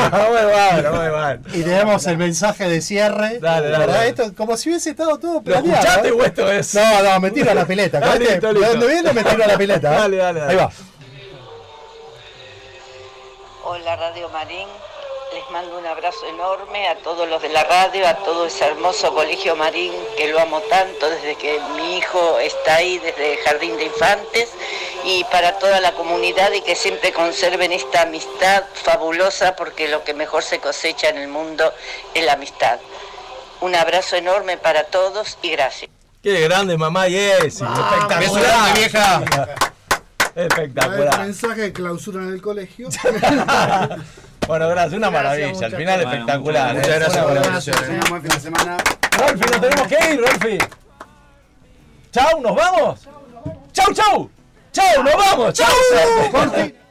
Speaker 2: bueno, muy bueno.
Speaker 18: Y tenemos el mensaje de cierre.
Speaker 2: Dale, dale,
Speaker 18: ¿verdad?
Speaker 2: dale.
Speaker 18: Esto, como si hubiese estado todo
Speaker 2: ¿Lo
Speaker 18: planeado.
Speaker 2: escuchaste
Speaker 18: ¿eh?
Speaker 2: o esto es?
Speaker 18: No, no, me tiro a la pileta. ¿viste?
Speaker 2: listo,
Speaker 18: De
Speaker 2: listo.
Speaker 18: donde viene me tiro a la pileta. ¿eh?
Speaker 2: Dale, dale, dale.
Speaker 18: Ahí va.
Speaker 22: Hola Radio Marín, les mando un abrazo enorme a todos los de la radio, a todo ese hermoso colegio Marín que lo amo tanto desde que mi hijo está ahí desde Jardín de Infantes y para toda la comunidad y que siempre conserven esta amistad fabulosa porque lo que mejor se cosecha en el mundo es la amistad. Un abrazo enorme para todos y gracias.
Speaker 2: Qué grande mamá Jessy. Espectacular.
Speaker 11: Beso grande, vieja.
Speaker 6: El
Speaker 2: Espectacular.
Speaker 6: mensaje de clausura en el colegio.
Speaker 2: Bueno, gracias, una
Speaker 6: Gracias,
Speaker 2: maravilla. Al final
Speaker 6: Bueno,
Speaker 2: espectacular.
Speaker 11: muchas
Speaker 2: ¿eh?
Speaker 11: gracias
Speaker 2: Una
Speaker 11: por la.
Speaker 4: Tengan buen fin de semana.
Speaker 2: Rolfi, nos tenemos que ir, Rolfi. Chau, nos vamos. Chau, chau. Chau, nos vamos. Chau.
Speaker 6: Corti.